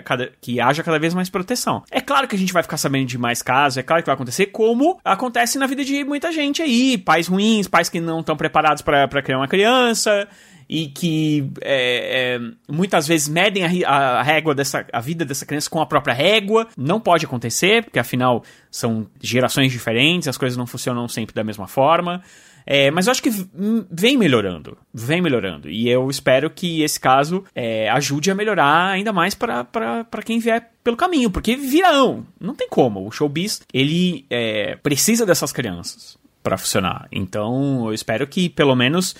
cada- que haja cada vez mais proteção. É claro que a gente vai ficar sabendo de mais casos, é claro que vai acontecer, como acontece na vida de muita gente aí, pais ruins, pais que não estão preparados para criar uma criança e que é, é, muitas vezes medem a, a régua dessa a vida dessa criança com a própria régua. Não pode acontecer, porque afinal são gerações diferentes, as coisas não funcionam sempre da mesma forma. É, mas eu acho que vem melhorando, vem melhorando. E eu espero que esse caso é, ajude a melhorar ainda mais para quem vier pelo caminho, porque virão, não tem como. O showbiz, ele é, precisa dessas crianças para funcionar. Então, eu espero que pelo menos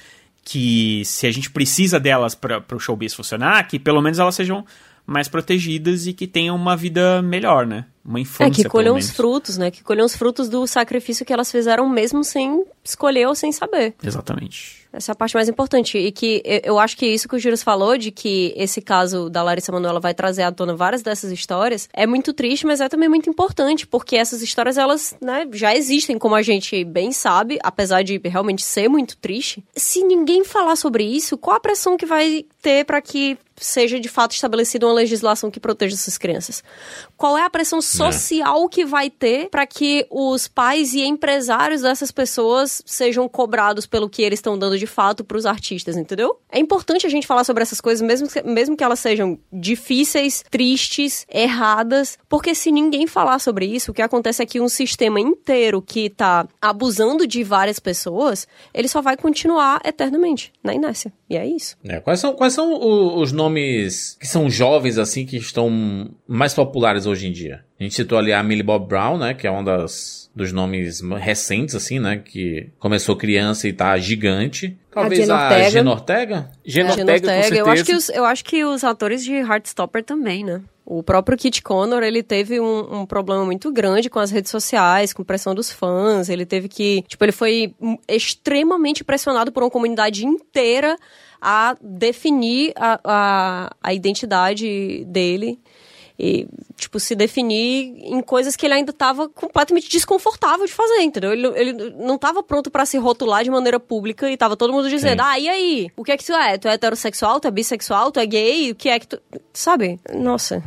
que se a gente precisa delas para o showbiz funcionar, que pelo menos elas sejam mais protegidas e que tenham uma vida melhor, né? Uma É, infância, que pelo colham os frutos, né? Que colham os frutos do sacrifício que elas fizeram mesmo sem escolher ou sem saber. Exatamente. Essa é a parte mais importante. E que eu- eu acho que isso que o Júlio falou, de que esse caso da Larissa Manoela vai trazer à tona várias dessas histórias, é muito triste, mas é também muito importante, porque essas histórias, elas, né, já existem, como a gente bem sabe, apesar de realmente ser muito triste. Se ninguém falar sobre isso, qual a pressão que vai ter para que seja de fato estabelecida uma legislação que proteja essas crianças? Qual é a pressão social que vai ter para que os pais e empresários dessas pessoas sejam cobrados pelo que eles estão dando de fato para os artistas, entendeu? É importante a gente falar sobre essas coisas, mesmo que, mesmo que elas sejam difíceis, tristes, erradas, porque se ninguém falar sobre isso, o que acontece é que um sistema inteiro que tá abusando de várias pessoas, ele só vai continuar eternamente na inércia. E é isso. É, quais são, quais são o- os nomes que são jovens, assim, que estão mais populares hoje em dia? A gente citou ali a Millie Bob Brown, né? Que é um das, dos nomes recentes, assim, né? Que começou criança e tá gigante. Talvez a Ortega. Gina Ortega? Gina Ortega, com certeza. Eu acho, que os, eu acho que os atores de Heartstopper também, né? O próprio Kit Connor, ele teve um, um problema muito grande com as redes sociais, com pressão dos fãs. Ele teve que. Tipo, ele foi extremamente pressionado por uma comunidade inteira a definir a, a, a identidade dele. E, tipo, se definir em coisas que ele ainda estava completamente desconfortável de fazer, entendeu? Ele, ele não estava pronto para se rotular de maneira pública e tava todo mundo dizendo, Sim. ah, e aí? O que é que tu é? Tu é heterossexual? Tu é bissexual? Tu é gay? O que é que tu... Sabe? Nossa.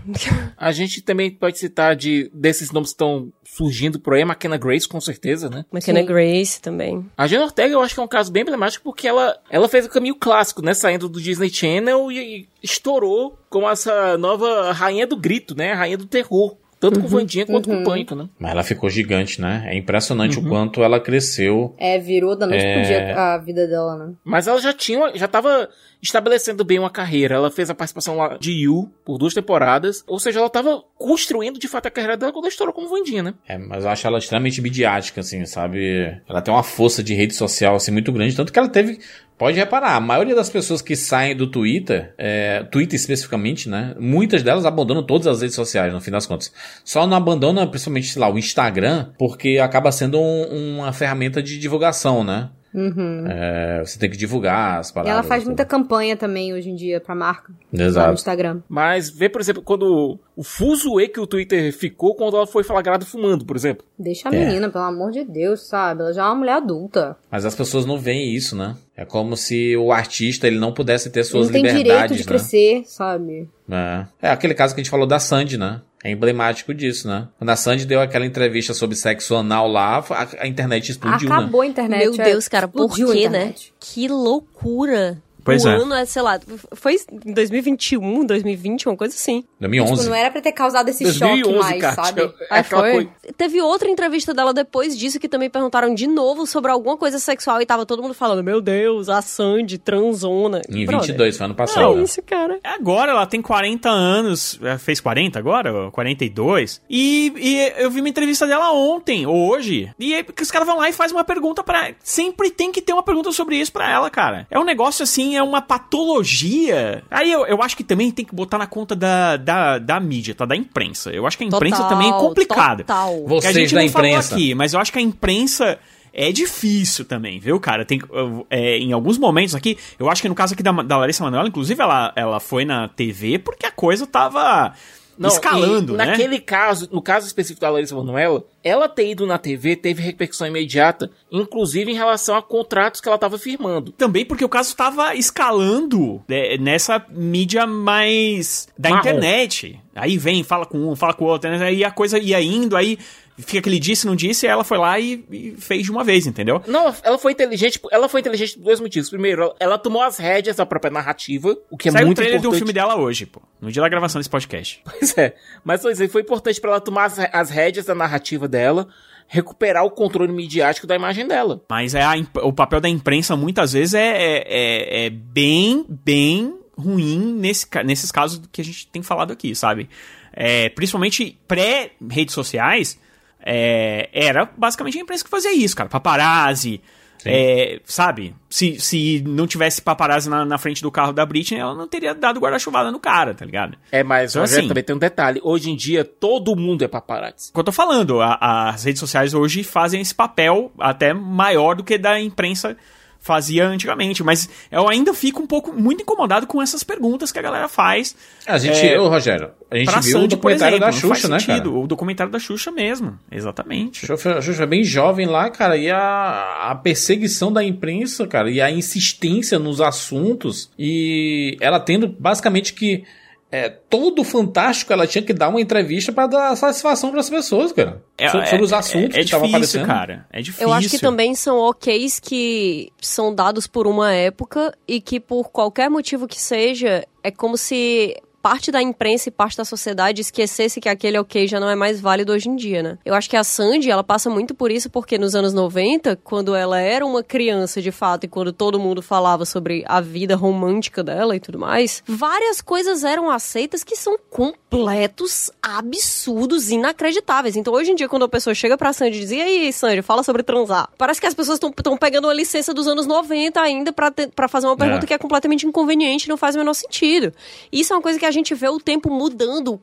A gente também pode citar de desses nomes que estão surgindo por aí. A McKenna Grace, com certeza, né? McKenna Sim. Grace também. A Jenna Ortega eu acho que é um caso bem emblemático porque ela, ela fez o caminho clássico, né? Saindo do Disney Channel e, e estourou como essa nova rainha do grito, né? A rainha do terror. Tanto com o Vandinha quanto com o Pânico, né? Mas ela ficou gigante, né? É impressionante o quanto ela cresceu. É, virou da noite É. pro dia a vida dela, né? Mas ela já tinha, já tava estabelecendo bem uma carreira. Ela fez a participação lá de You por duas temporadas. Ou seja, ela tava construindo de fato a carreira dela quando ela estourou como Vandinha, né? É, mas eu acho ela extremamente midiática, assim, sabe? Ela tem uma força de rede social, assim, muito grande. Tanto que ela teve. Pode reparar, a maioria das pessoas que saem do Twitter, é, Twitter especificamente, né? Muitas delas abandonam todas as redes sociais, no fim das contas. Só não abandona, principalmente, sei lá, o Instagram, porque acaba sendo um- uma ferramenta de divulgação, né? Uhum. É, você tem que divulgar as E paradas. ela faz tudo. muita campanha também hoje em dia pra marca. Lá no Exato. Instagram. Mas vê, por exemplo, quando o fuso E que o Twitter ficou quando ela foi flagrada fumando, por exemplo. Deixa a É. menina, pelo amor de Deus, sabe? Ela já é uma mulher adulta. Mas as pessoas não veem isso, né? É como se o artista ele não pudesse ter suas não tem liberdades, direito de né? crescer, sabe? É. é aquele caso que a gente falou da Sandy, né? É emblemático disso, né? Quando a Sandy deu aquela entrevista sobre sexo anal lá, a, a internet explodiu, né? Acabou a internet. Meu é, Deus, cara, por quê, né? Que loucura. Pois o é. ano é, sei lá, foi em 2021, 2020, uma coisa assim. 2011. Tipo, não era pra ter causado esse 2011, choque mais, cara. sabe? É Ah, aquela foi? coisa. Teve outra entrevista dela depois disso que também perguntaram de novo sobre alguma coisa sexual e tava todo mundo falando: Meu Deus, a Sandy, transona. Em Brother, 22, foi ano passado. É né? isso, cara. Agora ela tem 40 anos, é, fez 40 agora? 42. E, e eu vi uma entrevista dela ontem, ou hoje. E aí, os caras vão lá e fazem uma pergunta pra. Sempre tem que ter uma pergunta sobre isso pra ela, cara. É um negócio assim, é uma patologia. Aí eu, eu acho que também tem que botar na conta da, da, da mídia, tá? Da imprensa. Eu acho que a imprensa Total, também é complicada. Total. Que a Vocês gente da não falou imprensa. aqui, mas eu acho que a imprensa é difícil também, viu, cara? Tem, é, em alguns momentos aqui, eu acho que no caso aqui da, da Larissa Manoela, inclusive, ela, ela foi na TV porque a coisa tava escalando, e né? Naquele caso, no caso específico da Larissa Manoela, ela ter ido na TV teve repercussão imediata, inclusive em relação a contratos que ela tava firmando. Também porque o caso tava escalando né, nessa mídia mais da Marrom. internet. Aí vem, fala com um, fala com o outro, né? aí a coisa ia indo, aí fica aquele disse, não disse, e ela foi lá e, e fez de uma vez, entendeu? Não, ela foi inteligente, ela foi inteligente por dois motivos. Primeiro, ela- ela tomou as rédeas da própria narrativa, o que é Saiu o muito trailer importante. do filme dela hoje, pô. No dia da gravação desse podcast. Pois é. Mas pois é, foi importante pra ela tomar as, as rédeas da narrativa dela, recuperar o controle midiático da imagem dela. Mas é a o papel da imprensa muitas vezes é, é, é- é bem, bem ruim nesse, nesses casos que a gente tem falado aqui, sabe? É, principalmente pré-redes sociais, é, era basicamente a imprensa que fazia isso, cara. Paparazzi, é, sabe? Se, se não tivesse paparazzi na, na frente do carro da Britney, ela não teria dado guarda-chuvada no cara, tá ligado? É, mas Então, assim- também tem um detalhe. Hoje em dia, todo mundo é paparazzi. O que eu tô falando, a- as redes sociais hoje fazem esse papel até maior do que da imprensa fazia antigamente, mas eu ainda fico um pouco muito incomodado com essas perguntas que a galera faz. A gente, É, ô Rogério, a gente viu o Sandy, por documentário exemplo, da Xuxa, né, sentido. cara? O documentário da Xuxa mesmo, exatamente. Xuxa- a Xuxa é bem jovem lá, cara, e a, a perseguição da imprensa, cara, e a insistência nos assuntos, e ela tendo basicamente que é, todo fantástico ela tinha que dar uma entrevista pra dar satisfação pras pessoas, cara. É, sobre, é- sobre os assuntos é, é que estavam difícil, aparecendo. cara. É difícil. Eu acho que também são OKs que são dados por uma época e que por qualquer motivo que seja, é como se parte da imprensa e parte da sociedade esquecesse que aquele ok já não é mais válido hoje em dia, né? Eu acho que a Sandy, ela passa muito por isso porque nos anos 90, quando ela era uma criança de fato e quando todo mundo falava sobre a vida romântica dela e tudo mais, várias coisas eram aceitas que são completos absurdos, inacreditáveis. Então hoje em dia quando a pessoa chega pra Sandy e diz: "E aí, Sandy, fala sobre transar". Parece que as pessoas estão pegando uma licença dos anos 90 ainda pra fazer uma pergunta É. que é completamente inconveniente, e não faz o menor sentido. Isso é uma coisa que a gente vê o tempo mudando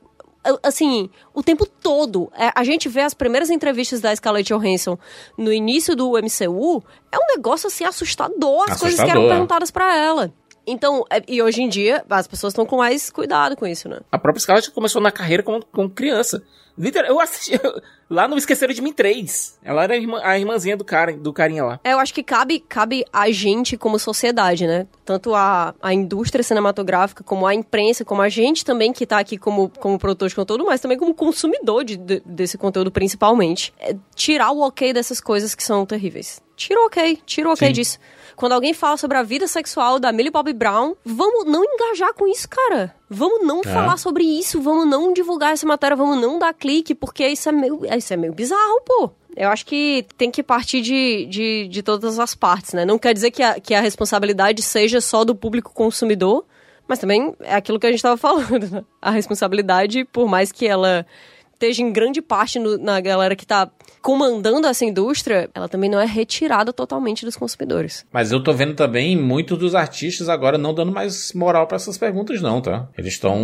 assim, o tempo todo. É, A gente vê as primeiras entrevistas da Scarlett Johansson no início do MCU, é um negócio assim assustador as coisas que eram Assustador. perguntadas pra ela. Então, é- e hoje em dia, as pessoas estão com mais cuidado com isso, né? A própria Scarlett começou na carreira como, como criança. Literal, eu assisti eu- lá no Esqueceram de Mim 3. Ela era a, irmã- a irmãzinha do, cara, do carinha lá. É, eu acho que cabe, cabe a gente como sociedade, né? Tanto a, a indústria cinematográfica, como a imprensa, como a gente também que tá aqui como, como produtor de conteúdo, mas também como consumidor de, de- desse conteúdo principalmente. É tirar o ok dessas coisas que são terríveis. Tira o ok, tira o ok Sim. disso. Quando alguém fala sobre a vida sexual da Millie Bobby Brown, vamos não engajar com isso, cara. Vamos não É. falar sobre isso, vamos não divulgar essa matéria, vamos não dar clique, porque isso é meio, isso é meio bizarro, pô. Eu acho que tem que partir de, de, de todas as partes, né? Não quer dizer que a, que a responsabilidade seja só do público consumidor, mas também é aquilo que a gente estava falando, né? A responsabilidade, por mais que ela esteja em grande parte no- na galera que tá comandando essa indústria, ela também não é retirada totalmente dos consumidores. Mas eu tô vendo também muitos dos artistas agora não dando mais moral pra essas perguntas, não, tá? Eles estão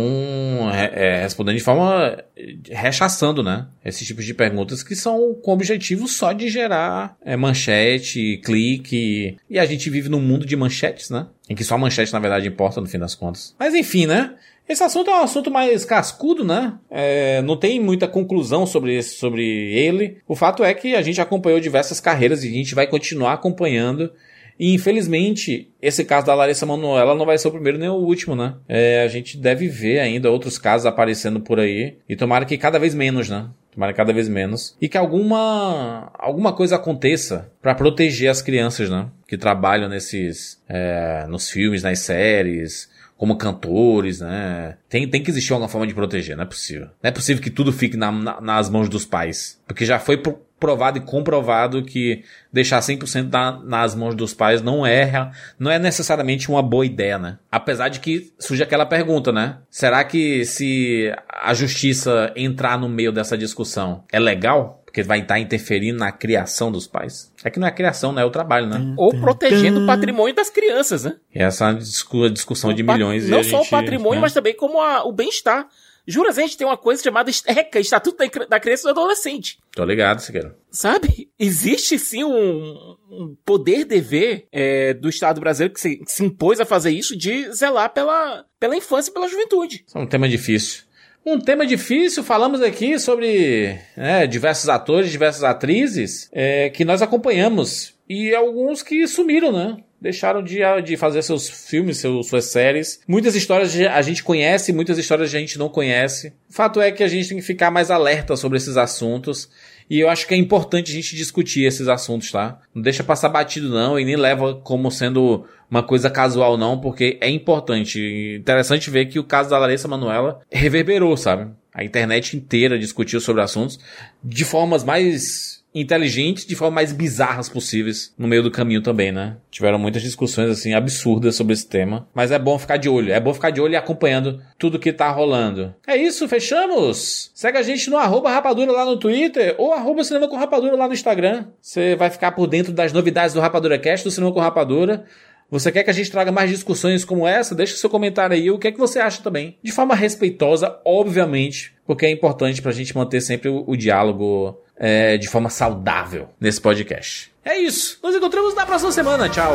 é, respondendo de forma é, rechaçando, né? Esses tipos de perguntas que são com o objetivo só de gerar é, manchete, clique. E a gente vive num mundo de manchetes, né? Em que só a manchete, na verdade, importa no fim das contas. Mas enfim, né? Esse assunto é um assunto mais cascudo, né? É, não tem muita conclusão sobre, esse, sobre ele. O fato é que a gente acompanhou diversas carreiras e a gente vai continuar acompanhando. E infelizmente, esse caso da Larissa Manoela não vai ser o primeiro nem o último, né? É, a gente deve ver ainda outros casos aparecendo por aí. E tomara que cada vez menos, né? Tomara cada vez menos. E que alguma, alguma coisa aconteça pra proteger as crianças, né? Que trabalham nesses. é, nos filmes, nas séries como cantores, né? Tem, tem que existir alguma forma de proteger, não é possível. Não é possível que tudo fique na- na- nas mãos dos pais. Porque já foi pro- provado e comprovado que deixar 100% na, nas mãos dos pais não é, não é necessariamente uma boa ideia, né? Apesar de que surge aquela pergunta, né? Será que se a justiça entrar no meio dessa discussão é legal? Porque vai estar interferindo na criação dos pais. É que não é a criação, né? É o trabalho, né? Ou protegendo o patrimônio das crianças, né? E essa é uma discu- discussão de O pat- milhões. e Não só o gente, patrimônio, né? mas também como a- o bem-estar. Juras, a gente tem uma coisa chamada ECA, Estatuto da Criança e do Adolescente. Tô ligado, Siqueira. Sabe? Existe sim um, um poder-dever é, do Estado brasileiro que se, que se impôs a fazer isso de zelar pela, pela infância e pela juventude. Isso é um tema difícil. Um tema difícil, falamos aqui sobre né, diversos atores, diversas atrizes é, que nós acompanhamos. E alguns que sumiram, né? Deixaram de, de fazer seus filmes, seus, suas séries. Muitas histórias a gente conhece, muitas histórias a gente não conhece. O fato é que a gente tem que ficar mais alerta sobre esses assuntos. E eu acho que é importante a gente discutir esses assuntos, tá? Não deixa passar batido, não, e nem leva como sendo uma coisa casual, não, porque é importante. Interessante ver que o caso da Larissa Manoela reverberou, sabe? A internet inteira discutiu sobre assuntos de formas mais inteligentes, de formas mais bizarras possíveis no meio do caminho também, né? Tiveram muitas discussões assim absurdas sobre esse tema, mas é bom ficar de olho, é bom ficar de olho e acompanhando tudo que tá rolando. É isso, fechamos? Segue a gente no arroba rapadura lá no Twitter ou arroba cinema com rapadura lá no Instagram. Você vai ficar por dentro das novidades do Rapadura Cast, do Cinema com Rapadura. Você quer que a gente traga mais discussões como essa? Deixa seu comentário aí. O que é que você acha também? De forma respeitosa, obviamente, porque é importante pra gente manter sempre o, o diálogo é, de forma saudável nesse podcast. É isso. Nos encontramos na próxima semana. Tchau.